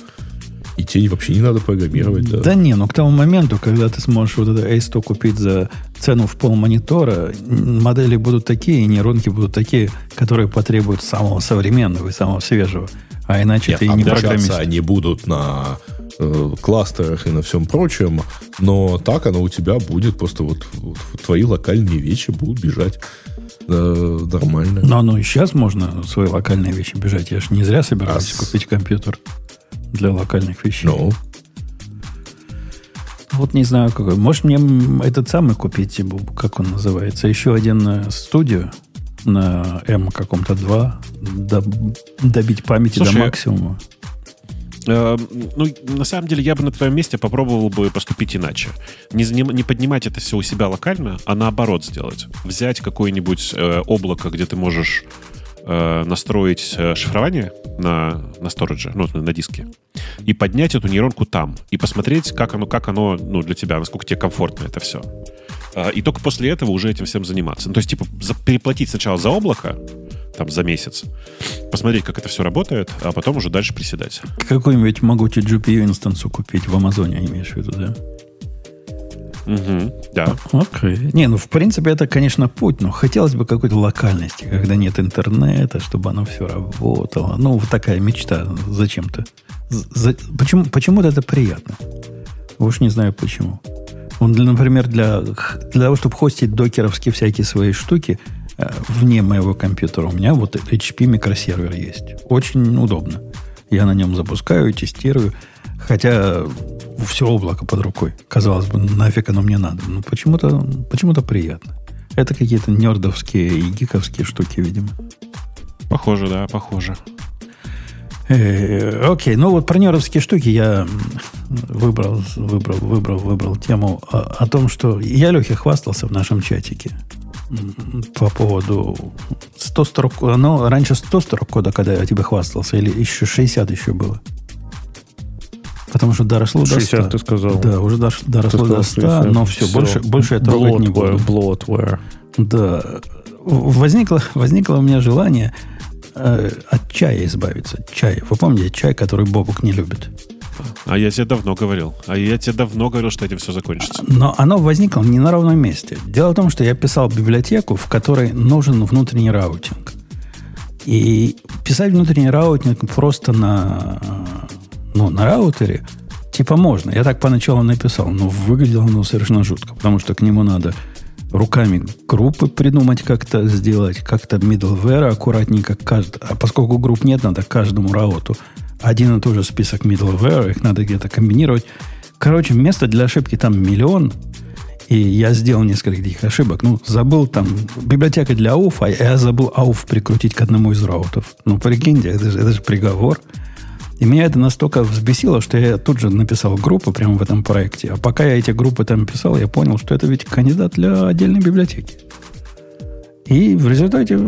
и тебе вообще не надо программировать. Да, да не, но к тому моменту, когда ты сможешь вот это A100 купить за цену в пол монитора, модели будут такие, нейронки будут такие, которые потребуют самого современного и самого свежего. А иначе Нет, ты и не программист. они будут на э, кластерах и на всем прочем, но так оно у тебя будет, просто вот, вот твои локальные вещи будут бежать э, нормально. Но оно и сейчас можно свои локальные вещи бежать. Я же не зря собирался а купить компьютер для локальных вещей. Ну. Вот не знаю какой. Может, мне этот самый купить, как он называется, еще один э, студию на M каком-то 2, добить памяти Слушай, до максимума. Э, ну, на самом деле, я бы на твоем месте попробовал бы поступить иначе. Не, не, не поднимать это все у себя локально, а наоборот сделать. Взять какое-нибудь э, облако, где ты можешь э, настроить э, шифрование на, на сторидже, ну, на диске, и поднять эту нейронку там, и посмотреть, как оно, как оно ну, для тебя, насколько тебе комфортно это все. Э, и только после этого уже этим всем заниматься. Ну, то есть, типа, за, переплатить сначала за облако, там, за месяц, посмотреть, как это все работает, а потом уже дальше приседать. Какую-нибудь могучую GPU инстансу купить в Амазоне, имеешь в виду, да? Угу, да. Окей. Не, ну, в принципе, это, конечно, путь, но хотелось бы какой-то локальности, когда нет интернета, чтобы оно все работало. Ну, вот такая мечта зачем-то. За, почему, почему-то это приятно. Уж не знаю почему. Он, для, например, для, для того, чтобы хостить докеровские всякие свои штуки э, вне моего компьютера, у меня вот HP микросервер есть. Очень удобно. Я на нем запускаю, тестирую. Хотя все облако под рукой. Казалось бы, нафиг оно мне надо. Но почему-то почему приятно. Это какие-то нердовские и гиковские штуки, видимо. Похоже, да, похоже. Э, окей, ну вот про нердовские штуки я выбрал, выбрал, выбрал, выбрал тему о, о том, что я Лехе хвастался в нашем чатике по поводу 100 строк. Оно раньше 100 строк кода, когда я тебе хвастался, или еще 60 еще было? Потому что доросло 60 до 100. ты сказал. Да, уже доросло Ты до сказал 100, 60. но все, Всё. больше, больше я трогать не буду. Bloatware, bloatware. Да. Возникло, возникло у меня желание э, от чая избавиться. Чай. Вы помните чай, который Бобук не любит? А я тебе давно говорил. А я тебе давно говорил, что этим все закончится. Но оно возникло не на ровном месте. Дело в том, что я писал библиотеку, в которой нужен внутренний routing. И писать внутренний routing просто на, ну, на раутере типа можно. Я так поначалу написал, но выглядело оно совершенно жутко, потому что к нему надо руками группы придумать как-то сделать, как-то middleware аккуратненько. кажд- А поскольку групп нет, надо каждому рауту один и тот же список middleware, их надо где-то комбинировать. Короче, места для ошибки там миллион, и я сделал несколько таких ошибок. Ну, забыл там библиотека для AUF, а я забыл AUF прикрутить к одному из раутов. Ну, прикиньте, это же, это же приговор. И меня это настолько взбесило, что я тут же написал группу прямо в этом проекте. А пока я эти группы там писал, я понял, что это ведь кандидат для отдельной библиотеки. И в результате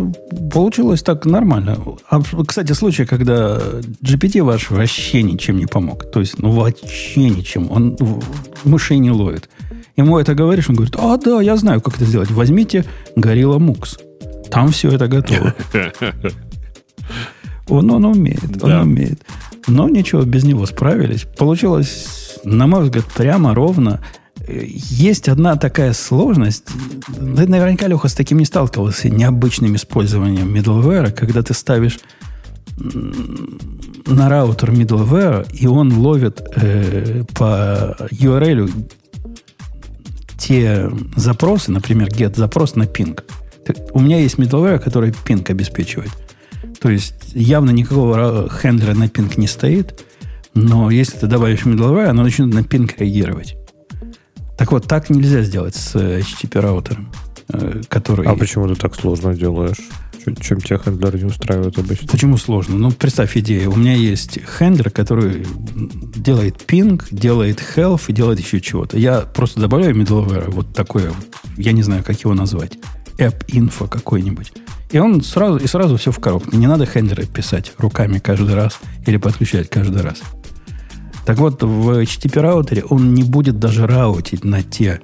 получилось так нормально. А, кстати, случай, когда GPT ваш вообще ничем не помог. То есть, ну, вообще ничем. Он мышей не ловит. Ему это говоришь, он говорит, а, да, я знаю, как это сделать. Возьмите Gorilla Mux. Там все это готово. Он, он умеет, он Да. умеет. Но ничего, без него справились. Получилось, на мой взгляд, прямо ровно. Э, Есть одна такая сложность. Ты наверняка, Леха, с таким не сталкивался, необычным использованием middleware, когда ты ставишь на раутер middleware, и он ловит э, по URL те запросы, например, get запрос на. Ты- У меня есть middleware, который ping обеспечивает. То есть явно никакого ра- хендлера на ping не стоит, но если ты добавишь middleware, оно начнет на ping реагировать. Так вот, так нельзя сделать с э, HTTP раутером, э, который... А почему ты так сложно делаешь? Чем тебя хендлер не устраивает обычно? Почему сложно? Ну, представь идею. У меня есть хендлер, который делает ping, делает health и делает еще чего-то. Я просто добавляю middleware, вот такое, я не знаю, как его назвать, app info какой-нибудь. И он сразу, и сразу все в коробке. Не надо хендлеры писать руками каждый раз или подключать каждый раз. Так вот, в HTTP раутере он не будет даже раутить на те,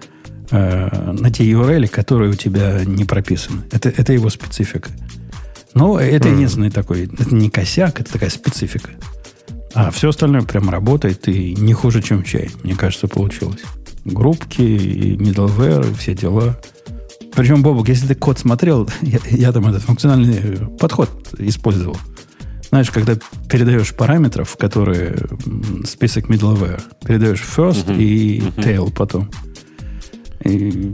э, на те URL, которые у тебя не прописаны. Это, это его специфика. Но это единственный такой, это не косяк, это такая специфика. А все остальное прям работает и не хуже, чем чай, мне кажется, получилось. Группки, middleware, все дела. Причем, Бобок, если ты код смотрел, я, я там этот функциональный подход использовал. Знаешь, когда передаешь параметров, которые список middleware, передаешь first Мгм. и Мгм. tail потом. И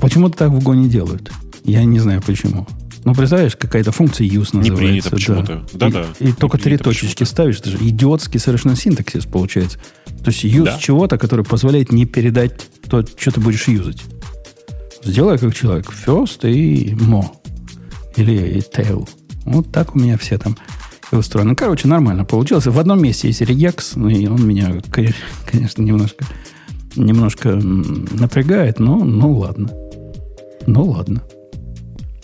почему-то так в Go не делают. Я не знаю почему. Ну, представляешь, какая-то функция use Не называется. принято да. почему-то. Да-да, И, и не только три принято точечки ставишь. Это же идиотский совершенно синтаксис получается. То есть use Да. чего-то, который позволяет не передать то, что ты будешь юзать. Сделай как человек. First и mo. Или tail. Вот так у меня все там и устроено. Короче, нормально получилось. В одном месте есть regex, ну, и он меня, конечно, немножко, немножко напрягает, но ну ладно. Ну ладно.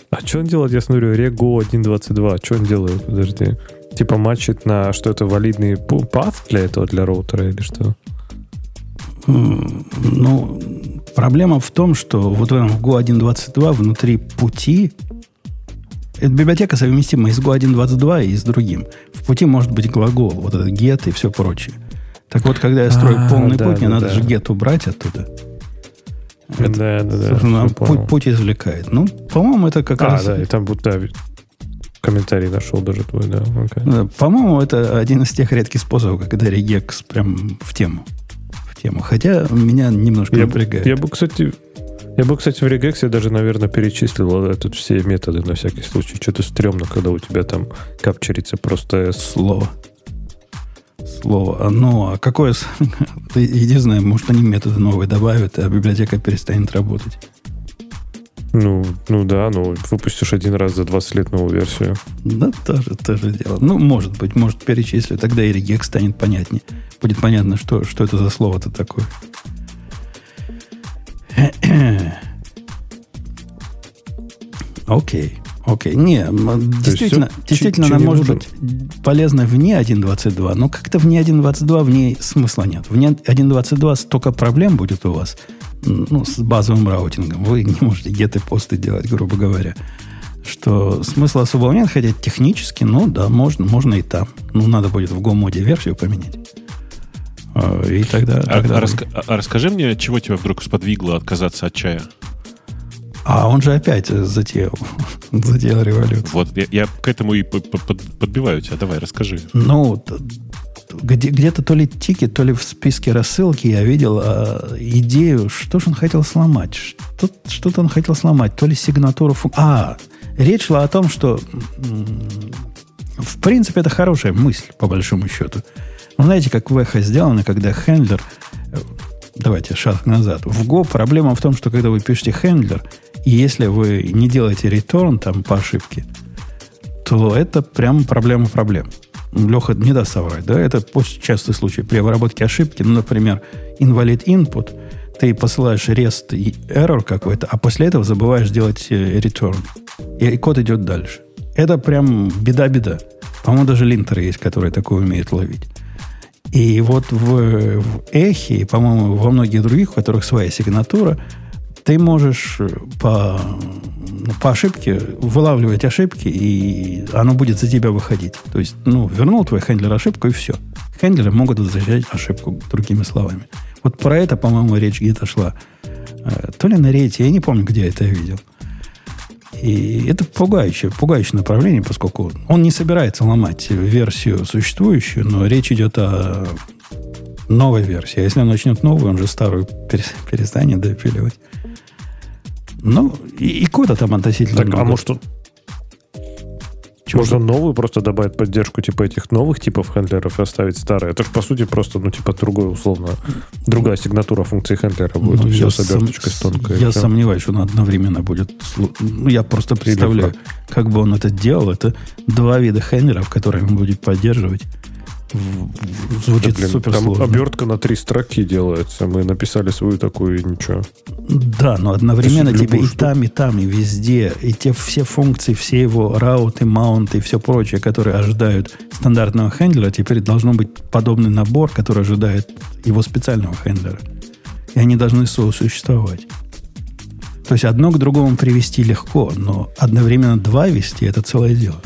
А что он делает, я смотрю, Rego 1.22, что он делает, подожди? Типа матчит на, что это валидный path для этого, для роутера или что? Ну, проблема в том, что вот в этом в Go 1.22 внутри пути эта библиотека совместима и с Go 1.22 и с другим. В пути может быть глагол, вот этот get и все прочее. Так вот, когда я строю А, полный да, путь, мне да, надо да. же get убрать оттуда. Это, да, да, да. собственно, понял. путь, путь извлекает. Ну, по-моему, это как а, раз... да, и там будто комментарий нашел даже твой, да. э, По-моему, это один из тех редких способов, когда регекс прям в тему. Тему. Хотя меня немножко Я, напрягает. я бы, кстати, я бы, кстати, в регексе даже, наверное, перечислил э, тут все методы на всякий случай. Что-то стрёмно, когда у тебя там капчерится просто. Слово. Слово. Ну, а какое... знаю, может, они методы новые добавят, а библиотека перестанет работать. Ну, ну да, ну выпустишь один раз за 20 лет новую версию. Да, тоже, тоже дело. Ну, может быть, может, перечислю. Тогда и регек станет понятнее. Будет понятно, что, что это за слово-то такое. Окей. Окей, не, действительно, всё, действительно чи- она может быть полезна вне 1.22, но как-то вне 1.22 в ней смысла нет. Вне 1.22 столько проблем будет у вас ну, с базовым раутингом. Вы не можете геты посты делать, грубо говоря. Что смысла особого нет, хотя технически, ну да, можно, можно и там. Ну, надо будет в Go-моде версию поменять. А, И тогда... А, тогда а вы- раска- а расскажи мне, чего тебя вдруг сподвигло отказаться от чая? А он же опять затеял, затеял революцию. Вот, я, я к этому и по- по- под- подбиваю тебя. Давай, расскажи. Ну, где, где-то то ли тики, то ли в списке рассылки я видел а, идею, что же он хотел сломать. Что, что-то он хотел сломать, то ли сигнатуру... фун- А, речь шла о том, что в принципе это хорошая мысль, по большому счету. Ну, знаете, как в эхо сделано, когда хендлер... э, Давайте шаг назад. В Go проблема в том, что когда вы пишете хендлер, и если вы не делаете return там по ошибке, то это прям проблема проблем. Леха не даст соврать, да? Это частый случай при обработке ошибки. Ну, например, invalid input, ты посылаешь REST и error какой-то, а после этого забываешь делать э, return. И, код идет дальше. Это прям беда-беда. По-моему, даже линтеры есть, которые такое умеют ловить. И вот в, в эхе, и, по-моему, во многих других, у которых своя сигнатура, ты можешь э, по, по ошибке вылавливать ошибки, и оно будет за тебя выходить. То есть, ну, вернул твой хендлер ошибку, и все. Хендлеры могут возвращать ошибку, другими словами. Вот про это, по-моему, речь где-то шла. Э, То ли на рейте, я не помню, где я это видел. И это пугающее, пугающее направление, поскольку он не собирается ломать версию существующую, но речь идет о новой версии. А если он начнет новую, он же старую перес- перестанет допиливать. Ну, и, и кода там относительно Так, а много. может, он- Чего можно же? новую просто добавить поддержку типа этих новых типов хендлеров и оставить старые? Это же, по сути, просто, ну, типа, другой, условно, другая сигнатура функции хендлера будет. Ну, все с оберточкой тонкой. Я всё. сомневаюсь, что он одновременно будет... Ну, я просто представляю, как бы он это делал. Это два вида хендлеров, которые он будет поддерживать. Звучит Да, блин, супер там сложно. обертка на три строки делается. Мы написали свою такую и ничего. Да, но одновременно тебе и штуку. там, и там, и везде, и те все функции, все его рауты, маунты и все прочее, которые ожидают стандартного хендлера, теперь должно быть подобный набор, который ожидает его специального хендлера. И они должны сосуществовать. То есть одно к другому привести легко, но одновременно два вести это целое дело.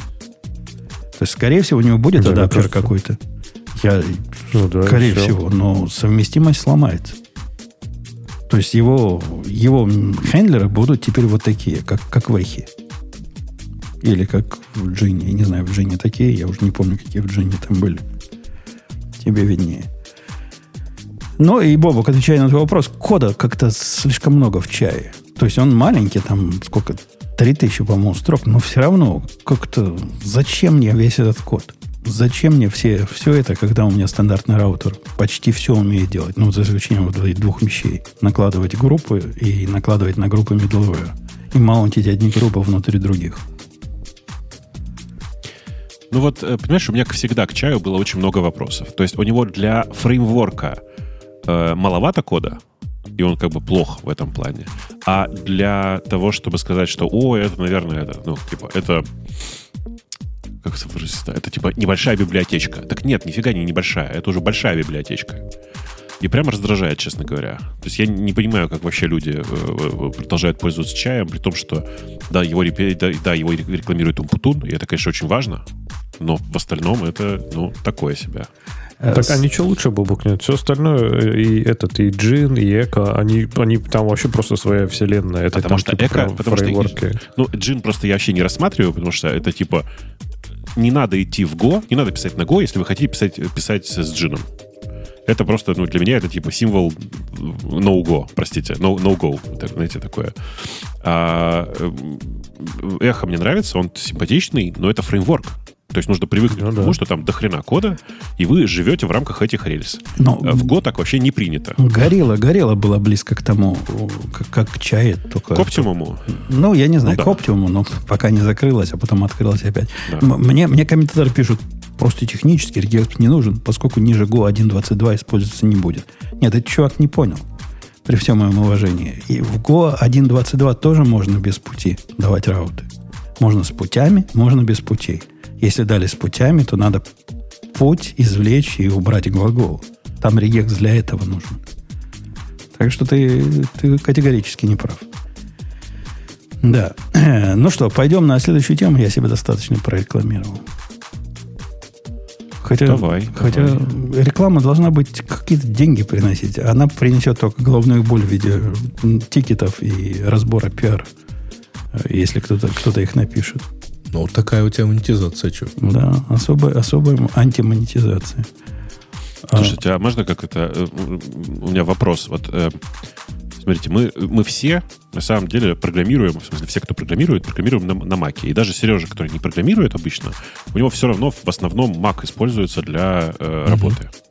То есть, скорее всего, у него будет адаптер какой-то. Я, Ну да, скорее всё. всего, но совместимость сломается. То есть его, его хендлеры будут теперь вот такие, как, как в эхе. Или как в джине. Я не знаю, в джине такие, я уже не помню, какие в джине там были. Тебе виднее. Ну и, Бобок, отвечая на твой вопрос, кода как-то слишком много в чае. То есть он маленький, там сколько, 3000, по-моему, строк, но все равно как-то зачем мне весь этот код? Зачем мне все, все это, когда у меня стандартный раутер почти все умеет делать? Ну, за исключением вот двух вещей. Накладывать группы и накладывать на группы middleware. И маунтить одни группы внутри других. Ну вот, э, понимаешь, у меня всегда к чаю было очень много вопросов. То есть у него для фреймворка э, маловато кода, и он как бы плох в этом плане. А для того, чтобы сказать, что, о, это, наверное, это, ну, типа, это как это выразиться? Это типа небольшая библиотечка. Так нет, нифига не небольшая. Это уже большая библиотечка. И прямо раздражает, честно говоря. То есть я не понимаю, как вообще люди э, э, продолжают пользоваться чаем, при том, что да, его, репе- да, да, его рекламирует Умпутун, и это, конечно, очень важно. Но в остальном это, ну, такое себя. Э, Так а ничего лучше Бобук нет. Все остальное, э, и этот, и Джин, и Эко, они, они там вообще просто своя вселенная. Это Потому там, что типа, Эко- потому что фреймворки. Ну, Джин просто я вообще не рассматриваю, потому что это типа не надо идти в Go, не надо писать на Go, если вы хотите писать, писать с джином. Это просто, ну, для меня это типа символ no-go, простите, no- no-go, это, знаете, такое. А, эм, Эхо мне нравится, он симпатичный, но это фреймворк. То есть нужно привыкнуть Ну к да. тому, что там дохрена кода, и вы живете в рамках этих рельс. но А В Go так вообще не принято. горело, горело было близко к тому, как, как к чае, только... К оптимуму. Ну, я не знаю, Ну, к да. оптимуму, но пока не закрылась, а потом открылась опять. Да. Мне, мне комментаторы пишут, просто технически регекспорт не нужен, поскольку ниже Go 1.22 использоваться не будет. Нет, этот чувак не понял, при всем моем уважении. И в Go 1.22 тоже можно без пути давать рауты. Можно с путями, можно без путей. Если дали с путями, то надо путь извлечь и убрать глагол. Там регекс для этого нужен. Так что ты, ты категорически не прав. Да. Ну что, пойдем на следующую тему. Я себе достаточно прорекламировал. Хотя, Давай, хотя давай. реклама должна быть какие-то деньги приносить. Она принесет только головную боль в виде тикетов и разбора пиар, э, если кто-то кто их напишет. Ну, вот такая у тебя монетизация, что? Да, особая, особая антимонетизация. А, Слушайте, а можно как это... э, У меня вопрос. Вот, э, смотрите, мы, мы все, на самом деле, программируем, в смысле, все, кто программирует, программируем на, на Маке. И даже Сережа, который не программирует обычно, у него все равно в основном Mac используется для э, работы. А,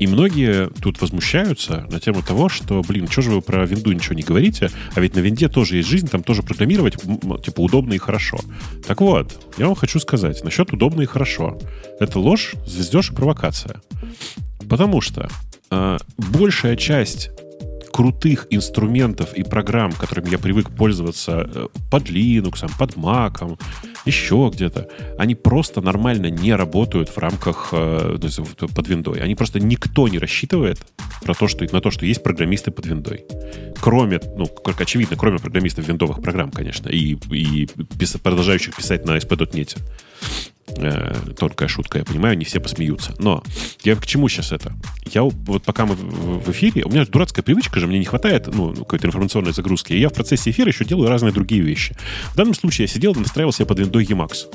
И многие тут возмущаются на тему того, что, блин, что же вы про винду ничего не говорите, а ведь на винде тоже есть жизнь, там тоже программировать, типа, удобно и хорошо. Так вот, я вам хочу сказать, насчет удобно и хорошо. Это ложь, звездеж и провокация. Потому что э, большая часть крутых инструментов и программ, которыми я привык пользоваться э, под Linux, под Mac, еще где-то, они просто нормально не работают в рамках э, под виндой. Они просто никто не рассчитывает про то, что, на то, что есть программисты под виндой. Кроме, ну, как очевидно, кроме программистов виндовых программ, конечно, и, и продолжающих писать на ASP.NET. Э, тонкая шутка, я понимаю, не все посмеются. Но я к чему сейчас это? Я вот пока мы в эфире, у меня дурацкая привычка же, мне не хватает ну, какой-то информационной загрузки. И я в процессе эфира еще делаю разные другие вещи. В данном случае я сидел и настраивал себе под виндой Emacs.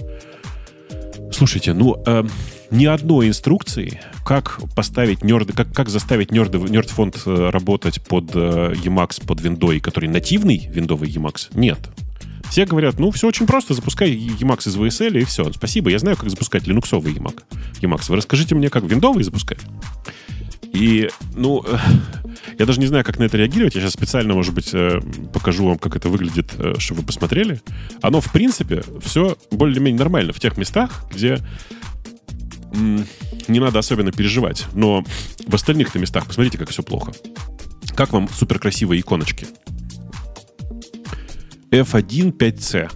Слушайте, ну, э, ни одной инструкции, как поставить нерды, как, как заставить нердфонд э, работать под э, Emacs, под виндой, который нативный виндовый Emacs, нет. Все говорят, ну, все очень просто, запускай Emacs из VSL и все. Спасибо, я знаю, как запускать линуксовый Emacs. Emacs. Вы расскажите мне, как виндовый запускать. И, ну, э, я даже не знаю, как на это реагировать. Я сейчас специально, может быть, э, покажу вам, как это выглядит, э, чтобы вы посмотрели. Оно, в принципе, все более-менее нормально в тех местах, где не надо особенно переживать. Но в остальных-то местах посмотрите, как все плохо. Как вам суперкрасивые иконочки? F1 5C.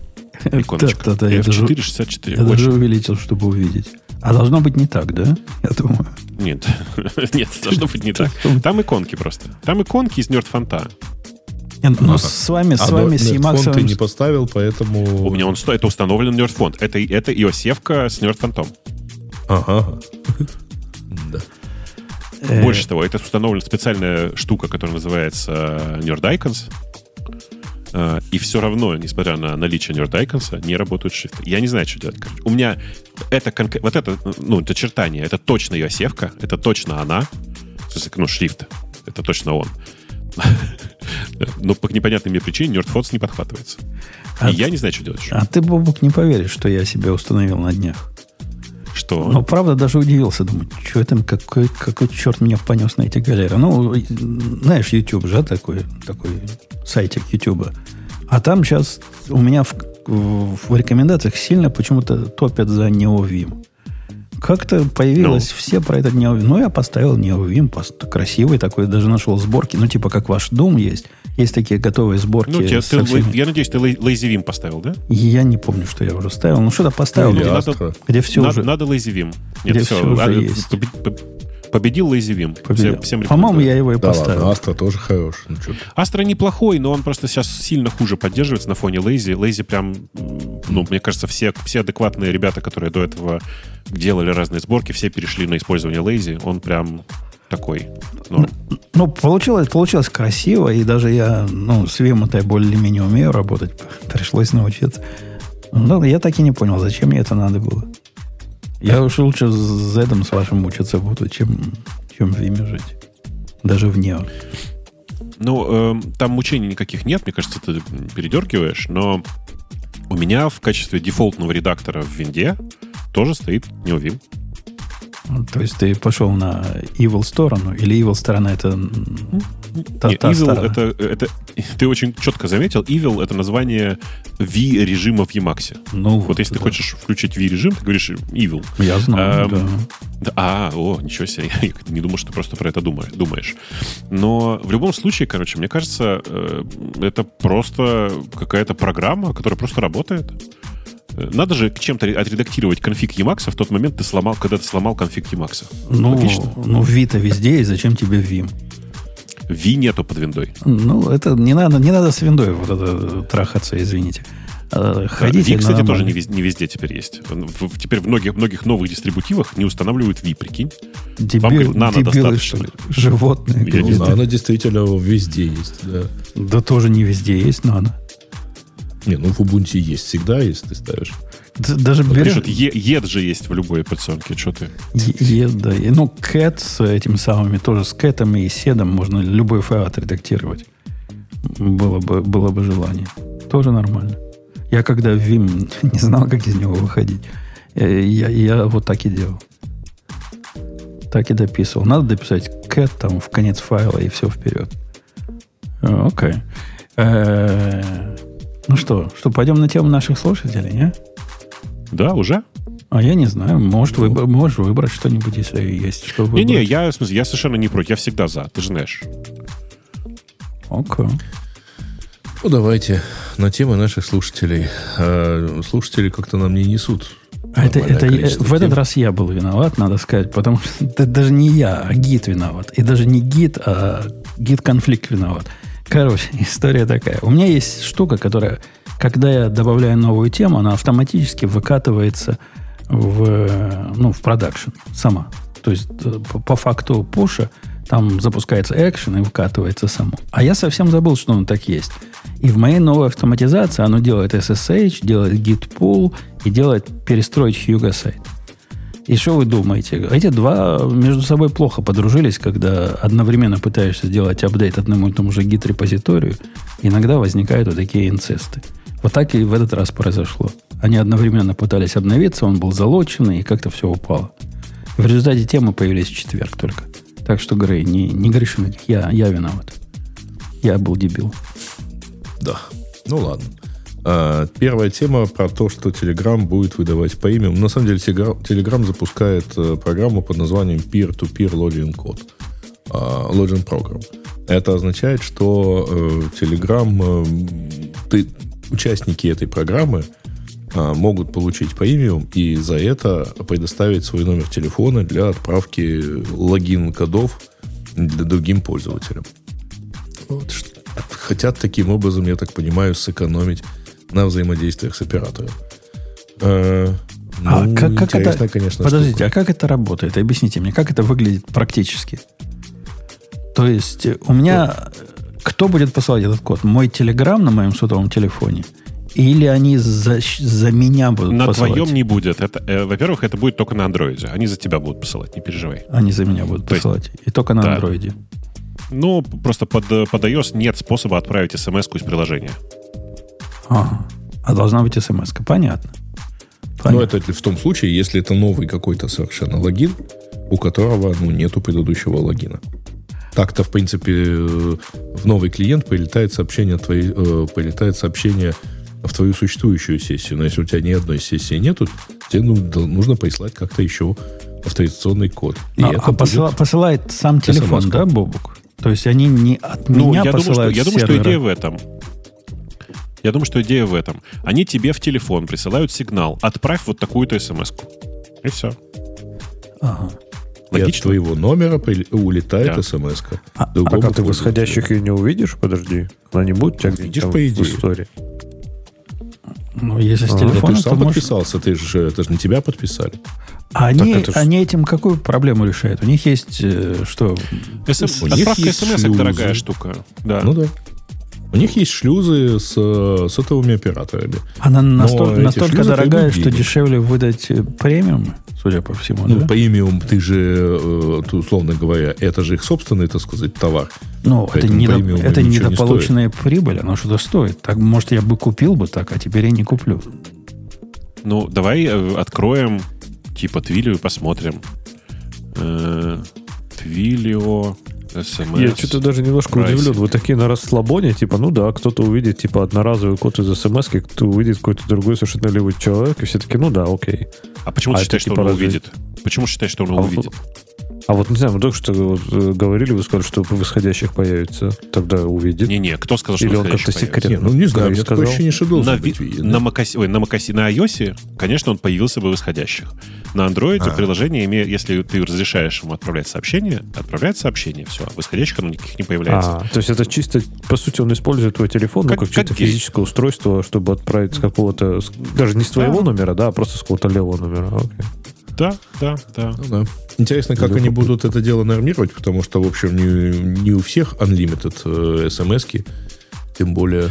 Иконочка. Да-да-да, я даже- F4 64. Я Очень. даже увеличил, чтобы увидеть. А должно быть не так, да? Я думаю. Нет, нет, должно быть не так. Там иконки просто. Там иконки из нердфонта. Нет, ну, с вами, с А вами, с Nerdfont ты Emacs... не поставил, поэтому... У меня он стоит, это установлен нердфонд. Это, это иосевка с нердфонтом. Ага. Да. э, Больше того, это установлена специальная штука, которая называется Nerd Icons. Э, И все равно, несмотря на наличие Nerd Icons, не работают шрифты. Я не знаю, что делать. У меня это конк- вот это, ну, это чертание, это точно иосевка, это точно она. Ну, шрифт. Это точно он. Но по непонятной мне причине NerdFonts не подхватывается. А И я не знаю, что делать. А ты, Бобук, не поверишь, что я себе установил на днях. Что? Ну, правда, даже удивился. Думаю, что это, какой, какой черт меня понес на эти галеры. Ну, знаешь, YouTube же, такой, такой сайтик YouTube. А там сейчас у меня в, в- в рекомендациях сильно почему-то топят за NeoVim. Как-то появилось все про этот NeoVim. Ну, я поставил пост- красивый такой, даже нашел сборки. Ну, типа, как ваш Doom есть. Есть такие готовые сборки. Ну, тебе- ты- всеми- я надеюсь, ты Лей- Lazy Vim поставил, да? Я не помню, что я уже ставил. Ну, что-то поставил, Или где, надо- где все надо, уже... надо Lazy Vim. Где Нет, всё все, уже а, есть. побе- побе- победил Lazy Vim. победил. Всем, всем По-моему, я его и Да поставил. ладно, Астра тоже хорош. Ну. Астра неплохой, но он просто сейчас сильно хуже поддерживается на фоне Lazy. Lazy прям, ну, мне кажется, все, все адекватные ребята, которые до этого делали разные сборки, все перешли на использование Lazy. Он прям такой. норм. Ну, получилось, получилось красиво, и даже я, ну, с я более-менее умею работать, пришлось научиться. Ну, я так и не понял, зачем мне это надо было. Я уж лучше с Зедом с вашим мучиться буду, чем, чем в Vim жить. Даже в Neo. Ну, эм, там мучений никаких нет, мне кажется, ты передергиваешь, но у меня в качестве дефолтного редактора в винде тоже стоит NeoVim. То есть ты пошел на evil сторону, или evil сторона это... Та- Не, та Evil это, это, ты очень четко заметил, Evil это название V-режима в Emacs. Ну, Вот если ты да. хочешь включить V-режим, ты говоришь Evil. Я знаю, Эм, да. Да, а, о, ничего себе, я не думал, что ты просто про это думаешь. думаешь. Но в любом случае, короче, мне кажется, э, это просто какая-то программа, которая просто работает. Э, Надо же к чем-то отредактировать конфиг Emacs в тот момент, ты сломал, когда ты сломал конфиг Emacs. Ну, Логично. ну, Vita везде, и зачем тебе Vim? V нету под виндой. Ну, это не надо, не надо с виндой вот это трахаться, извините. А, Ходите на кстати, тоже не везде, не везде теперь есть. Теперь в многих, многих новых дистрибутивах не устанавливают V, прикинь. Дебил, говорит, нано дебилы, достаточно. что ли? Животные. Я. Ну, она действительно везде есть, да. Да тоже не везде есть нано. Не, ну в Ubuntu есть всегда, если ты ставишь. Д- Даже Вот берешь... пишут, «Е- ед же есть в любой операционке. Что ты? Е- е- да, и, ну, cat с этими самыми, тоже с кэтом и седом можно любой файл отредактировать. Было бы, было бы желание. Тоже нормально. Я когда Vim не знал, как из него выходить, э, я, я вот так и делал. Так и дописывал. Надо дописать cat там в конец файла и все вперед. Э, Окей. Э, Ну что, что, пойдем на тему наших слушателей, не? Да, уже? А я не знаю. Может, выбор- можешь выбрать что-нибудь, если есть что выбрать. Не-не, я, в смысле, я совершенно не против. Я всегда за. Ты же знаешь. Окей. Ну, давайте на темы наших слушателей. А, слушатели как-то нам не несут. А это, это я- в этот раз я был виноват, надо сказать, потому что это даже не я, а git виноват. И даже не git, а git-конфликт виноват. Короче, история такая. У меня есть штука, которая, когда я добавляю новую тему, она автоматически выкатывается в, ну, в production сама. То есть э, по, факту push а там запускается экшен и выкатывается само. А я совсем забыл, что он так есть. И в моей новой автоматизации оно делает SSH, делает git pull и делает перестроить Hugo сайт. И что вы думаете? Эти два между собой плохо подружились, когда одновременно пытаешься сделать апдейт одному и тому же гид-репозиторию. Иногда возникают вот такие инцесты. Вот так и в этот раз произошло. Они одновременно пытались обновиться, он был залоченный, и как-то все упало. В результате темы появились в четверг только. Так что, Грей, не, не греши на них. Я, я виноват. Я был дебил. Да. Ну ладно. А, первая тема про то, что Telegram будет выдавать по имя. На самом деле Telegram, запускает э, программу под названием Peer-to-Peer Login Code. а, Login Program. Это означает, что э, Telegram, э, ты- участники этой программы а, могут получить по имя и за это предоставить свой номер телефона для отправки логин-кодов для другим пользователям. Вот, хотят таким образом, я так понимаю, сэкономить на взаимодействиях с оператором. Э, А ну, как, как это... конечно, Подождите, штука. а как это работает? Объясните мне, как это выглядит практически? То есть э, у меня... э, Кто будет посылать этот код? Мой телеграм на моем сотовом телефоне? Или они за, за меня будут На посылать? твоем не будет. Это, э, во-первых, это будет только на андроиде. Они за тебя будут посылать, не переживай. Они за меня будут То есть- посылать. И только на Да. андроиде. Ну, просто под, под iOS нет способа отправить смс из приложения. Ага. А должна быть смс -ка. Понятно. Но Понятно. это в том случае, если это новый какой-то совершенно логин, у которого ну, нету предыдущего логина. Так-то, в принципе, э, в новый клиент прилетает сообщение, твоей, э, прилетает сообщение в твою существующую сессию. Но если у тебя ни одной сессии нету, тебе ну, нужно прислать как-то еще авторизационный код. И А, это а посыла- посылает сам телефон, да, Бобук? То есть они не от Ну, меня я думаю, что, посылают я думаю, что идея в этом. Я думаю, что идея в этом. Они тебе в телефон присылают сигнал. Отправь вот такую-то смс -ку. И все. Ага. и от Логично? твоего номера улетает Да. смс А- Так, а ты восходящих ее не увидишь? Подожди. Она не будет у тебя видишь, по в идее. истории? Ну, если с А, ну, Ну, ты телефона, же то сам можешь- подписался, ты же, это же не тебя подписали. А они, это ж- они этим какую проблему решают? У них есть э, что? Них Отправка смс дорогая штука. Да. Ну да. У них есть шлюзы с сотовыми операторами. Она настолько, настолько дорогая, что дешевле выдать э, премиум, судя по всему, Ну, да? премиум, ты же, э, ты, условно говоря, это же их собственный, так сказать, товар. Ну, это, недо- это ничего не недополученная прибыль, оно что-то стоит. Так, может, я бы купил бы так, а теперь я не куплю. Ну, давай э, откроем типа Твилио и посмотрим. Э, Твилио СМС. Я что-то даже немножко прайсинг. удивлен. Вы такие на расслабоне, типа, ну да, кто-то увидит, типа, одноразовый код из смс кто увидит какой-то другой совершенно левый человек, и все таки ну да, окей. А почему А ты считаешь, что типа он разве- увидит? Почему считаешь, что он А увидит? А вот, не знаю, мы только что вот, э, говорили, вы сказали, что в исходящих появится. Тогда увидит. Не-не, кто сказал, что Или он как-то секретно? Не, ну не знаю, Как мне такое сказал. ощущение, что должен на, быть виден. на, MacOS, ой, на, MacOS, на iOS, конечно, он появился бы в исходящих. На Android А. приложение, если ты разрешаешь ему отправлять сообщение, отправляет сообщение, все. В исходящих оно никаких не появляется. А, то есть это чисто, по сути, он использует твой телефон ну, Как- как, как чисто гей. физическое устройство, чтобы отправить с какого-то, даже не с твоего Да. номера, да, а просто с какого-то левого номера. Окей. Да, да, да. Ну да. Интересно, как они будут это дело нормировать, потому что, в общем, не, не у всех unlimited э, смс-ки, тем более...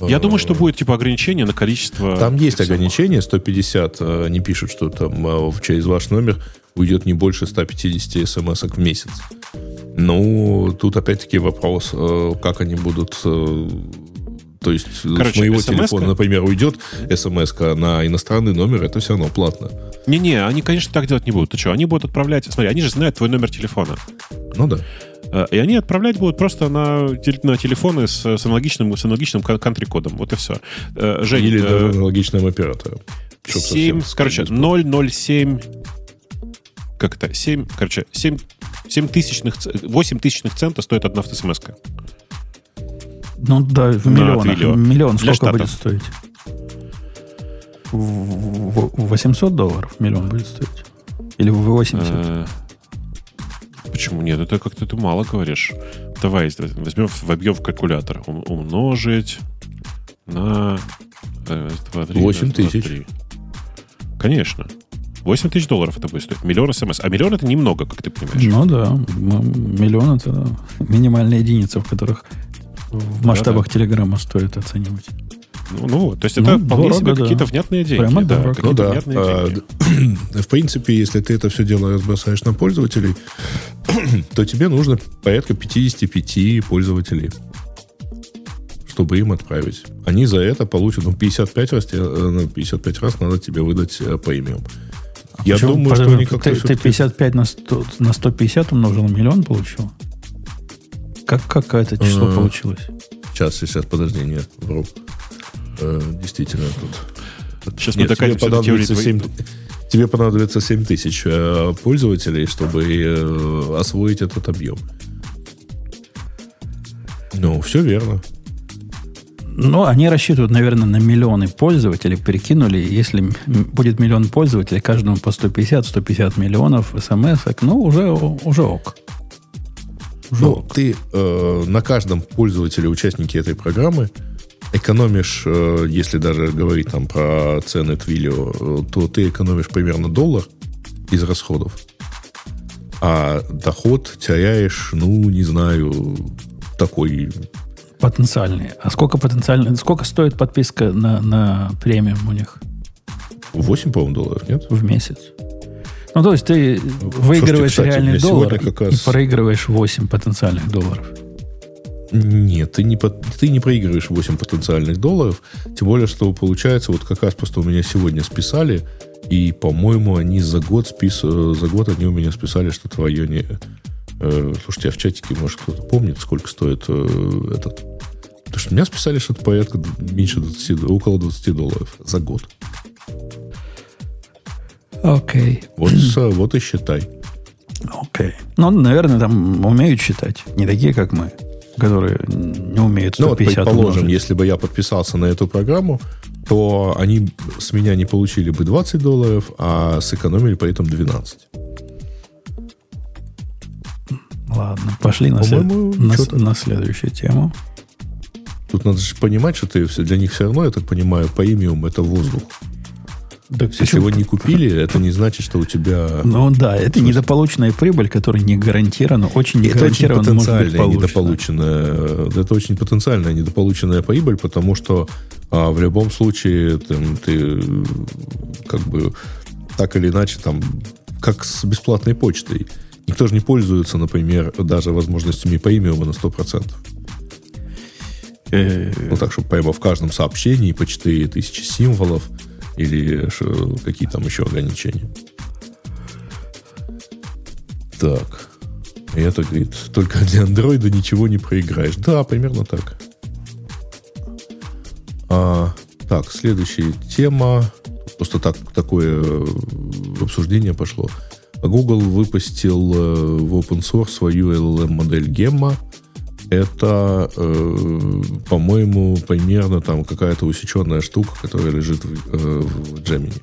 Я э, думаю, что будет типа ограничение на количество... Там есть самых- ограничение, 150, э, они пишут, что там через ваш номер уйдет не больше 150 смс в месяц. Ну, тут опять-таки вопрос, как они будут... э, То есть Короче, с моего телефона, например, уйдет смс на иностранный номер, это все равно платно. Не-не, они, конечно, так делать не будут. Ты что, они будут отправлять... Смотри, они же знают твой номер телефона. Ну да. Э, И они отправлять будут просто на, на телефоны с, с аналогичным, с аналогичным кантри-кодом. Вот и все. Жень, Или э, аналогичным оператором. Чтоб 7, совсем короче, скрыть. 007... Как это? 7, короче, 7, 7 тысячных, ц- 8 тысячных цента стоит одна смс -ка. Ну да, в На миллионах. Миллион Для сколько штата. будет стоить? В- в- в- 800 долларов миллион будет стоить? Или в 80? Э, Почему нет? Это как-то ты мало говоришь. Давай возьмем, вобьем в калькулятор. Ум- Умножить на... э, раз, два, три, 8 раз, два, тысяч. Конечно. 8 тысяч долларов это будет стоить. Миллион смс. А миллион это немного, как ты понимаешь. Ну да, миллион это минимальная единица, в которых в масштабах Телеграма стоит оценивать. Ну, ну вот. То есть Ну, это вполне дорого, себе да. какие-то внятные деньги. Прямо да, дорого. Ну да. внятные А, деньги. В принципе, если ты это все дело разбросаешь на пользователей, то тебе нужно порядка 55 пользователей, чтобы им отправить. Они за это получат, ну, 55 раз, тебе, э, ну, 55 раз надо тебе выдать э, премиум. Я Почему? думаю, что Подожди, они как-то ты, ты всё-таки- 55 на, 100, на 150 умножил, миллион получил? Как, как это число Э, получилось? Сейчас, сейчас, подожди, нет, вру. Э, действительно, тут... Сейчас мы Нет, тебе до теории понадобится, твоей- 7, тебе понадобится 7 тысяч э, пользователей, чтобы э, освоить этот объем. Ну, все верно. Ну, они рассчитывают, наверное, на миллионы пользователей. Прикинули, если будет миллион пользователей, каждому по 150-150 миллионов смс, ну, уже, уже ок. Ну, ты э, на каждом пользователе, участнике этой программы, экономишь, э, если даже говорить там про цены Твилио, э, то ты экономишь примерно доллар из расходов, а доход теряешь, ну, не знаю, такой Потенциальные. А сколько потенциально, сколько стоит подписка на, на премиум у них 8, по-моему, долларов, нет? в месяц? Ну, то есть ты выигрываешь кстати, у реальный доллар и раз- проигрываешь 8 потенциальных долларов. Нет, ты не, ты не проигрываешь 8 потенциальных долларов, тем более, что получается, вот как раз просто у меня сегодня списали, и, по-моему, они за год спис... э, за год они у меня списали что-то в районе... э, слушайте, а в чатике, может, кто-то помнит, сколько стоит э, этот... Потому что меня списали что-то порядка меньше 20, около 20 долларов за год. Окей. Вот, с- вот и считай. Окей. Ну, наверное, там умеют считать. Не такие, как мы, которые не умеют Ну, вот, 150 предположим, умножить. если бы я подписался на эту программу, то они с меня не получили бы 20 долларов, а сэкономили при этом 12. Ладно, пошли на, след- на, на следующую тему. Тут надо же понимать, что ты для них все равно, я так понимаю, премиум это воздух. Так Если его не купили, это не значит, что у тебя... Ну да, это недополученная прибыль, которая не гарантирована, очень не это очень гарантированно может быть потенциальная недополученная, это очень потенциальная недополученная прибыль, потому что а, в любом случае там, ты э, как бы так или иначе там как с бесплатной почтой. Никто же не пользуется, например, даже возможностями премиума на 100%. Э, Ну, так, чтобы прямо в каждом сообщении по 4000 символов или ш- какие там еще ограничения. Так. И это, говорит, только для андроида ничего не проиграешь. Да, примерно так. А, так, следующая тема. Просто так, такое э, обсуждение пошло. Google выпустил э, в open source свою LLM-модель Gemma. Это, э, по-моему, примерно там какая-то усеченная штука, которая лежит в, э, в Gemini.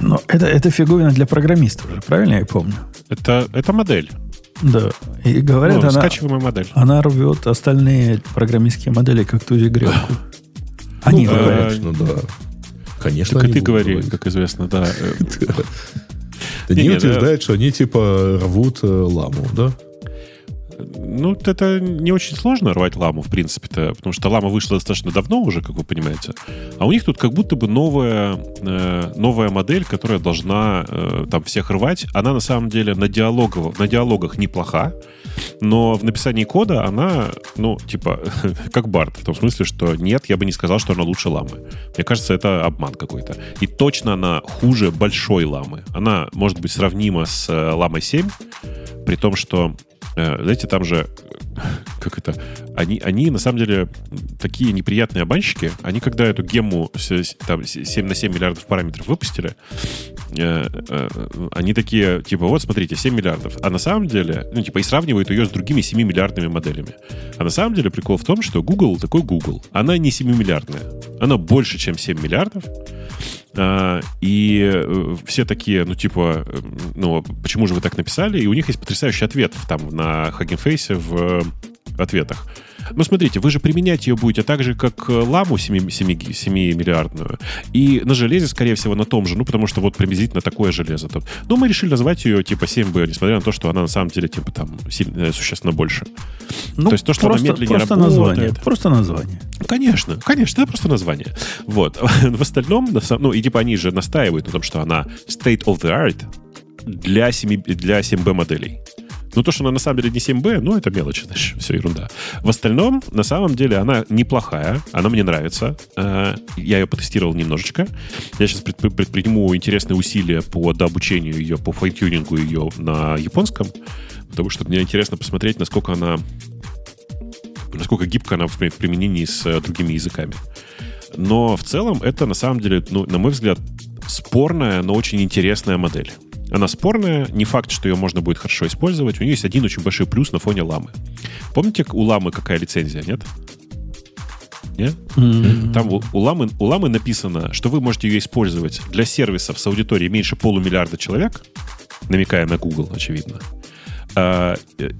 Но это, это фиговина для программистов же, правильно я помню? Это, это модель. Да. И говорят, Ну, она, скачиваемая модель. она рвет остальные программистские модели, как тузи грелку. Они Ну, говорят. Конечно, да. Конечно, Так и ты говори, говорить. как известно, да. Э, Они утверждают, что они типа рвут э, ламу, да? Ну, это не очень сложно рвать ламу, в принципе-то, потому что лама вышла достаточно давно уже, как вы понимаете. А у них тут как будто бы новая, э, новая модель, которая должна э, там всех рвать. Она на самом деле на, диалогов, на диалогах неплоха, но в написании кода она, ну, типа, как Барт, в том смысле, что нет, я бы не сказал, что она лучше ламы. Мне кажется, это обман какой-то. И точно она хуже большой ламы. Она может быть сравнима с э, ламой 7, при том, что знаете, там же, э, как это, они, они на самом деле такие неприятные обманщики. Они когда эту с- там, с- 7 на 7 миллиардов параметров выпустили, э, э, они такие, типа, вот, смотрите, 7 миллиардов. А на самом деле, ну, типа, и сравнивают ее с другими 7 миллиардными моделями. А на самом деле прикол в том, что Google такой Google. Она не 7 миллиардная. Она больше, чем 7 миллиардов. А, и э, все такие, ну, типа, ну, почему же вы так написали? И у них есть потрясающий ответ там на Hugging Face в ответах. Ну, смотрите, вы же применять ее будете так же, как э, ламу 7, 7, миллиардную. И на железе, скорее всего, на том же, ну, потому что вот приблизительно такое железо тут. Ну, мы решили назвать ее, типа, 7B, несмотря на то, что она на самом деле, типа, там, сильно, существенно больше. Ну, То есть то, что она просто, медленнее просто работает. название. Просто название. Конечно, конечно, это просто название. Вот. В остальном, ну, и типа они же настаивают на том, что она state of the art для, 7, для 7B моделей. Ну, то, что она на самом деле не 7B, ну, это мелочи, знаешь, все ерунда. В остальном, на самом деле, она неплохая, она мне нравится. Э, Я ее потестировал немножечко. Я сейчас предпри- предприму интересные усилия по дообучению ее, по файтюнингу ее на японском, потому что мне интересно посмотреть, насколько она насколько гибко она в в применении с э, другими языками. Но в целом это на самом деле, ну, на мой взгляд, спорная, но очень интересная модель. Она спорная, не факт, что ее можно будет хорошо использовать. У нее есть один очень большой плюс на фоне ламы. Помните, у ламы какая лицензия, нет? Нет? Там у, у ламы, у ламы написано, что вы можете ее использовать для сервисов с аудиторией меньше полумиллиарда человек, намекая на Google, очевидно. А,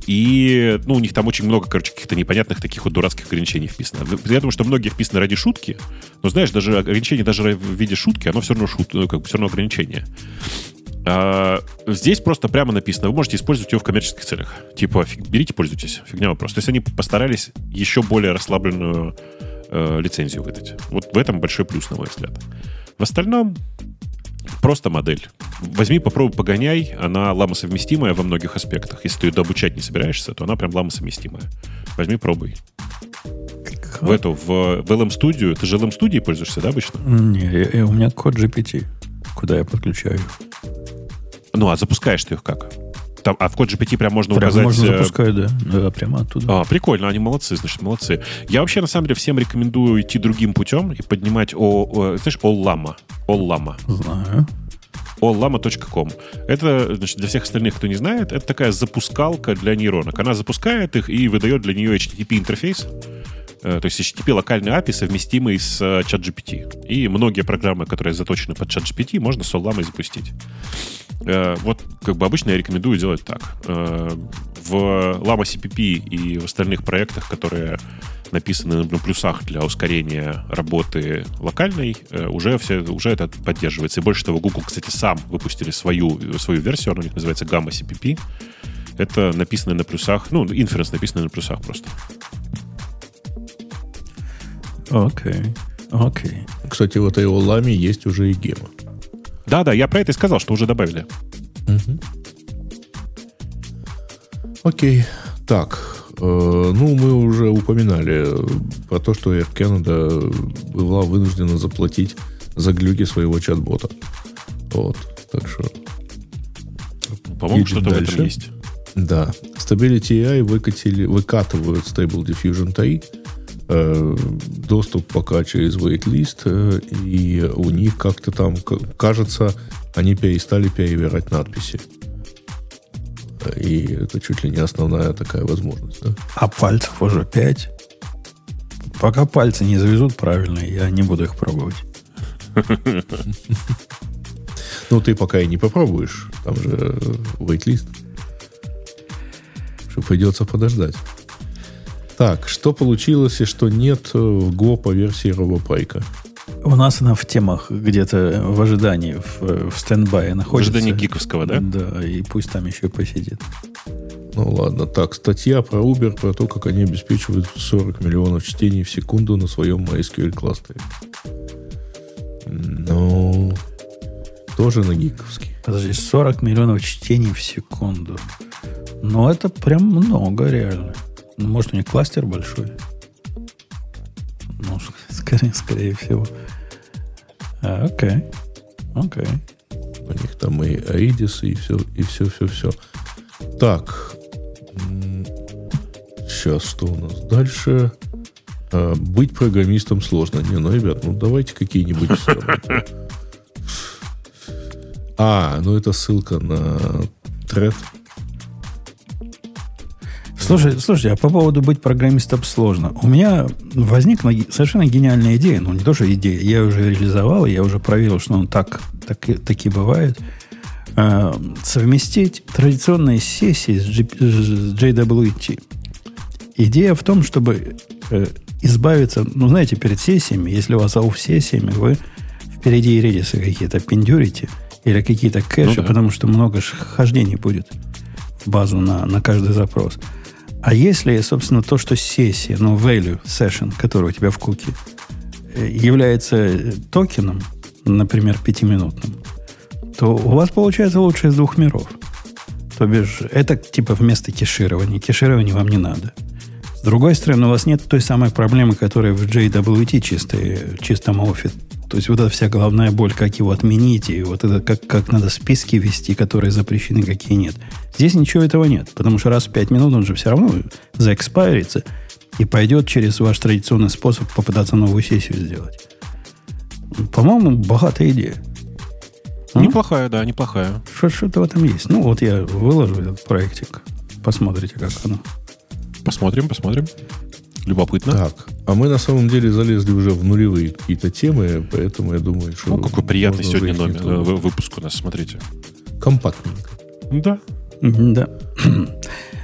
и, ну, у них там очень много, короче, каких-то непонятных таких вот дурацких ограничений вписано. Я думаю, что многие вписаны ради шутки, но, знаешь, даже ограничение даже в виде шутки, оно все равно шут, ну, как бы все равно ограничение. А, здесь просто прямо написано, вы можете использовать ее в коммерческих целях. Типа, фиг- берите, пользуйтесь. Фигня вопрос. То есть они постарались еще более расслабленную э, лицензию выдать. Вот в этом большой плюс, на мой взгляд. В остальном просто модель. Возьми, попробуй, погоняй. Она ламосовместимая во многих аспектах. Если ты ее дообучать не собираешься, то она прям ламосовместимая. Возьми, пробуй. В эту, в, в LM Studio. Ты же LM Studio пользуешься, да, обычно? Не, я- я- у меня код GPT, куда я подключаю. Ну, а запускаешь ты их как? Там, а в код GPT прям можно Прямо указать... можно э, запускать, да. Да, прямо оттуда. А, прикольно, они молодцы, значит, молодцы. Я вообще, на самом деле, всем рекомендую идти другим путем и поднимать, о, о, знаешь, Оллама. Оллама. Знаю. allama.com. Это, значит, для всех остальных, кто не знает, это такая запускалка для нейронок. Она запускает их и выдает для нее HTTP-интерфейс, то есть HTTP локальный API, совместимый с э, ChatGPT. И многие программы, которые заточены под ChatGPT, можно с Олламой запустить. Э, Вот, как бы обычно я рекомендую делать так. Э, В Lama CPP и в остальных проектах, которые написаны на плюсах для ускорения работы локальной, э, уже, все, уже это поддерживается. И больше того, Google, кстати, сам выпустили свою, свою версию, она у них называется Gamma CPP. Это написано на плюсах, ну, инференс написано на плюсах просто. Окей. Окей. Кстати, в этой ламе есть уже и гема. Да-да, я про это и сказал, что уже добавили. Окей. Так, э, ну, мы уже упоминали про то, что Air Canada была вынуждена заплатить за глюки своего чат-бота. Вот. Так что, По-моему, что-то в этом дальше. есть. да. Stability AI выкатили, выкатывают Stable Diffusion 3, э, доступ пока через waitlist, э, и у них как-то там, кажется, они перестали перевирать надписи. И это чуть ли не основная такая возможность. Да? А пальцев уже 5. Пока пальцы не завезут правильно, я не буду их пробовать. Ну, ты пока и не попробуешь. Там же э, waitlist. Что придется подождать. Так, что получилось и что нет э, в Go по версии RoboPike? У нас она в темах где-то в ожидании, в, в стендбае В находится. ожидании гиковского, да? Да, и пусть там еще посидит. Ну ладно, так, статья про Uber, про то, как они обеспечивают 40 миллионов чтений в секунду на своем MySQL кластере. Ну, тоже на гиковский. Подожди, 40 миллионов чтений в секунду. Ну, это прям много, реально. Ну, может, у них кластер большой? Ну, скорее, скорее всего. А, окей. Окей. У них там и Aidis, и все, и все, все, все. Так. Сейчас, что у нас дальше? А, быть программистом сложно. Не, ну, ребят, ну давайте какие-нибудь... А, ну это ссылка на тред. Слушай, слушайте, а по поводу быть программистом сложно. У меня возникла совершенно гениальная идея. Ну, не то, что идея. Я уже реализовал, я уже проверил, что он так, так, и- такие бывают. Э, совместить традиционные сессии с, G- с JWT. Идея в том, чтобы э, избавиться, ну, знаете, перед сессиями, если у вас ауф-сессиями, вы впереди редисы какие-то пиндюрите или какие-то кэши, Ну да. потому что много хождений будет в базу на, на каждый запрос. А если, собственно, то, что сессия, ну, value session, который у тебя в куке, э, является э, токеном, например, пятиминутным, то у вас получается лучшее из двух миров. То бишь, это типа вместо кеширования. Кеширования вам не надо. С другой стороны, у вас нет той самой проблемы, которая в JWT чистой, чистом офе. То есть вот эта вся головная боль, как его отменить, и вот это как, как надо списки вести, которые запрещены, какие нет. Здесь ничего этого нет, потому что раз в 5 минут он же все равно заэкспайрится и пойдет через ваш традиционный способ попытаться новую сессию сделать. По-моему, богатая идея. М? Неплохая, да, неплохая. Что- Что-то в этом есть. Ну, вот я выложу этот проектик. Посмотрите, как оно. Посмотрим, посмотрим. Любопытно. Так, а мы на самом деле залезли уже в нулевые какие-то темы, поэтому я думаю, что... Ну, какой приятный сегодня номер, э, выпуск у нас, смотрите. Компактненько. Да. Да.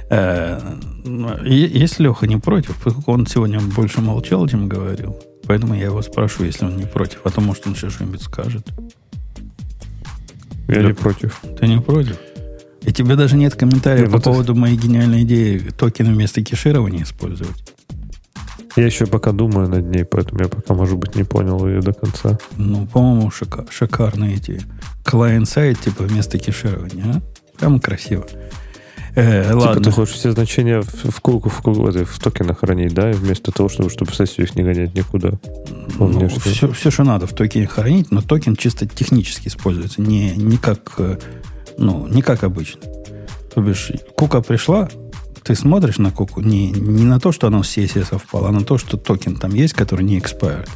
Э, ну, Если Леха не против, поскольку он сегодня больше молчал, чем говорил, поэтому я его спрошу, если он не против, а то, может, он еще что-нибудь скажет. Я не против. Ты не против? И тебе даже нет комментариев по поводу моей гениальной идеи токены вместо кеширования использовать. Я еще пока думаю над ней, поэтому я пока, может быть, не понял ее до конца. Ну, по-моему, шика- шикарная идея. Клиент-сайт, типа, вместо кеширования, а? Прям красиво. Э, Типа ладно. ты хочешь все значения в, в, ку- в, ку- в, в токенах хранить, да, вместо того, чтобы, чтобы в сессию их не гонять никуда. Ну, все, все, что надо в токене хранить, но токен чисто технически используется, не, не, как, э, ну, не как обычно. То бишь, кука пришла, ты смотришь на куку не, не на то, что оно с сессией совпало, а на то, что токен там есть, который не expired.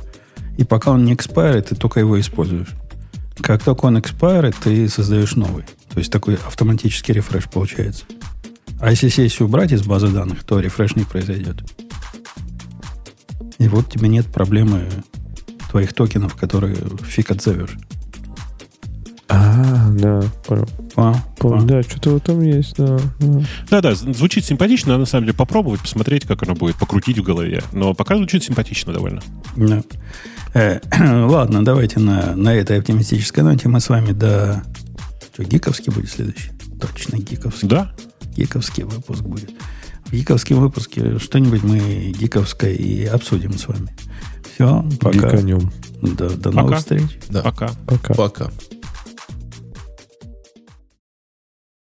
И пока он не expired, ты только его используешь. Как только он expired, ты создаешь новый. То есть такой автоматический refresh получается. А если сессию убрать из базы данных, то refresh не произойдет. И вот тебе нет проблемы твоих токенов, которые фиг отзовешь. А, да, понял. Понял, вау. Да, что-то в этом есть, да. да. Да-да, звучит симпатично, надо на самом деле попробовать, посмотреть, как оно будет, покрутить в голове. Но пока звучит симпатично довольно. Да. Э, ладно, давайте на, на этой оптимистической ноте мы с вами до... Что, гиковский будет следующий? Точно, гиковский. Да? Гиковский выпуск будет. В гиковском выпуске что-нибудь мы гиковское и обсудим с вами. Все, пока. Гиканем. До, до Пока. новых встреч. Да. Пока. Пока. Пока.